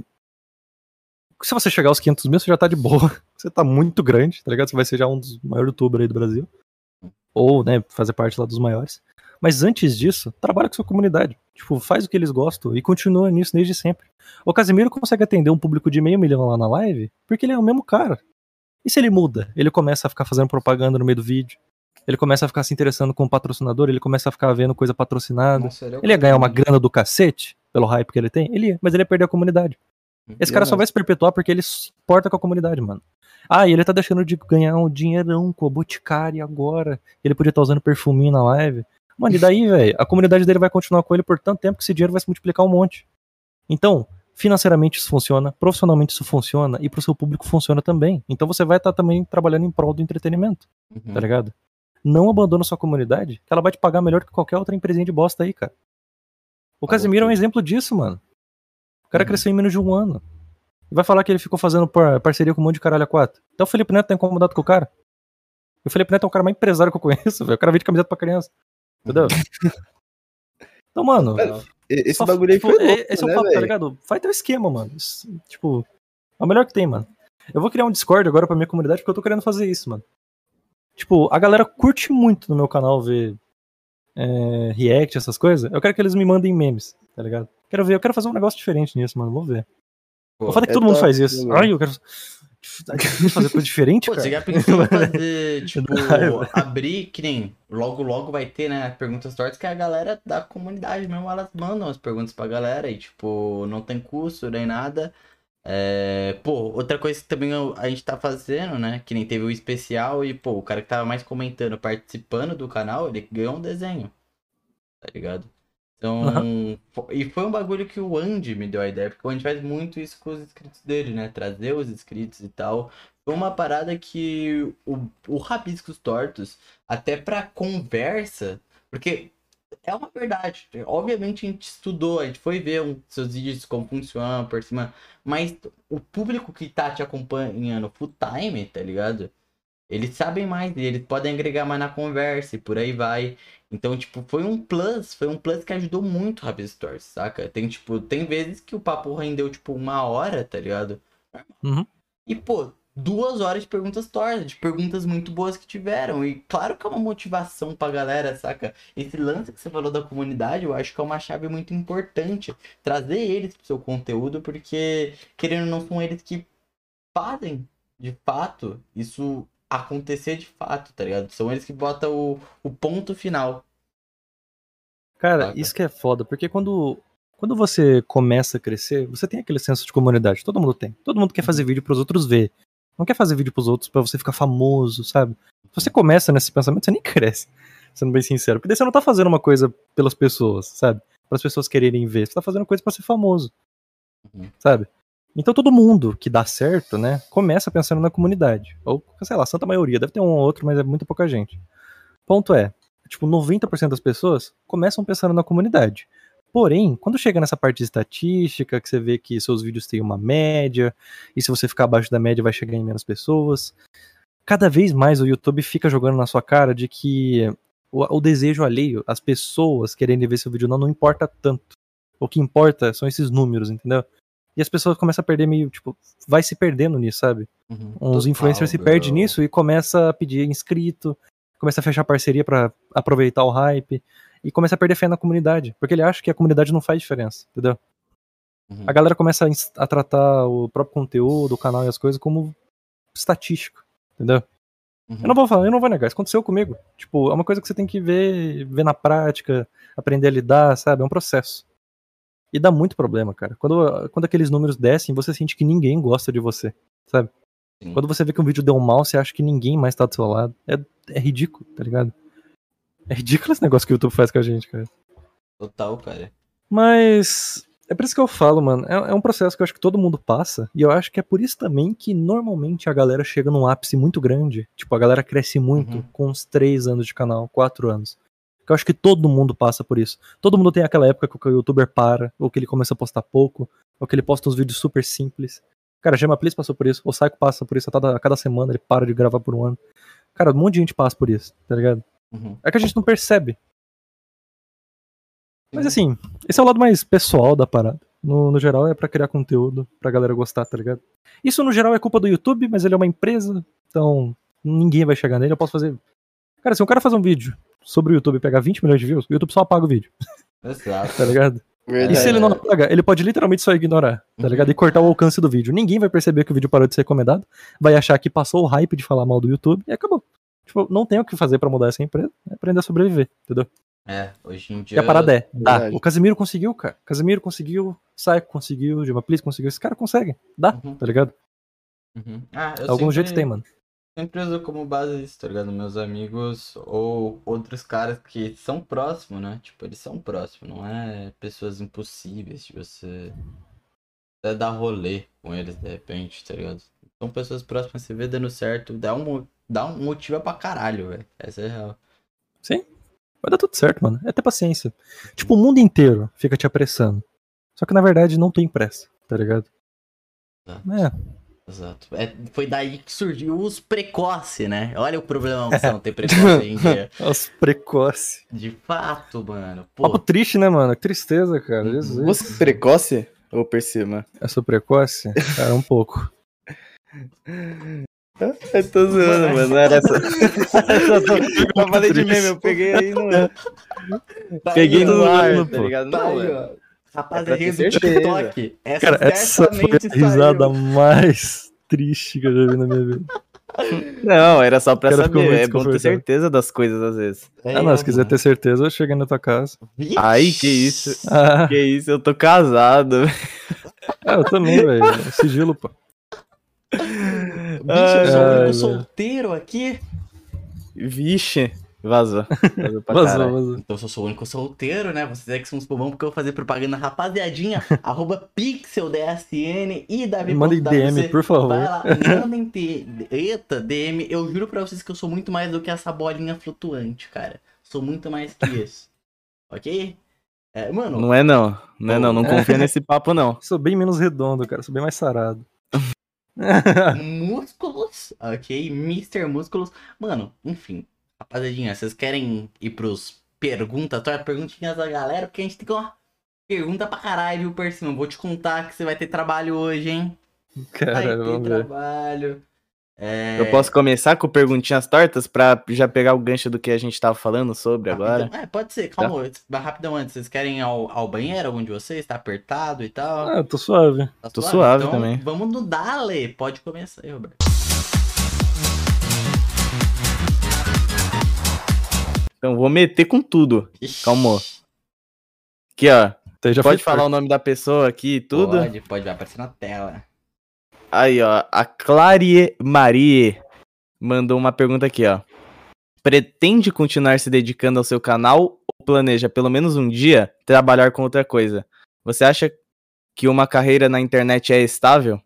Se você chegar aos 500 mil, você já tá de boa. Você tá muito grande, tá ligado? Você vai ser já um dos maiores youtubers aí do Brasil. Ou, né, fazer parte lá dos maiores. Mas antes disso, trabalha com sua comunidade. Tipo, faz o que eles gostam e continua nisso desde sempre. O Casimiro consegue atender um público de meio milhão lá na live porque ele é o mesmo cara. E se ele muda? Ele começa a ficar fazendo propaganda no meio do vídeo. Ele começa a ficar se interessando com o patrocinador, ele começa a ficar vendo coisa patrocinada. Nossa, ele, é Ele ia ganhar uma cara- grana do cacete pelo hype que ele tem? Ele ia, mas ele ia perder a comunidade. Esse cara só vai se perpetuar porque ele se importa com a comunidade, mano. Ah, e ele tá deixando de ganhar um dinheirão com a Boticário agora. Ele podia estar usando perfuminho na live. Mano, e daí, velho? A comunidade dele vai continuar com ele por tanto tempo que esse dinheiro vai se multiplicar um monte. Então, financeiramente isso funciona, profissionalmente isso funciona e pro seu público funciona também. Então você vai estar também trabalhando em prol do entretenimento, Uhum. tá ligado? Não abandona sua comunidade, que ela vai te pagar melhor que qualquer outra empresinha de bosta aí, cara. O Falou Casimiro é um exemplo disso, mano. O cara Uhum. cresceu em menos de um ano. E vai falar que ele ficou fazendo par- parceria com um monte de caralho a quatro. Então o Felipe Neto tá incomodado com o cara. E o Felipe Neto é o cara mais empresário que eu conheço, velho. O cara vende camiseta pra criança. Entendeu? Então, mano. Esse só- bagulho aí tipo, foi é- louco, Esse é o né, papo, tá velho? ligado? Faz teu esquema, mano. Isso, tipo, é o melhor que tem, mano. Eu vou criar um Discord agora pra minha comunidade porque eu tô querendo fazer isso, mano. Tipo, a galera curte muito no meu canal ver é, react, essas coisas. Eu quero que eles me mandem memes, tá ligado? Quero ver, eu quero fazer um negócio diferente nisso, mano. Vou ver. Pô, eu falei que é todo mundo faz isso. mano. Ai, eu quero fazer coisa diferente, Pô, cara. você já pensou em fazer, tipo, abrir, que nem logo logo vai ter, né, perguntas tortas que a galera da comunidade mesmo, elas mandam as perguntas pra galera e, tipo, não tem custo nem nada. É, pô, outra coisa que também a gente tá fazendo, né, que nem teve o especial e, pô, o cara que tava mais comentando, participando do canal, ele ganhou um desenho, tá ligado? Então, fo- e foi um bagulho que o Andy me deu a ideia, porque o Andy faz muito isso com os inscritos dele, né? Trazer os inscritos e tal. Foi uma parada que o, o Rabiscos Tortos, até pra conversa, porque é uma verdade. Obviamente a gente estudou, a gente foi ver um, seus vídeos, como funcionam por cima, mas o público que tá te acompanhando full time, tá ligado? Eles sabem mais, eles podem agregar mais na conversa e por aí vai. Então, tipo, foi um plus, foi um plus que ajudou muito o Rabiscos Tortos, saca? Tem, tipo, tem vezes que o papo rendeu, tipo, uma hora, tá ligado? Uhum. E, pô, duas horas de perguntas tortas, de perguntas muito boas que tiveram. E claro que é uma motivação pra galera, saca? Esse lance que você falou da comunidade, eu acho que é uma chave muito importante. Trazer eles pro seu conteúdo, porque, querendo ou não, são eles que fazem, de fato, isso acontecer de fato, tá ligado? São eles que botam o, o ponto final. Cara, Saca? isso que é foda, porque quando, quando você começa a crescer, você tem aquele senso de comunidade. Todo mundo tem. Todo mundo quer fazer vídeo pros outros ver. Não quer fazer vídeo pros outros pra você ficar famoso, sabe? Se você começa nesse pensamento, você nem cresce. Sendo bem sincero. Porque daí você não tá fazendo uma coisa pelas pessoas, sabe? Para as pessoas quererem ver. Você tá fazendo coisa pra ser famoso. Uhum. Sabe? Então todo mundo que dá certo, né, começa pensando na comunidade. Ou, sei lá, santa maioria. Deve ter um ou outro, mas é muito pouca gente. Ponto é, tipo, 90% das pessoas começam pensando na comunidade. Porém, quando chega nessa parte de estatística, que você vê que seus vídeos têm uma média, e se você ficar abaixo da média vai chegar em menos pessoas, cada vez mais o YouTube fica jogando na sua cara de que o, o desejo alheio, as pessoas querendo ver seu vídeo não, não importa tanto. O que importa são esses números, entendeu? E as pessoas começam a perder meio, tipo, vai se perdendo nisso, sabe? Uhum. Uns influencers se perdem nisso e começa a pedir inscrito, começa a fechar parceria pra aproveitar o hype e começa a perder fé na comunidade, porque ele acha que a comunidade não faz diferença, entendeu? Uhum. A galera começa a, a tratar o próprio conteúdo, o canal e as coisas como estatístico, entendeu? Uhum. Eu não vou falar, eu não vou negar, isso aconteceu comigo. Tipo, é uma coisa que você tem que ver, ver na prática, aprender a lidar, sabe? É um processo. E dá muito problema, cara. Quando, quando aqueles números descem, você sente que ninguém gosta de você, sabe? Sim. Quando você vê que um vídeo deu mal, você acha que ninguém mais tá do seu lado. É, é ridículo, tá ligado? É ridículo esse negócio que o YouTube faz com a gente, cara. Total, cara. Mas é por isso que eu falo, mano. É, é um processo que eu acho que todo mundo passa. E eu acho que é por isso também que normalmente a galera chega num ápice muito grande. Tipo, a galera cresce muito Uhum. com uns 3 anos de canal, 4 anos. Que eu acho que todo mundo passa por isso. Todo mundo tem aquela época que o youtuber para, ou que ele começa a postar pouco, ou que ele posta uns vídeos super simples. Cara, Gema Please passou por isso, o Psycho passa por isso a cada, a cada semana, ele para de gravar por um ano. Cara, um monte de gente passa por isso, tá ligado? Uhum. É que a gente não percebe. Mas assim, esse é o lado mais pessoal da parada. No, no geral é pra criar conteúdo, pra galera gostar, tá ligado? Isso no geral é culpa do YouTube, mas ele é uma empresa, então ninguém vai chegar nele. Eu posso fazer. Cara, se um cara fazer um vídeo sobre o YouTube e pegar 20 milhões de views, o YouTube só apaga o vídeo, Exato. tá ligado? E se ele não apaga, ele pode literalmente só ignorar, tá Uhum. ligado? E cortar o alcance do vídeo. Ninguém vai perceber que o vídeo parou de ser recomendado, vai achar que passou o hype de falar mal do YouTube e acabou. Tipo, não tem o que fazer pra mudar essa empresa, é aprender a sobreviver, entendeu? É, hoje em E dia. a parada é, dá. Verdade. O Casemiro conseguiu, cara. Casemiro conseguiu, Psycho conseguiu, Please conseguiu. Esse cara consegue. Dá, Uhum. tá ligado? Uhum. Ah, eu Algum sempre- jeito tem, mano. Sempre uso como base isso, tá ligado? Meus amigos ou outros caras que são próximos, né? Tipo, eles são próximos, não é pessoas impossíveis de você até dar rolê com eles de repente, tá ligado? São pessoas próximas, você vê dando certo, dá um, dá um motivo pra caralho, velho. Essa é a real. Sim. Vai dar tudo certo, mano. É ter paciência. Tipo, o mundo inteiro fica te apressando. Só que na verdade não tem pressa, tá ligado? É. Exato. É, foi daí que surgiu os precoce, né? Olha o problema que você não ter precoce hoje em dia. Os precoce. De fato, mano. Papo Pô, triste, né, mano? Que tristeza, cara. Uhum. Jesus. Você é precoce ou por cima? Eu sou precoce? Cara, um pouco. Eu tô zoando, mano. Não era essa. eu falei de meme, eu peguei aí no. tá Peguei aí, no ar, pô. tá ligado? Tá Não, aí, É Rapaziada ter do. TikTok. Essa Cara, essa foi a risada saiu. mais triste que eu já vi na minha vida. Não, era só pra saber. É bom ter certeza das coisas às vezes. Ah, não, se quiser ter certeza, eu cheguei na tua casa. Vixe. Ai, que isso. Ah, Que isso, eu tô casado. ah, eu também, velho. Sigilo, pô. Bicho, eu sou o Ai, único velho. solteiro aqui. Vixe. Vazou. Vazou pra Vazou, vazou. Então, se eu sou o único solteiro, né? Vocês é que são os bobão, porque eu vou fazer propaganda rapaziadinha. arroba pixeldsn e Davi. Mandem DM, por favor. Vai lá, mandem Eita, DM. Eu juro pra vocês que eu sou muito mais do que essa bolinha flutuante, cara. Sou muito mais que isso. ok? É, mano, Não é não. Não é não. Não confia nesse papo, não. Sou bem menos redondo, cara. Sou bem mais sarado. músculos, ok? Mr. Músculos. Mano, enfim. Rapaziadinha, vocês querem ir pros perguntas, tá? perguntinhas da galera? Porque a gente tem que uma pergunta pra caralho, viu, Percinho? Vou te contar que você vai ter trabalho hoje, hein? Vai Cara, ter vamos ver. trabalho. É... Eu posso começar com perguntinhas tortas pra já pegar o gancho do que a gente tava falando sobre agora? É, pode ser, calma. Vai Rapidão antes. Vocês querem ir ao, ao banheiro, algum de vocês? Tá apertado e tal? Ah, eu tô suave. Tá tô suave Então, também. Vamos no Dale. Pode começar aí, Roberto. Então vou meter com tudo. Calma. Aqui, ó. Então, já Pode falar o nome da pessoa aqui e tudo? Pode, pode, vai aparecer na tela. Aí, ó. A Clarie Marie mandou uma pergunta aqui, ó. Pretende continuar se dedicando ao seu canal ou planeja, pelo menos um dia, trabalhar com outra coisa? Você acha que uma carreira na internet é estável?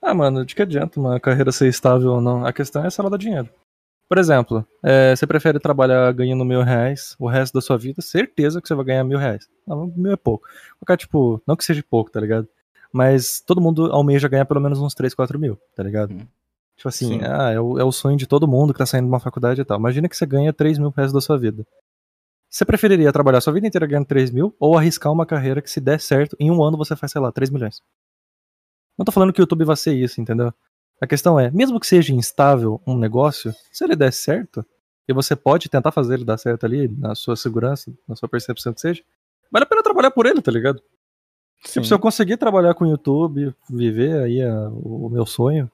Ah, mano, de que adianta uma carreira ser estável ou não? A questão é se ela dá dinheiro. Por exemplo, é, você prefere trabalhar ganhando mil reais o resto da sua vida? Certeza que você vai ganhar mil reais. Não, mil é pouco. Colocar, tipo, não que seja pouco, tá ligado? Mas todo mundo almeja ganhar pelo menos uns 3, 4 mil, tá ligado? Hum. Tipo assim, Sim. ah, é o, é o sonho de todo mundo que tá saindo de uma faculdade e tal. Imagina que você ganha 3 mil pro resto da sua vida. Você preferiria trabalhar sua vida inteira ganhando 3 mil ou arriscar uma carreira que, se der certo, em um ano você faz, sei lá, 3 milhões? Não tô falando que o YouTube vai ser isso, entendeu? A questão é, mesmo que seja instável um negócio, se ele der certo, e você pode tentar fazer ele dar certo ali, na sua segurança, na sua percepção que seja, vale a pena trabalhar por ele, tá ligado? Tipo, se eu conseguir trabalhar com o YouTube, viver aí a- o meu sonho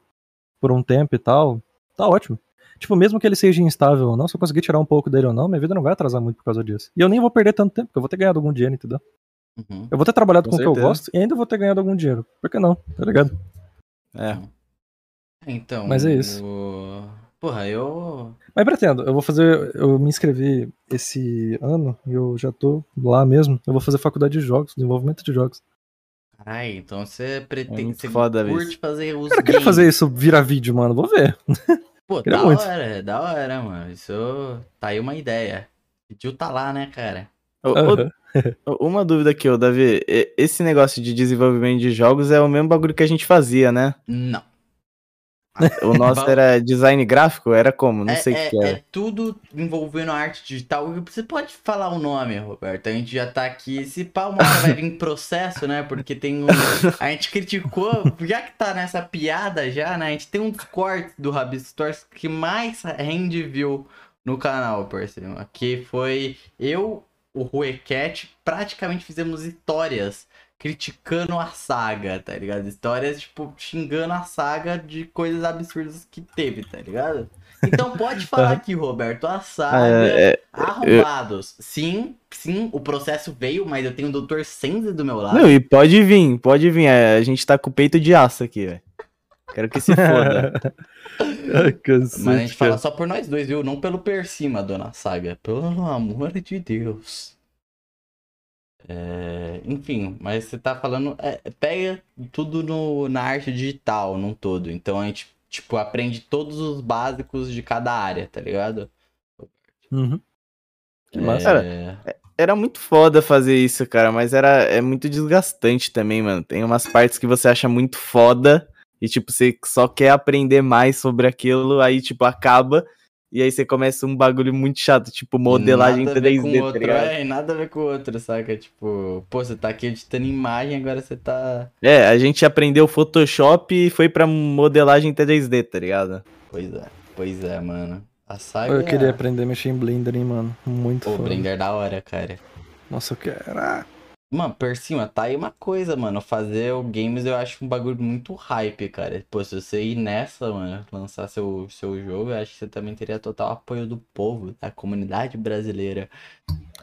por um tempo e tal, tá ótimo. Tipo, mesmo que ele seja instável ou não, se eu conseguir tirar um pouco dele ou não, minha vida não vai atrasar muito por causa disso. E eu nem vou perder tanto tempo, porque eu vou ter ganhado algum dinheiro, entendeu? Uhum. Eu vou ter trabalhado Com com, o que eu gosto e ainda vou ter ganhado algum dinheiro. Por que não? Tá ligado? É. Então. Mas é isso. o- Porra, eu. Mas pretendo, eu vou fazer. Eu me inscrevi esse ano e eu já tô lá mesmo. Eu vou fazer faculdade de jogos, desenvolvimento de jogos. Caralho, então você pretende. muito Você foda curte isso. fazer os. Cara, eu queria fazer isso virar vídeo, mano. Vou ver. Pô, da muito. hora, é da hora, mano. Isso tá aí uma ideia. Pediu tá lá, né, cara? Aham. Uma dúvida aqui, ô, Davi. Esse negócio de desenvolvimento de jogos é o mesmo bagulho que a gente fazia, né? Não. O nosso era design gráfico? Era como? Não é, sei o é, que era. é tudo envolvendo arte digital. Você pode falar o nome, Roberto. A gente já tá aqui. Se pá, uma hora vai vir processo, né? Porque tem um. A gente criticou, já que tá nessa piada já, né? A gente tem um dos cortes do Rabis Stories que mais rende view no canal, por cima. Que foi eu, o Ruecat, praticamente fizemos histórias criticando a saga, tá ligado? Histórias, tipo, xingando a saga de coisas absurdas que teve, tá ligado? Então pode falar aqui, Roberto, a Ah, saga é, Arrombados. Sim, sim, o processo veio, mas eu tenho o Dr. Sense do meu lado. Não, e pode vir, pode vir. é, A gente tá com o peito de aço aqui, velho. Quero que se foda. Ai, mas a gente fala só por nós dois, viu? Não pelo Persima, dona Saga. Pelo amor de Deus. É, enfim, mas você tá falando. é, pega tudo no, na arte digital, num todo. Então a gente, tipo, aprende todos os básicos de cada área, tá ligado? Uhum. É, Era muito foda fazer isso, cara, mas era é muito desgastante também, mano. Tem umas partes que você acha muito foda e, tipo, você só quer aprender mais sobre aquilo, aí, tipo, acaba e aí você começa um bagulho muito chato, tipo, modelagem nada a ver 3D, com tá outro, é, nada a ver com o outro, saca? Tipo, pô, você tá aqui editando imagem, agora você tá. É, a gente aprendeu Photoshop e foi pra modelagem 3D, tá ligado? Pois é, pois é, mano. A saga. Eu queria aprender a mexer em Blender, hein, mano. Muito Pô, foda. Blender da hora, cara. Nossa, eu quero. Mano, por cima, tá aí uma coisa, mano. Fazer o games eu acho um bagulho muito hype, cara. Pô, se você ir nessa, mano, lançar seu, seu jogo, eu acho que você também teria total apoio do povo, da comunidade brasileira.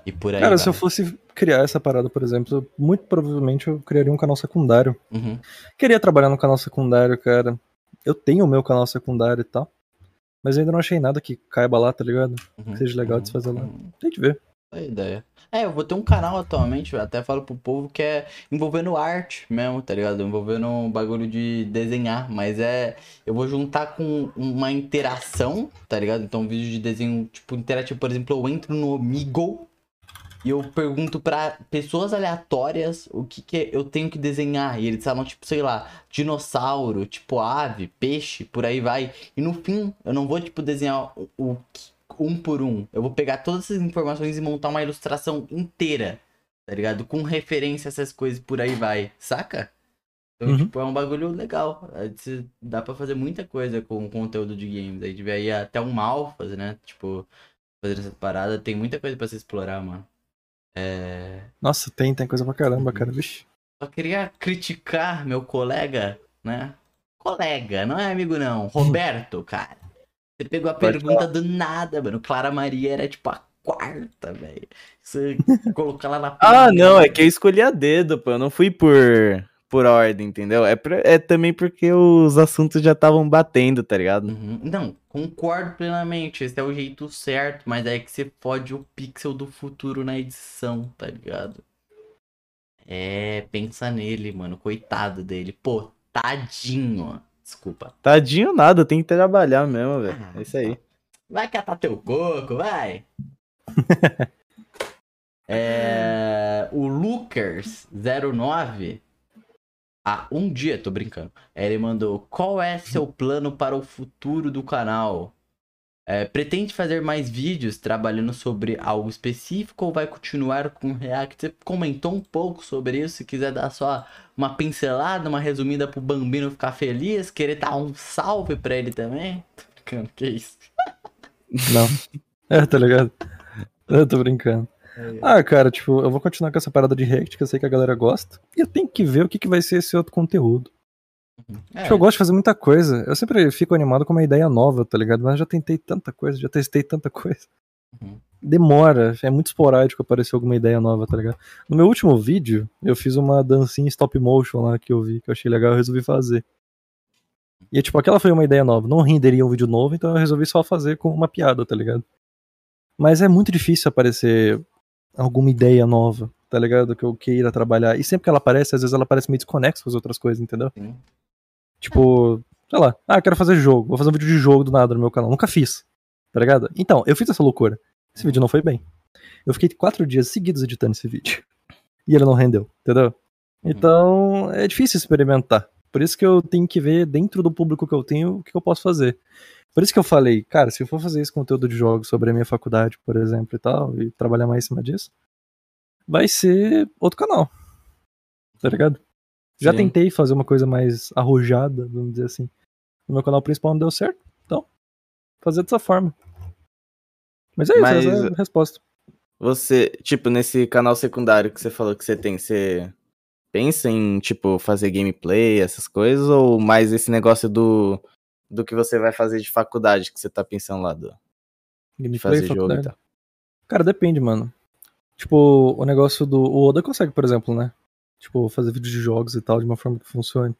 E por aí. Cara, se eu vai. fosse criar essa parada, por exemplo, muito provavelmente eu criaria um canal secundário. Uhum. Queria trabalhar no canal secundário, cara. Eu tenho o meu canal secundário e tal. Mas eu ainda não achei nada que caiba lá, tá ligado? Uhum, Que seja legal de se fazer lá. uhum. Tem que ver. A ideia. É, eu vou ter um canal atualmente, eu até falo pro povo que é envolvendo arte mesmo, tá ligado? Envolvendo um bagulho de desenhar, mas é. Eu vou juntar com uma interação, tá ligado? Então, um vídeo de desenho, tipo, interativo, por exemplo, eu entro no Omegle e eu pergunto pra pessoas aleatórias o que, que eu tenho que desenhar. E eles falam, tipo, sei lá, dinossauro, tipo ave, peixe, por aí vai. E no fim, eu não vou, tipo, desenhar o, o que- um por um. Eu vou pegar todas essas informações e montar uma ilustração inteira, tá ligado? Com referência a essas coisas por aí vai, saca? Então, Uhum. tipo, é um bagulho legal. É, Dá pra fazer muita coisa com conteúdo de games. Aí tiver aí até um Malfas, né? Tipo, fazer essa parada. Tem muita coisa pra se explorar, mano. É... Nossa, tem, tem coisa pra caramba, cara. Vixe. Só queria criticar meu colega, né? Colega, não é amigo não. Roberto, cara. Você pegou a Pode pergunta do nada, mano. Clara Maria era tipo a quarta, velho. Você colocou ela na Ah, primeira. não, é que eu escolhi a dedo, pô. Eu não fui por, por ordem, entendeu? É, pra- é também porque os assuntos já estavam batendo, tá ligado? Uhum. Não, concordo plenamente. Esse é o jeito certo, mas é que você fode o pixel do futuro na edição, tá ligado? É, pensa nele, mano. Coitado dele. Pô, tadinho. Desculpa. Tadinho nada, tem que trabalhar mesmo, velho. É isso aí. Vai catar teu coco, vai! é, o Lucas09, há um dia, tô brincando, ele mandou: Qual é seu plano para o futuro do canal? É, pretende fazer mais vídeos trabalhando sobre algo específico ou vai continuar com React? Você comentou um pouco sobre isso. Se quiser dar só uma pincelada, uma resumida pro Bambino ficar feliz, querer dar um salve pra ele também. Tô brincando, que isso? Não. É, tá ligado? Eu tô brincando. Ah, cara, tipo, eu vou continuar com essa parada de React, que eu sei que a galera gosta. E eu tenho que ver o que, que vai ser esse outro conteúdo. É, eu gosto de fazer muita coisa. Eu sempre fico animado com uma ideia nova, tá ligado? Mas eu já tentei tanta coisa, já testei tanta coisa. Uhum. Demora, é muito esporádico aparecer alguma ideia nova, tá ligado? No meu último vídeo, eu fiz uma dancinha stop motion lá que eu vi, que eu achei legal, eu resolvi fazer. E tipo, aquela foi uma ideia nova. Não renderia um vídeo novo, então eu resolvi só fazer com uma piada, tá ligado? Mas é muito difícil aparecer alguma ideia nova, tá ligado? Que eu queira trabalhar. E sempre que ela aparece, às vezes ela aparece meio desconexa com as outras coisas, entendeu? Sim. Tipo, sei lá, ah, quero fazer jogo, vou fazer um vídeo de jogo do nada no meu canal. Nunca fiz, tá ligado? Então, eu fiz essa loucura. Esse vídeo não foi bem. Eu fiquei quatro dias seguidos editando esse vídeo. E ele não rendeu, entendeu? Então, é difícil experimentar. Por isso que eu tenho que ver dentro do público que eu tenho o que eu posso fazer. Por isso que eu falei, cara, se eu for fazer esse conteúdo de jogos sobre a minha faculdade, por exemplo, e tal, e trabalhar mais em cima disso, vai ser outro canal. Tá ligado? Já Sim. tentei fazer uma coisa mais arrojada, vamos dizer assim. No meu canal principal não deu certo, então, fazer dessa forma. Mas é isso, Mas- essa é a resposta. Você, tipo, nesse canal secundário que você falou que você tem, você pensa em, tipo, fazer gameplay, essas coisas, ou mais esse negócio do, do que você vai fazer de faculdade, que você tá pensando lá, do, Gameplay, fazer jogo e faculdade. tal? Cara, depende, mano. Tipo, o negócio do. O Oda consegue, por exemplo, né? Tipo, fazer vídeo de jogos e tal, de uma forma que funcione.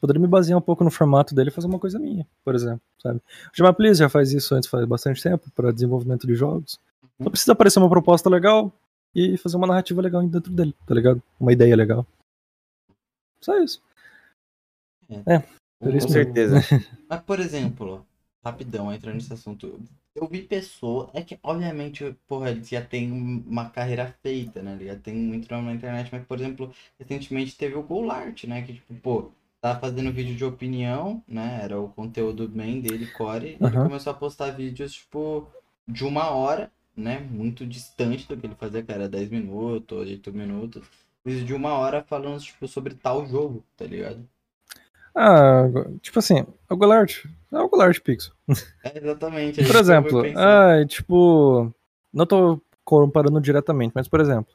Poderia me basear um pouco no formato dele e fazer uma coisa minha, por exemplo, sabe? O Jamal Please já faz isso antes, faz bastante tempo, para desenvolvimento de jogos. Só precisa aparecer uma proposta legal e fazer uma narrativa legal dentro dele, tá ligado? Uma ideia legal. Só isso. É, por isso Com mesmo. certeza. Mas, por exemplo, rapidão, entrando nesse assunto. Eu vi pessoa, é que obviamente, porra, eles já tem uma carreira feita, né? Ele já tem muito nome na internet, mas, por exemplo, recentemente teve o Golart, né? Que, tipo, pô, tava fazendo vídeo de opinião, né? Era o conteúdo main dele, core. E ele Aham. começou a postar vídeos, tipo, de uma hora, né? Muito distante do que ele fazia, era 10 minutos, 8 minutos. Vídeo de uma hora falando, tipo, sobre tal jogo, tá ligado? Ah, tipo assim, o Golart. É o Golart Pixel. É, exatamente. Por é exemplo, ah, tipo, não tô comparando diretamente, mas por exemplo,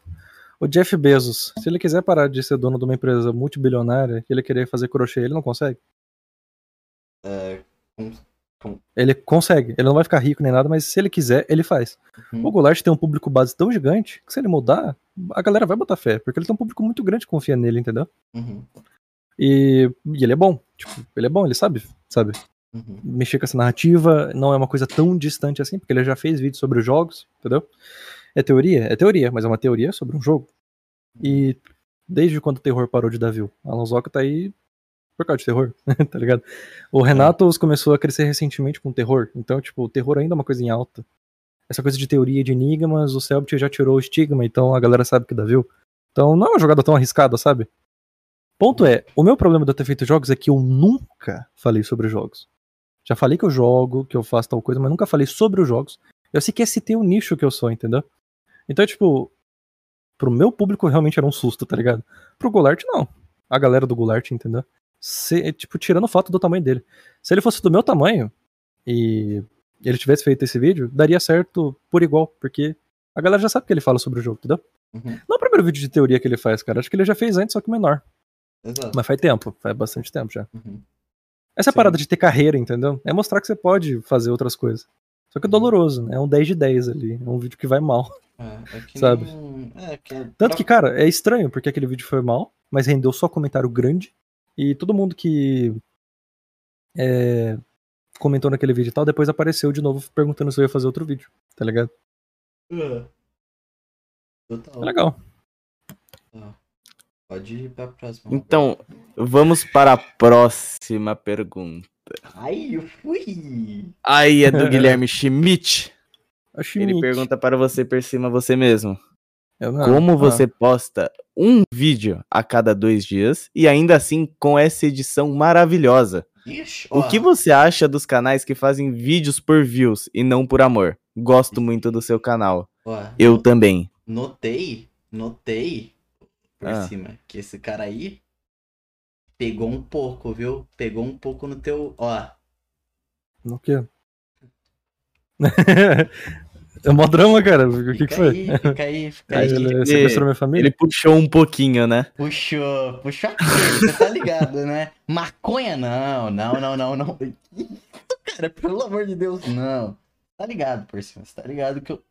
o Jeff Bezos, se ele quiser parar de ser dono de uma empresa multibilionária e ele querer fazer crochê, ele não consegue? com- Ele consegue, ele não vai ficar rico nem nada, mas se ele quiser, ele faz. Uhum. O Goulart tem um público base tão gigante que se ele mudar, a galera vai botar fé, porque ele tem um público muito grande que confia nele, entendeu? Uhum. E, e ele é bom, tipo, ele é bom, ele sabe, sabe Uhum. mexer com essa narrativa não é uma coisa tão distante assim, porque ele já fez vídeos sobre os jogos, entendeu? É teoria? É teoria, mas é uma teoria sobre um jogo. E desde quando o terror parou de dar view? Alan Zoka tá aí por causa de terror, tá ligado? O Renatos começou a crescer recentemente com terror, então, tipo, o terror ainda é uma coisa em alta. Essa coisa de teoria de enigmas, o Selbit já tirou o estigma, então a galera sabe que dá view. Então não é uma jogada tão arriscada, sabe? Ponto é, o meu problema de eu ter feito jogos é que eu nunca falei sobre jogos. Já falei que eu jogo, que eu faço tal coisa, mas nunca falei sobre os jogos. Eu sequer citei o nicho que eu sou, entendeu? Então, tipo, pro meu público realmente era um susto, tá ligado? Pro Goulart, não. A galera do Goulart, entendeu? Se, tipo, tirando foto do tamanho dele. Se ele fosse do meu tamanho e ele tivesse feito esse vídeo, daria certo por igual, porque a galera já sabe que ele fala sobre o jogo, entendeu? Uhum. Não é o primeiro vídeo de teoria que ele faz, cara. Acho que ele já fez antes, só que menor. Exato. Mas faz tempo, faz bastante tempo já. Uhum. Essa Sim. parada de ter carreira, entendeu? É mostrar que você pode fazer outras coisas. Só que é doloroso, né? É um 10 de 10 ali. É um vídeo que vai mal. É, é que Sabe? É, que é Tanto que, cara, é estranho, porque aquele vídeo foi mal, mas rendeu só comentário grande. E todo mundo que é, comentou naquele vídeo e tal, depois apareceu de novo perguntando se eu ia fazer outro vídeo, tá ligado? É. Total. É legal. Pode ir pra próxima. Então, vamos para a próxima pergunta. Ai, eu fui! Aí é do Guilherme Schmidt. Ele pergunta para você por cima você mesmo. Eu não- Como ah, você posta um vídeo a cada dois dias e ainda assim com essa edição maravilhosa? Ixi, O que você acha dos canais que fazem vídeos por views e não por amor? Gosto muito do seu canal. ó, Eu também. Notei, notei por Ah. cima que esse cara aí pegou um pouco, viu? Pegou um pouco no teu. Ó, No quê? é mó drama, cara. O que, fica que foi? aí, fica aí, fica Aí ele sequestrou minha família? Ele puxou um pouquinho, né? Puxou, puxou aqui, você tá ligado, né? Maconha não, não, não, não, não. Cara, pelo amor de Deus, não. Tá ligado, por cima, você tá ligado que eu.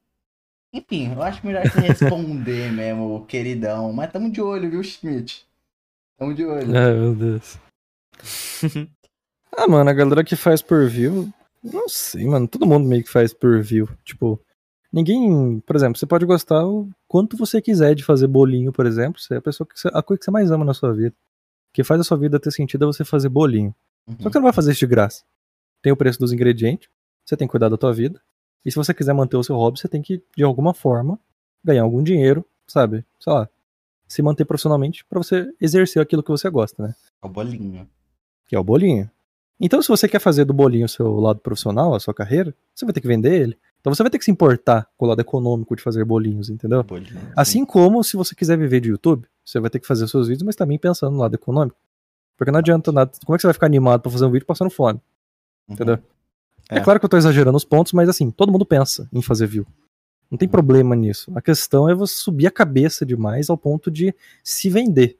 Enfim, eu acho melhor você responder mesmo, queridão. Mas tamo de olho, viu, Schmidt? Tamo de olho. Ai, meu Deus. ah, mano, a galera que faz por view, não sei, mano. Todo mundo meio que faz por view. Tipo, ninguém. Por exemplo, você pode gostar o quanto você quiser de fazer bolinho, por exemplo. Você é a pessoa que você, a coisa que você mais ama na sua vida. O que faz a sua vida ter sentido é você fazer bolinho. Só que você não vai fazer isso de graça. Tem o preço dos ingredientes, você tem que cuidar da tua vida. E se você quiser manter o seu hobby, você tem que, de alguma forma, ganhar algum dinheiro, sabe? Sei lá. Se manter profissionalmente pra você exercer aquilo que você gosta, né? O bolinho. que é o bolinho. Então, se você quer fazer do bolinho o seu lado profissional, a sua carreira, você vai ter que vender ele. Então, você vai ter que se importar com o lado econômico de fazer bolinhos, entendeu? bolinho Assim como se você quiser viver de YouTube, você vai ter que fazer os seus vídeos, mas também pensando no lado econômico. Porque não adianta nada. Como é que você vai ficar animado pra fazer um vídeo passando fome? Uhum. entendeu? É. É. claro que eu tô exagerando os pontos, mas assim, todo mundo pensa em fazer view. Não tem problema nisso. A questão é você subir a cabeça demais ao ponto de se vender.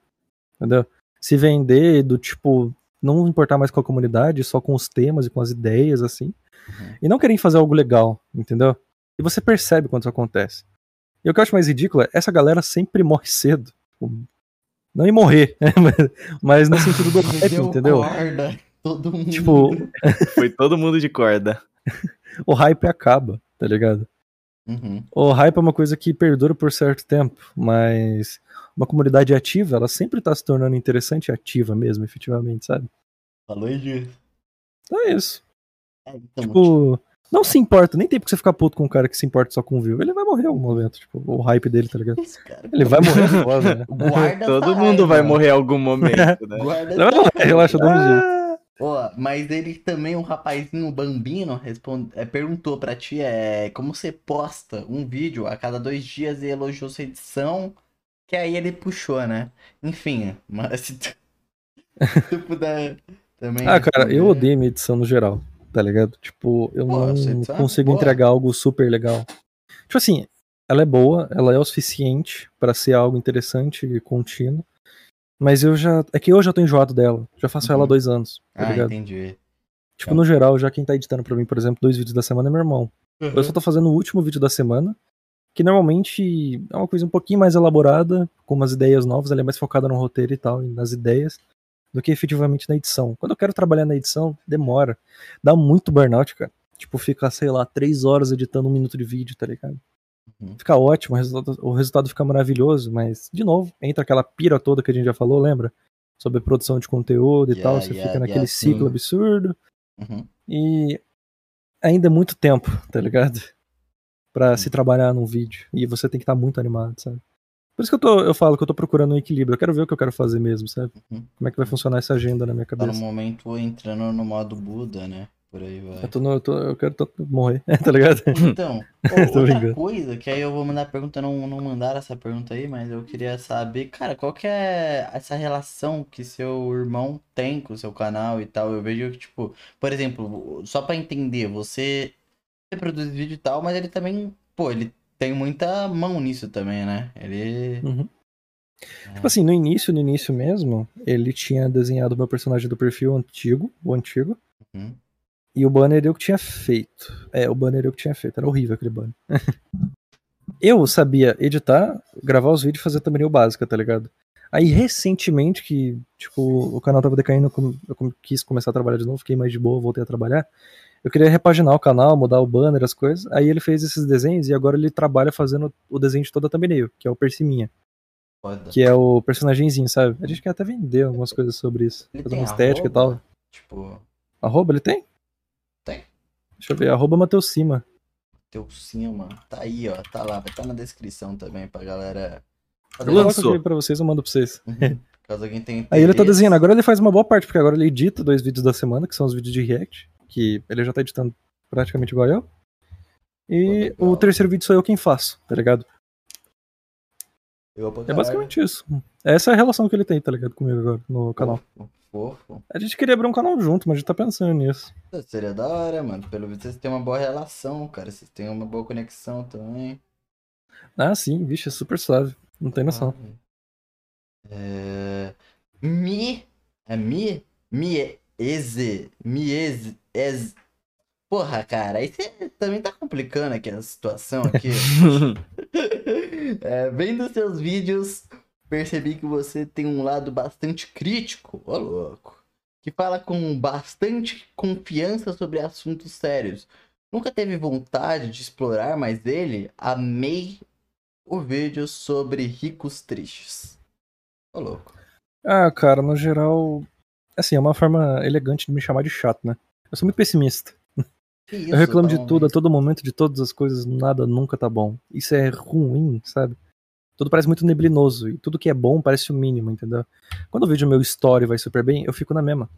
Entendeu? Se vender do tipo, não importar mais com a comunidade, só com os temas e com as ideias, assim. Uhum. E não querer fazer algo legal, entendeu? E você percebe quando isso acontece. E o que eu acho mais ridículo é, essa galera sempre morre cedo. Tipo, Não em morrer, mas- mas no sentido do hype, Deu entendeu? corda, todo mundo. Tipo, Foi todo mundo de corda. o hype acaba, tá ligado? Uhum. O hype é uma coisa que perdura por certo tempo, mas uma comunidade ativa, ela sempre tá se tornando interessante e ativa mesmo, efetivamente, sabe? Falou disso. Então é isso. É, então, Tipo, não se importa, nem tem porque você ficar puto com um cara que se importa só com view. Ele vai morrer em algum momento, tipo, o hype dele, tá ligado? esse cara, Ele vai morrer foda, né? Todo mundo vai raiva. morrer em algum momento, né? Guarda relaxa, dá um jeito. Ó, mas ele também, um rapazinho bambino, responde, é, perguntou pra ti é, como você posta um vídeo a cada dois dias e elogiou sua edição, que aí ele puxou, né? Enfim, mas se tu, se tu puder também. Ah, cara, eu odeio minha edição no geral, tá ligado? Tipo, eu Pô, não é consigo boa. entregar algo super legal. Tipo assim, ela é boa, ela é o suficiente pra ser algo interessante e contínuo. Mas eu já. É que eu já tô enjoado dela. Já faço ela há Uhum. dois anos, tá Ah, ligado? entendi. Tipo, no geral, já quem tá editando pra mim, por exemplo, dois vídeos da semana é meu irmão. Uhum. Eu só tô fazendo o último vídeo da semana, que normalmente é uma coisa um pouquinho mais elaborada, com umas ideias novas, ela é mais focada no roteiro e tal, e nas ideias. do que efetivamente na edição. Quando eu quero trabalhar na edição, demora. Dá muito burnout, cara. Tipo, ficar, sei lá, três horas editando um minuto de vídeo, tá ligado? Uhum. Fica ótimo, o resultado, o resultado fica maravilhoso, mas, de novo, entra aquela pira toda que a gente já falou, lembra? Sobre produção de conteúdo e Yeah, tal, você yeah, fica naquele yeah, ciclo absurdo. Uhum. E ainda é muito tempo, tá ligado? Pra Hum. se trabalhar num vídeo. E você tem que estar muito animado, sabe? Por isso que eu, tô, eu falo que eu tô procurando um equilíbrio. Eu quero ver o que eu quero fazer mesmo, sabe? Uhum. Como é que vai funcionar essa agenda na minha Tá no cabeça. momento entrando no modo Buda, né? Por aí vai. Eu, tô no- eu, tô- eu quero tô- morrer, tá ligado? Então, outra brincando. coisa, que aí eu vou mandar a pergunta, não, não mandaram essa pergunta aí, mas eu queria saber, cara, qual que é essa relação que seu irmão tem com o seu canal e tal? Eu vejo que, tipo, por exemplo, só pra entender, você, você produz vídeo e tal, mas ele também, pô, ele tem muita mão nisso também, né? Ele. Uhum. Tipo assim, no início, no início mesmo, ele tinha desenhado o meu personagem do perfil antigo, o antigo, Uhum. E o banner eu que tinha feito. É, o banner eu que tinha feito, era horrível aquele banner. eu sabia editar, gravar os vídeos e fazer thumbnail básica, tá ligado? Aí recentemente que, tipo, o canal tava decaindo, eu quis começar a trabalhar de novo, fiquei mais de boa, voltei a trabalhar. Eu queria repaginar o canal, mudar o banner, as coisas. Aí ele fez esses desenhos e agora ele trabalha fazendo o desenho de toda a thumbnail, que é o Persiminha. Foda. Que é o personagemzinho, sabe? A gente quer até vender algumas coisas sobre isso. Ele Fazer uma estética e tal. arroba? Tipo, Arroba ele? Tem. Deixa eu ver, arroba Mateus Cima. teu cima, tá aí, ó, tá lá, vai estar na descrição também pra galera. Eu Lançou. coloco aqui pra vocês, eu mando pra vocês. Uhum. Caso alguém tenha Aí ele tá interesse. desenhando. Agora ele faz uma boa parte, porque agora ele edita dois vídeos da semana, que são os vídeos de React, que ele já tá editando praticamente igual eu. E Pô, o terceiro vídeo sou eu quem faço, tá ligado? É basicamente isso. Essa é a relação que ele tem, tá ligado? Comigo agora, no canal. Fofo, fofo. A gente queria abrir um canal junto, mas a gente tá pensando nisso. Seria da hora, mano. Pelo visto vocês têm uma boa relação, cara. Vocês têm uma boa conexão também. Ah, sim, vixe, é super suave. Não tem noção. É... Mi. É Mi? Mieze. Mieze. Ez... Porra, cara, aí você também tá complicando aqui a situação aqui. É, vendo seus vídeos, percebi que você tem um lado bastante crítico, ô louco, que fala com bastante confiança sobre assuntos sérios. Nunca teve vontade de explorar mais ele? Amei o vídeo sobre ricos tristes. Ô louco. Ah, cara, no geral. Assim, é uma forma elegante de me chamar de chato, né? Eu sou muito pessimista. Que eu isso, reclamo de tudo, a todo momento, de todas as coisas, nada nunca tá bom. Isso é ruim, sabe? Tudo parece muito neblinoso e tudo que é bom parece o mínimo, entendeu? Quando o vídeo meu story vai super bem, eu fico na mesma.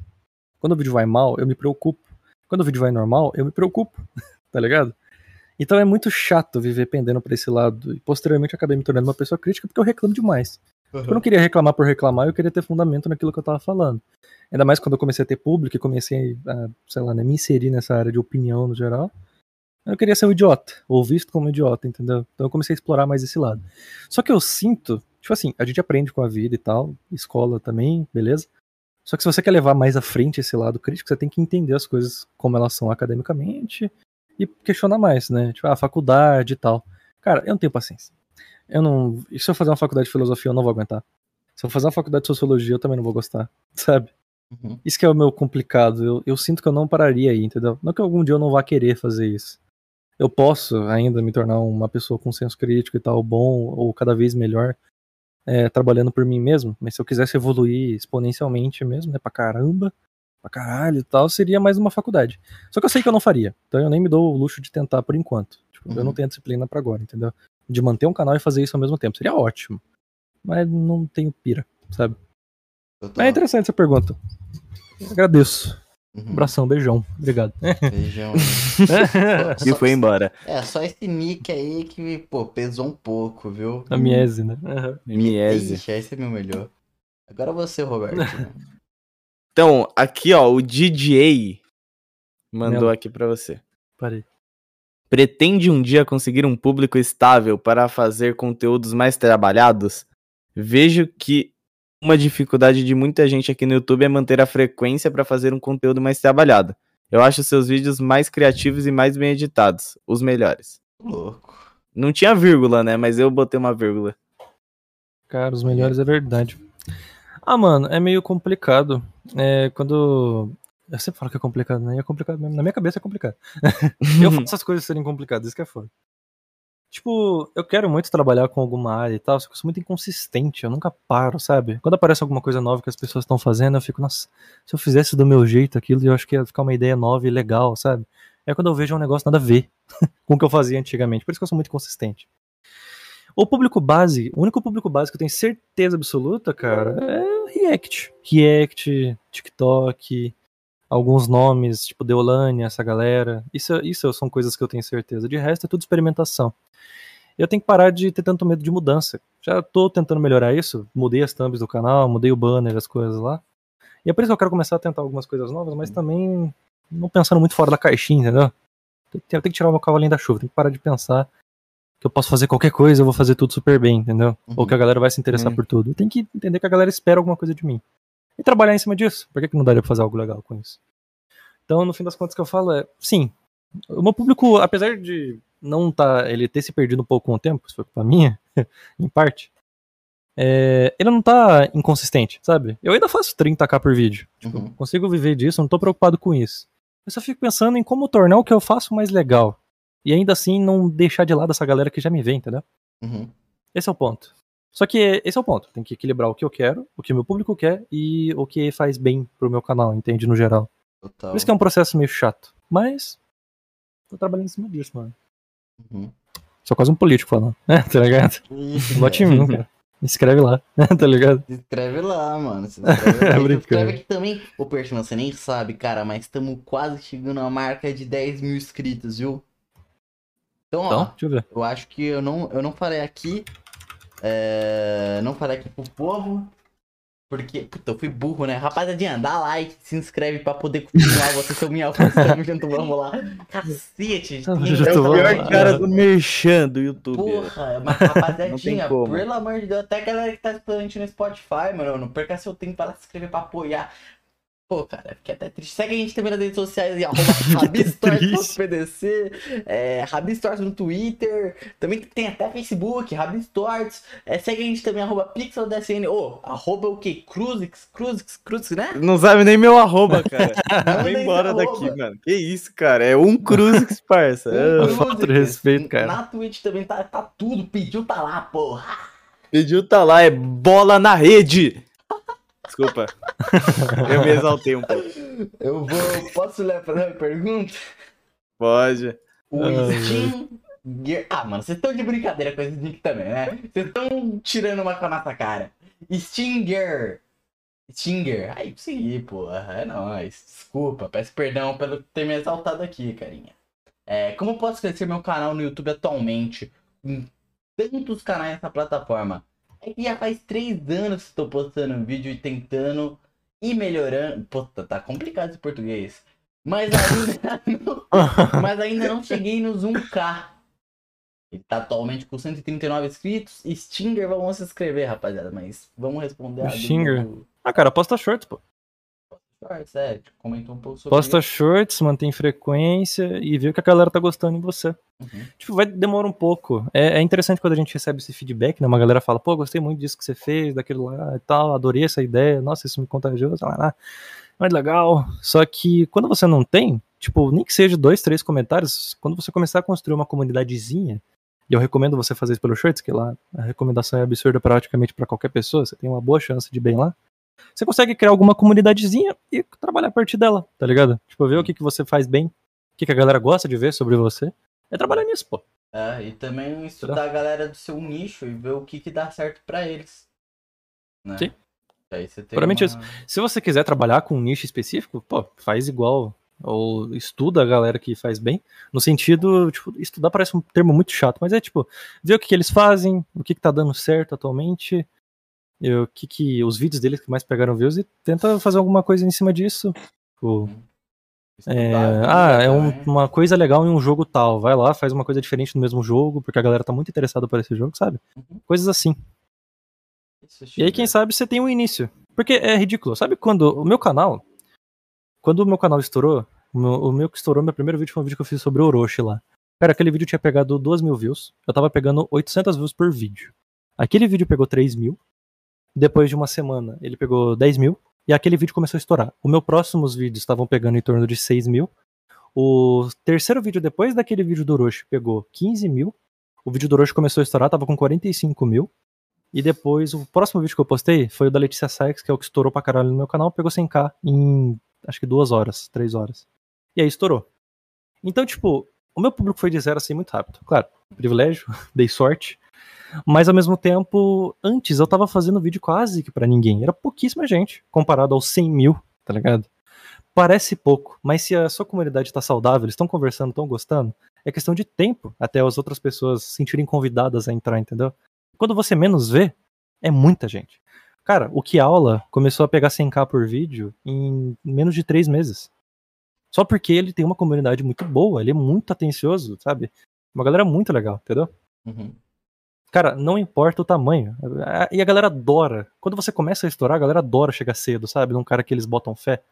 Quando o vídeo vai mal, eu me preocupo. Quando o vídeo vai normal, eu me preocupo, tá ligado? Então é muito chato viver pendendo pra esse lado. E posteriormente eu acabei me tornando uma pessoa crítica porque eu reclamo demais. Eu não queria reclamar por reclamar, eu queria ter fundamento naquilo que eu tava falando. Ainda mais quando eu comecei a ter público e comecei a, sei lá, né, me inserir nessa área de opinião no geral. Eu queria ser um idiota, ou visto como um idiota, entendeu? Então eu comecei a explorar mais esse lado. Só que eu sinto, tipo assim, a gente aprende com a vida e tal, escola também, beleza? Só que se você quer levar mais à frente esse lado crítico, você tem que entender as coisas como elas são academicamente e questionar mais, né? Tipo, a faculdade e tal. Cara, eu não tenho paciência. Eu não. E se eu fazer uma faculdade de filosofia, eu não vou aguentar. Se eu fazer uma faculdade de sociologia, eu também não vou gostar, sabe? Uhum. Isso que é o meu complicado. Eu, eu sinto que eu não pararia aí, entendeu? Não que algum dia eu não vá querer fazer isso. Eu posso ainda me tornar uma pessoa com senso crítico e tal, bom, ou cada vez melhor, é, trabalhando por mim mesmo. Mas se eu quisesse evoluir exponencialmente mesmo, né, pra caramba, pra caralho e tal, seria mais uma faculdade. Só que eu sei que eu não faria. Então eu nem me dou o luxo de tentar por enquanto. Tipo, eu Uhum. não tenho a disciplina pra agora, entendeu? De manter um canal e fazer isso ao mesmo tempo. Seria ótimo. Mas não tenho pira, sabe? Total. É interessante essa pergunta. Agradeço. Uhum. Abração, beijão. Obrigado. Beijão. E foi embora. É, só esse nick aí que, pô, pesou um pouco, viu? A Miese, né? Miese. Ixi, esse é meu melhor. Agora você, Roberto. Então, aqui ó, o DJ mandou aqui pra você. Parei. Pretende um dia conseguir um público estável para fazer conteúdos mais trabalhados? Vejo que uma dificuldade de muita gente aqui no YouTube é manter a frequência para fazer um conteúdo mais trabalhado. Eu acho seus vídeos mais criativos e mais bem editados, os melhores. Louco. Não tinha vírgula, né? Mas eu botei uma vírgula. Cara, os melhores é verdade. Ah, mano, é meio complicado. É, quando. Eu sempre falo que é complicado, né? E é complicado mesmo. Na minha cabeça é complicado. eu faço as coisas serem complicadas, isso que é foda. Tipo, eu quero muito trabalhar com alguma área e tal, só que eu sou muito inconsistente, eu nunca paro, sabe? Quando aparece alguma coisa nova que as pessoas estão fazendo, eu fico, nossa, se eu fizesse do meu jeito aquilo, eu acho que ia ficar uma ideia nova e legal, sabe? É quando eu vejo um negócio nada a ver com o que eu fazia antigamente. Por isso que eu sou muito consistente. O público base, o único público base que eu tenho certeza absoluta, cara, é React. React, TikTok, alguns nomes, tipo Deolane, essa galera. Isso, isso são coisas que eu tenho certeza. De resto, é tudo experimentação. Eu tenho que parar de ter tanto medo de mudança. Já tô tentando melhorar isso. Mudei as thumbs do canal, mudei o banner, as coisas lá. E é por isso que eu quero começar a tentar algumas coisas novas, mas também não pensando muito fora da caixinha, entendeu? Eu tenho que tirar o meu cavalinho da chuva, tenho que parar de pensar que eu posso fazer qualquer coisa, eu vou fazer tudo super bem, entendeu? Uhum. Ou que a galera vai se interessar uhum. por tudo. Eu tenho que entender que a galera espera alguma coisa de mim. E trabalhar em cima disso. Por que, que não daria pra fazer algo legal com isso? Então, no fim das contas, o que eu falo é, sim, o meu público, apesar de não tá, ele ter se perdido um pouco com o tempo, isso foi culpa minha, em parte, é, ele não tá inconsistente, sabe? Eu ainda faço 30k por vídeo. Tipo, uhum. consigo viver disso, não tô preocupado com isso. Eu só fico pensando em como tornar o que eu faço mais legal. E ainda assim não deixar de lado essa galera que já me vê, entendeu? Uhum. Esse é o ponto. Só que esse é o ponto. Tem que equilibrar o que eu quero, o que o meu público quer e o que faz bem pro meu canal, entende? No geral. Total. Por isso que é um processo meio chato. Mas. Tô trabalhando em cima disso, mano. Uhum. Sou quase um político falando. É, tá ligado? Bote em mim, cara. Escreve lá, tá ligado? Escreve lá, mano. Se inscreve, lá. é escreve aqui também. Ô, Perchman, você nem sabe, cara, mas estamos quase chegando à marca de 10 mil inscritos, viu? Então, então ó, deixa eu, ver. eu acho que eu não, eu não falei aqui. É, não falei aqui pro povo. Porque, puta, eu fui burro, né? Rapaziadinha, dá like, se inscreve pra poder continuar você seu minha voz, tamo junto, vamos lá. Cacete, é o pior cara do merchan do YouTube. Porra, mas rapaziadinha, pelo amor de Deus, até a galera que tá escutando no Spotify, mano, não perca seu tempo pra se inscrever pra apoiar. Pô, cara, fiquei até triste. Segue a gente também nas redes sociais e arroba rabistores.pdc, é, Rabistores no Twitter, também tem até Facebook, Rabistores. É, segue a gente também, arroba pixeldsn, ô, oh, arroba o que? Cruzix, Cruzix, Cruzix, né? Não sabe nem meu arroba, cara. Vai embora daqui, arroba. mano. Que isso, cara, é um Cruzix, parça. Um é, Falta de respeito, cara. Na Twitch também tá, tá tudo, pediu tá lá, porra. Pediu tá lá, é bola na rede. Desculpa. Eu me exaltei um pouco. Eu vou. Posso ler fazer uma pergunta? Pode. O Steam. Ah, mano, vocês estão de brincadeira com esse nick também, né? Vocês estão tirando uma com a nossa cara. Stinger. Stinger. Aí, consegui, porra. É nóis. Desculpa, peço perdão pelo ter me exaltado aqui, carinha. É, como eu posso crescer meu canal no YouTube atualmente? Em tantos canais nessa plataforma. É que já faz três anos que estou postando um vídeo e tentando ir melhorando. Puta, tá complicado esse português. Mas ainda não, mas ainda não cheguei nos 1K. Ele tá atualmente com 139 inscritos. Stinger, vamos se inscrever, rapaziada. Mas vamos responder a Stinger. Do... Ah, cara, posta shorts, pô shorts, é, tipo, comentou um pouco sobre Posta isso. shorts, mantém frequência e vê o que a galera tá gostando em você. Uhum. Tipo, vai demorar um pouco. É, é, interessante quando a gente recebe esse feedback, né? Uma galera fala, pô, gostei muito disso que você fez, daquilo lá e tal, adorei essa ideia, nossa, isso me contagiou, sei lá, mas legal. Só que quando você não tem, tipo, nem que seja dois, três comentários, quando você começar a construir uma comunidadezinha, e eu recomendo você fazer isso pelo Shorts, que lá a recomendação é absurda praticamente para qualquer pessoa, você tem uma boa chance de bem lá você consegue criar alguma comunidadezinha e trabalhar a partir dela, tá ligado? Tipo, ver o que, que você faz bem, o que, que a galera gosta de ver sobre você. É trabalhar nisso, pô. É, e também estudar a galera do seu nicho e ver o que, que dá certo para eles. Né? Sim. Aí você tem uma... isso. Se você quiser trabalhar com um nicho específico, pô, faz igual. Ou estuda a galera que faz bem. No sentido, tipo, estudar parece um termo muito chato, mas é tipo, ver o que, que eles fazem, o que, que tá dando certo atualmente, o que, que os vídeos deles que mais pegaram views e tenta fazer alguma coisa em cima disso. Tipo, é, ah, é um, uma coisa legal em um jogo tal. Vai lá, faz uma coisa diferente no mesmo jogo, porque a galera tá muito interessada por esse jogo, sabe? Uhum. Coisas assim. E aí, quem sabe, você tem um início. Porque é ridículo. Sabe quando o meu canal. Quando o meu canal estourou, o meu, o meu que estourou, meu primeiro vídeo foi um vídeo que eu fiz sobre Orochi lá. Cara, aquele vídeo tinha pegado 2 mil views. Eu tava pegando 800 views por vídeo. Aquele vídeo pegou 3 mil. Depois de uma semana, ele pegou 10 mil. E aquele vídeo começou a estourar. Os meus próximos vídeos estavam pegando em torno de 6 mil. O terceiro vídeo depois daquele vídeo do Orochi pegou 15 mil. O vídeo do Orochi começou a estourar, tava com 45 mil. E depois, o próximo vídeo que eu postei foi o da Letícia Sykes, que é o que estourou pra caralho no meu canal, pegou 100k em acho que duas horas, três horas. E aí estourou. Então, tipo, o meu público foi de zero assim muito rápido. Claro, privilégio, dei sorte. Mas ao mesmo tempo, antes eu tava fazendo vídeo quase que pra ninguém. Era pouquíssima gente, comparado aos 100 mil, tá ligado? Parece pouco, mas se a sua comunidade tá saudável, eles estão conversando, estão gostando, é questão de tempo até as outras pessoas se sentirem convidadas a entrar, entendeu? Quando você menos vê, é muita gente. Cara, o que aula começou a pegar 100k por vídeo em menos de três meses. Só porque ele tem uma comunidade muito boa, ele é muito atencioso, sabe? Uma galera muito legal, entendeu? Uhum. Cara, não importa o tamanho. E a galera adora. Quando você começa a estourar, a galera adora chegar cedo, sabe? Num cara que eles botam fé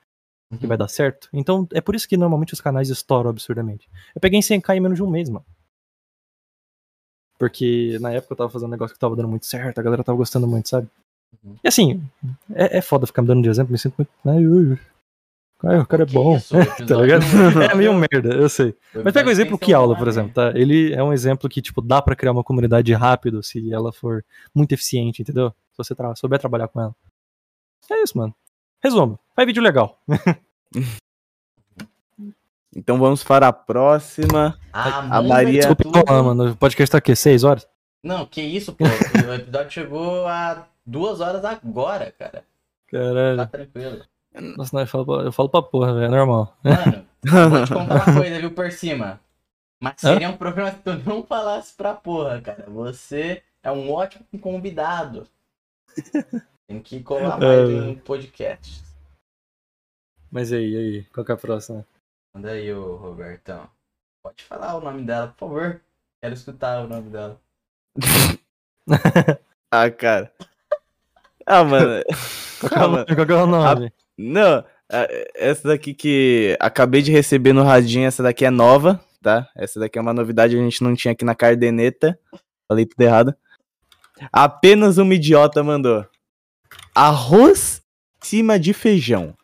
que Uhum. vai dar certo. Então, é por isso que normalmente os canais estouram absurdamente. Eu peguei em 100k em menos de um mês, mano. Porque na época eu tava fazendo um negócio que tava dando muito certo, a galera tava gostando muito, sabe? Uhum. E assim, é, é foda ficar me dando de exemplo, me sinto muito. O cara é Que bom. isso, tá ligado? o É meio merda, eu sei. Mas pega o exemplo que aula, por né? exemplo, tá? Ele é um exemplo que, tipo, dá pra criar uma comunidade rápido se ela for muito eficiente, entendeu? Se você tra souber trabalhar com ela. É isso, mano. Resumo, faz vídeo legal. Então vamos para a próxima. Ah, A Maria- Desculpa, falar, mano. O podcast tá aqui, seis horas? Não, que isso, pô. o episódio chegou a duas horas agora, cara. Tá Caralho. tranquilo. Nossa, não, eu falo, pra- eu falo pra porra, velho, é normal. Mano, vou te contar uma coisa, viu, por cima. Mas Hã? seria um programa se tu não falasse pra porra, cara. Você é um ótimo convidado. Tem que colar mais É. em podcast. Mas e aí, e aí? Qual que é a próxima? Manda aí, ô Robertão. Pode falar o nome dela, por favor. Quero escutar o nome dela. Ah, cara. Ah, mano. Qual que é Ah, o mano. nome? Qual é? Não, é- essa daqui que acabei de receber no radinho, essa daqui é nova, tá? Essa daqui é uma novidade que a gente não tinha aqui na cardeneta. Falei tudo errado. Apenas uma idiota mandou. Arroz em cima de feijão.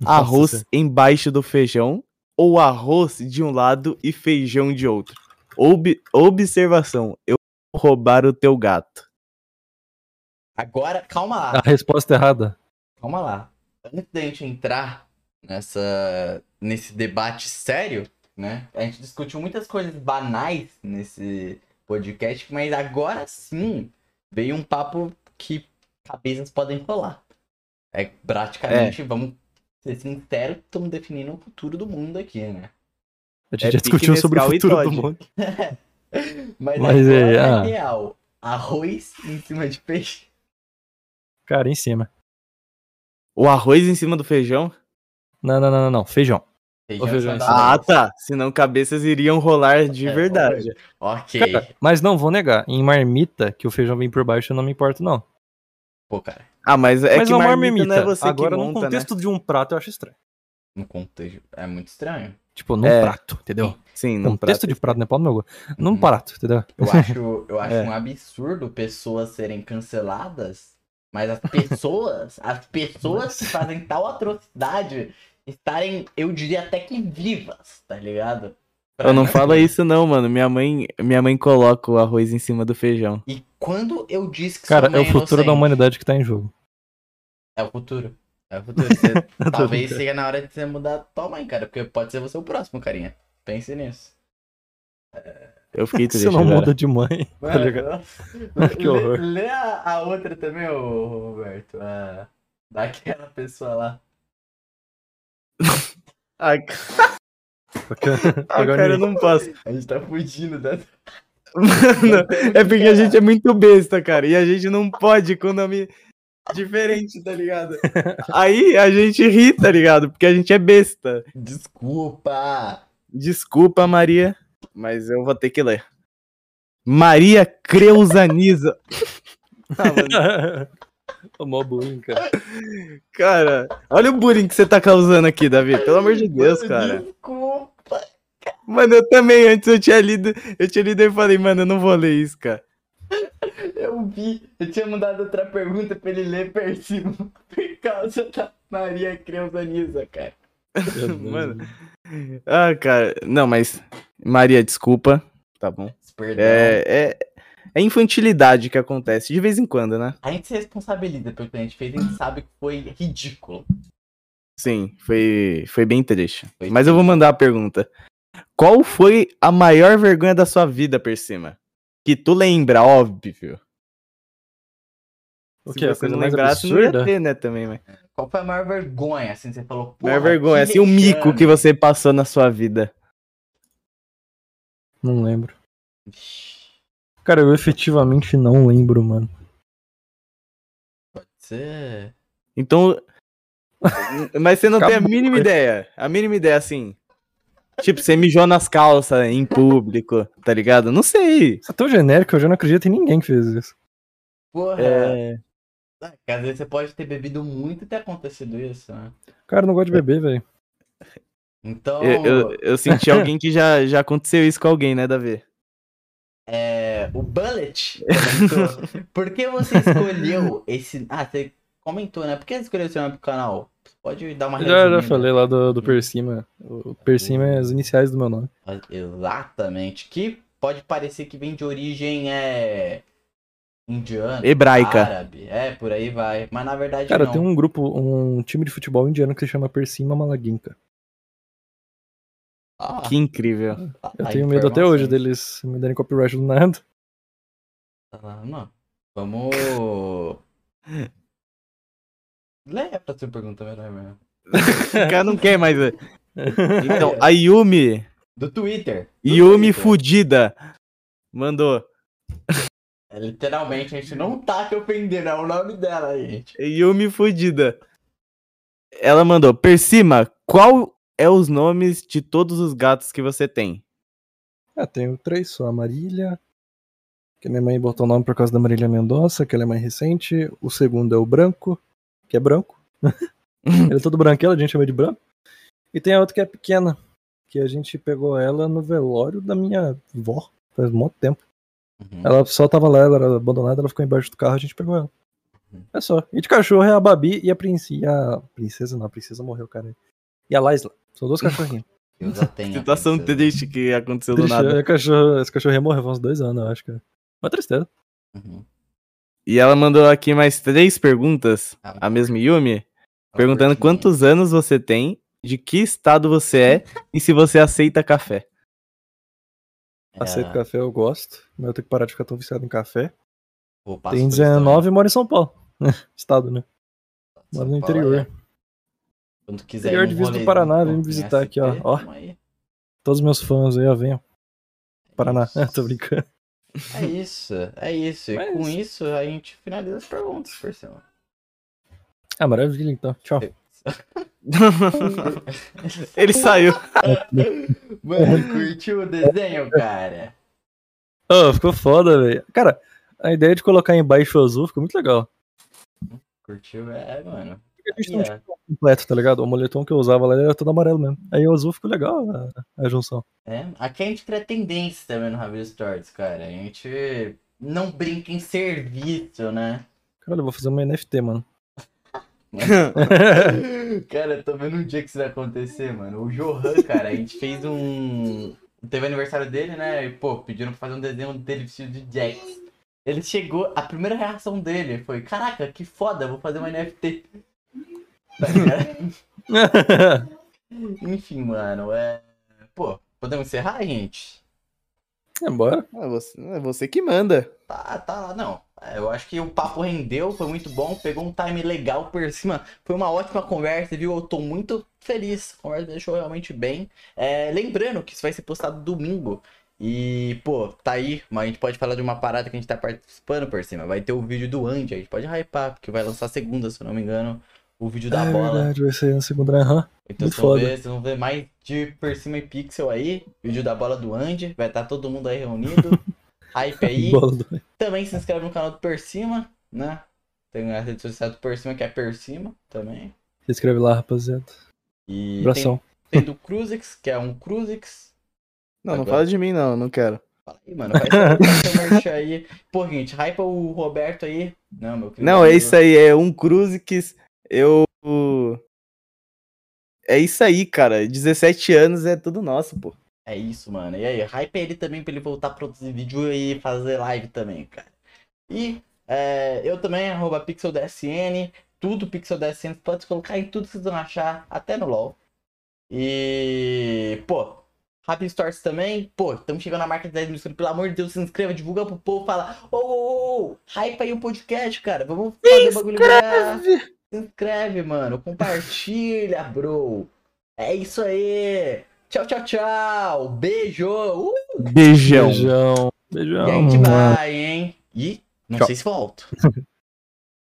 Nossa, Arroz senhora. embaixo do feijão ou arroz de um lado e feijão de outro. Ob- observação, eu vou roubar o teu gato. Agora, calma lá. A resposta errada. Calma lá. Antes da gente entrar nessa, nesse debate sério, né? A gente discutiu muitas coisas banais nesse podcast, mas agora sim veio um papo que cabeças podem rolar. É praticamente, vamos ser sinceros, estamos definindo o futuro do mundo aqui, né? A gente É já discutiu sobre o futuro do mundo. Mas, Mas, agora é, ah. é real. Arroz em cima de peixe. Cara, em cima. O arroz em cima do feijão? Não, não, não, não, não. Feijão. Feijão feijão Ah, tá. Senão cabeças iriam rolar de É, verdade. Ok. Cara, mas não, vou negar. Em marmita, que o feijão vem por baixo, eu não me importo, não. Pô, cara, Ah, mas é mas que uma marmita, marmita. não é você Agora, que num monta, contexto de um prato, eu acho estranho. no contexto é muito estranho. Tipo, num É. prato, entendeu? né? Sim, num contexto prato. de prato, né? Pau no meu gosto. Num Uhum. prato, entendeu? Eu acho, eu acho É. um absurdo pessoas serem canceladas, mas as pessoas, as pessoas que fazem tal atrocidade estarem, eu diria até que vivas, tá ligado? Pra Eu não mim- fala isso não, mano. Minha mãe, minha mãe coloca o arroz em cima do feijão. E quando eu disse que Cara, é o mãe futuro da inocente- humanidade que tá em jogo. É o futuro. É o futuro. Você- talvez brincando. seja na hora de você mudar tua mãe, cara, porque pode ser você o próximo, carinha. Pense nisso. Eu fiquei Você triste não agora. muda de mãe, tá Mano, ligado? lê- Que horror. Lê a, a outra também, ô Roberto. A, daquela pessoa lá. Ai, Agora cara, eu não posso. A gente tá fugindo da. Mano, é porque a gente é muito besta, cara. E a gente não pode com nome diferente, tá ligado? Aí a gente ri, tá ligado? Porque a gente é besta. Desculpa! Desculpa, Maria, mas eu vou ter que ler. Maria Creusaniza. Ah, mano, O mó bullying, cara. cara, olha o bullying que você tá causando aqui, Davi. Pelo amor de Deus, cara. Desculpa! Mano, eu também, antes eu tinha lido, eu tinha lido e falei, mano, eu não vou ler isso, cara. Um vi. Eu tinha mandado outra pergunta pra ele ler por cima. Por causa da Maria Creusaniza, cara. Mano. Ah, cara. Não, mas. Maria, desculpa. Tá bom. Perdão. É, é, é infantilidade que acontece de vez em quando, né? A gente se responsabiliza pelo que a gente fez, a gente sabe que foi ridículo. Sim, foi, foi bem triste. Foi Mas eu vou mandar a pergunta. Qual foi a maior vergonha da sua vida, Persima? Que tu lembra, óbvio. O Se que? A coisa não lembrasse, não ia ter, né, também, mas... Qual foi a maior vergonha, assim, você falou? Porra, Maior vergonha, assim, o mico que você passou na sua vida. Não lembro. Cara, eu efetivamente não lembro, mano. Você... Então. Mas você não tem a Acabou, mínima né? ideia. A mínima ideia, assim. Tipo, você mijou nas calças em público, tá ligado? Não sei. Isso é tão genérico, eu já não acredito em ninguém que fez isso. Porra, É. Ah, às vezes você pode ter bebido muito e ter acontecido isso, né? Cara, eu não gosto de beber, velho. Então, Eu, eu, eu senti alguém que já, já aconteceu isso com alguém, né, Davi? é, o Bullet comentou, por que você escolheu esse... Ah, você comentou, né? Por que você escolheu esse nome pro canal? Você pode dar uma Já, já resumida? falei lá do, do Persima. O Persima é as iniciais do meu nome. Exatamente. Que pode parecer que vem de origem é... indiana, Hebraica. árabe. É, por aí vai. Mas na verdade Cara, não. tem um grupo, um time de futebol indiano que se chama Persima Malaguinka. Ah, Que incrível. Eu a tenho medo até hoje deles me darem copyright do nada. Ah, Não. Vamos. Leia pra sua pergunta melhor mesmo. O cara não quer mais. Então, a Yumi, Do Twitter. Do Yumi Twitter. Fudida, mandou. É, literalmente, a gente não tá te ofendendo, é o nome dela, gente. Yumi Fudida. Ela mandou, Persima, qual é os nomes de todos os gatos que você tem? Ah, tenho três só. A Marília, que minha mãe botou o nome por causa da Marília Mendonça, que ela é mais recente. O segundo é o Branco, que é branco. Ele é todo branquelo, a gente chama de branco. E tem a outra que é pequena, que a gente pegou ela no velório da minha avó, faz muito tempo. Uhum. Ela só tava lá, ela era abandonada, ela ficou embaixo do carro, a gente pegou ela. Uhum. É só. E de cachorro é a Babi e a princesa. A princesa não, a princesa morreu, cara. E a Laisla. São dois cachorrinhos. Eu já tenho. Situação triste que aconteceu do Triste, nada. é, cachorro, esse cachorrinho morreu faz uns dois anos, eu acho, cara. Uma tristeza. Uhum. E ela mandou aqui mais três perguntas, Ah, a mesma Yumi, uma perguntando quantos anos você tem, de que estado você é e se você aceita café. Aceito É, café, eu gosto. Mas eu tenho que parar de ficar tão viciado em café. vou passar Tem por isso também. 19 e moro em São Paulo. Estado, né? Moro no Paulo, interior. é. Quando quiser num divisa do Paraná, vem me visitar aqui, ó. SP, Ó. Todos os meus fãs aí, ó, venham. Paraná. Isso. Tô brincando. É isso, é isso. E Mas- com isso a gente finaliza as perguntas, por cima. Ah, maravilha, então. Tchau. Ele saiu. Mano, curtiu o desenho, cara? Oh, ficou foda, velho. Cara, a ideia de colocar embaixo azul ficou muito legal. Curtiu? É, mano. A gente tem um tipo completo, tá ligado? O moletom que eu usava lá era todo amarelo mesmo. Aí o azul ficou legal a, a junção. É, aqui a gente cria tendência também no Ravel Stories, cara. A gente não brinca em serviço, né? Caralho, eu vou fazer uma NFT, mano. cara, tô vendo um dia que isso vai acontecer, mano. O Johan, cara, a gente fez um. Teve aniversário dele, né? E, pô, pediram pra fazer um desenho dele vestido de Jax. Ele chegou, a primeira reação dele foi: Caraca, que foda, vou fazer uma NFT. Tá ligado? Enfim, mano, é. Pô, podemos encerrar, gente? é, bora. É você, é você que manda. Tá, tá, não. É, Eu acho que o papo rendeu, foi muito bom, pegou um time legal por cima. Foi uma ótima conversa, viu? Eu tô muito feliz. A conversa me deixou realmente bem. É, lembrando que isso vai ser postado domingo. E, pô, tá aí, mas a gente pode falar de uma parada que a gente tá participando por cima. Vai ter o vídeo do Andy, a gente pode hypar, porque vai lançar segunda, se eu não me engano, o vídeo da é bola. verdade, vai ser na segunda, aham. Então Muito vocês vão, ver, vocês vão ver mais de por cima e pixel aí. Vídeo da bola do Andy. Vai estar todo mundo aí reunido. Hype aí. Do- Também se inscreve no canal do Persima, né? Tem a rede social do Persima que é Persima também. Se inscreve lá, rapaziada. E Abração. tem, tem do Cruzix, que é um Cruzix. Não, não Agora. fala de mim, não, não quero. Fala aí, mano. Faz seu aí. Pô, gente, hypa o Roberto aí. Não, meu querido Não, é isso aí, é um cruze que eu. É isso aí, cara. 17 anos é tudo nosso, pô. É isso, mano. E aí, hype ele também pra ele voltar a produzir vídeo e fazer live também, cara. E é, eu também, arroba PixelDSN, tudo PixelDSN, pode colocar em tudo que vocês vão achar, até no LoL. E, pô, Happy Stores também, pô, estamos chegando na marca de 10 mil inscritos, pelo amor de Deus, se inscreva, divulga pro povo, fala, ô, ô, ô, hype aí o podcast, cara, vamos fazer o bagulho virar. Se inscreve, mano, compartilha, bro. É isso aí. Tchau, tchau, tchau. Beijo. Uh! Beijão. Beijão. Beijão. E a gente vai, hein? E não Tchau. sei se volto.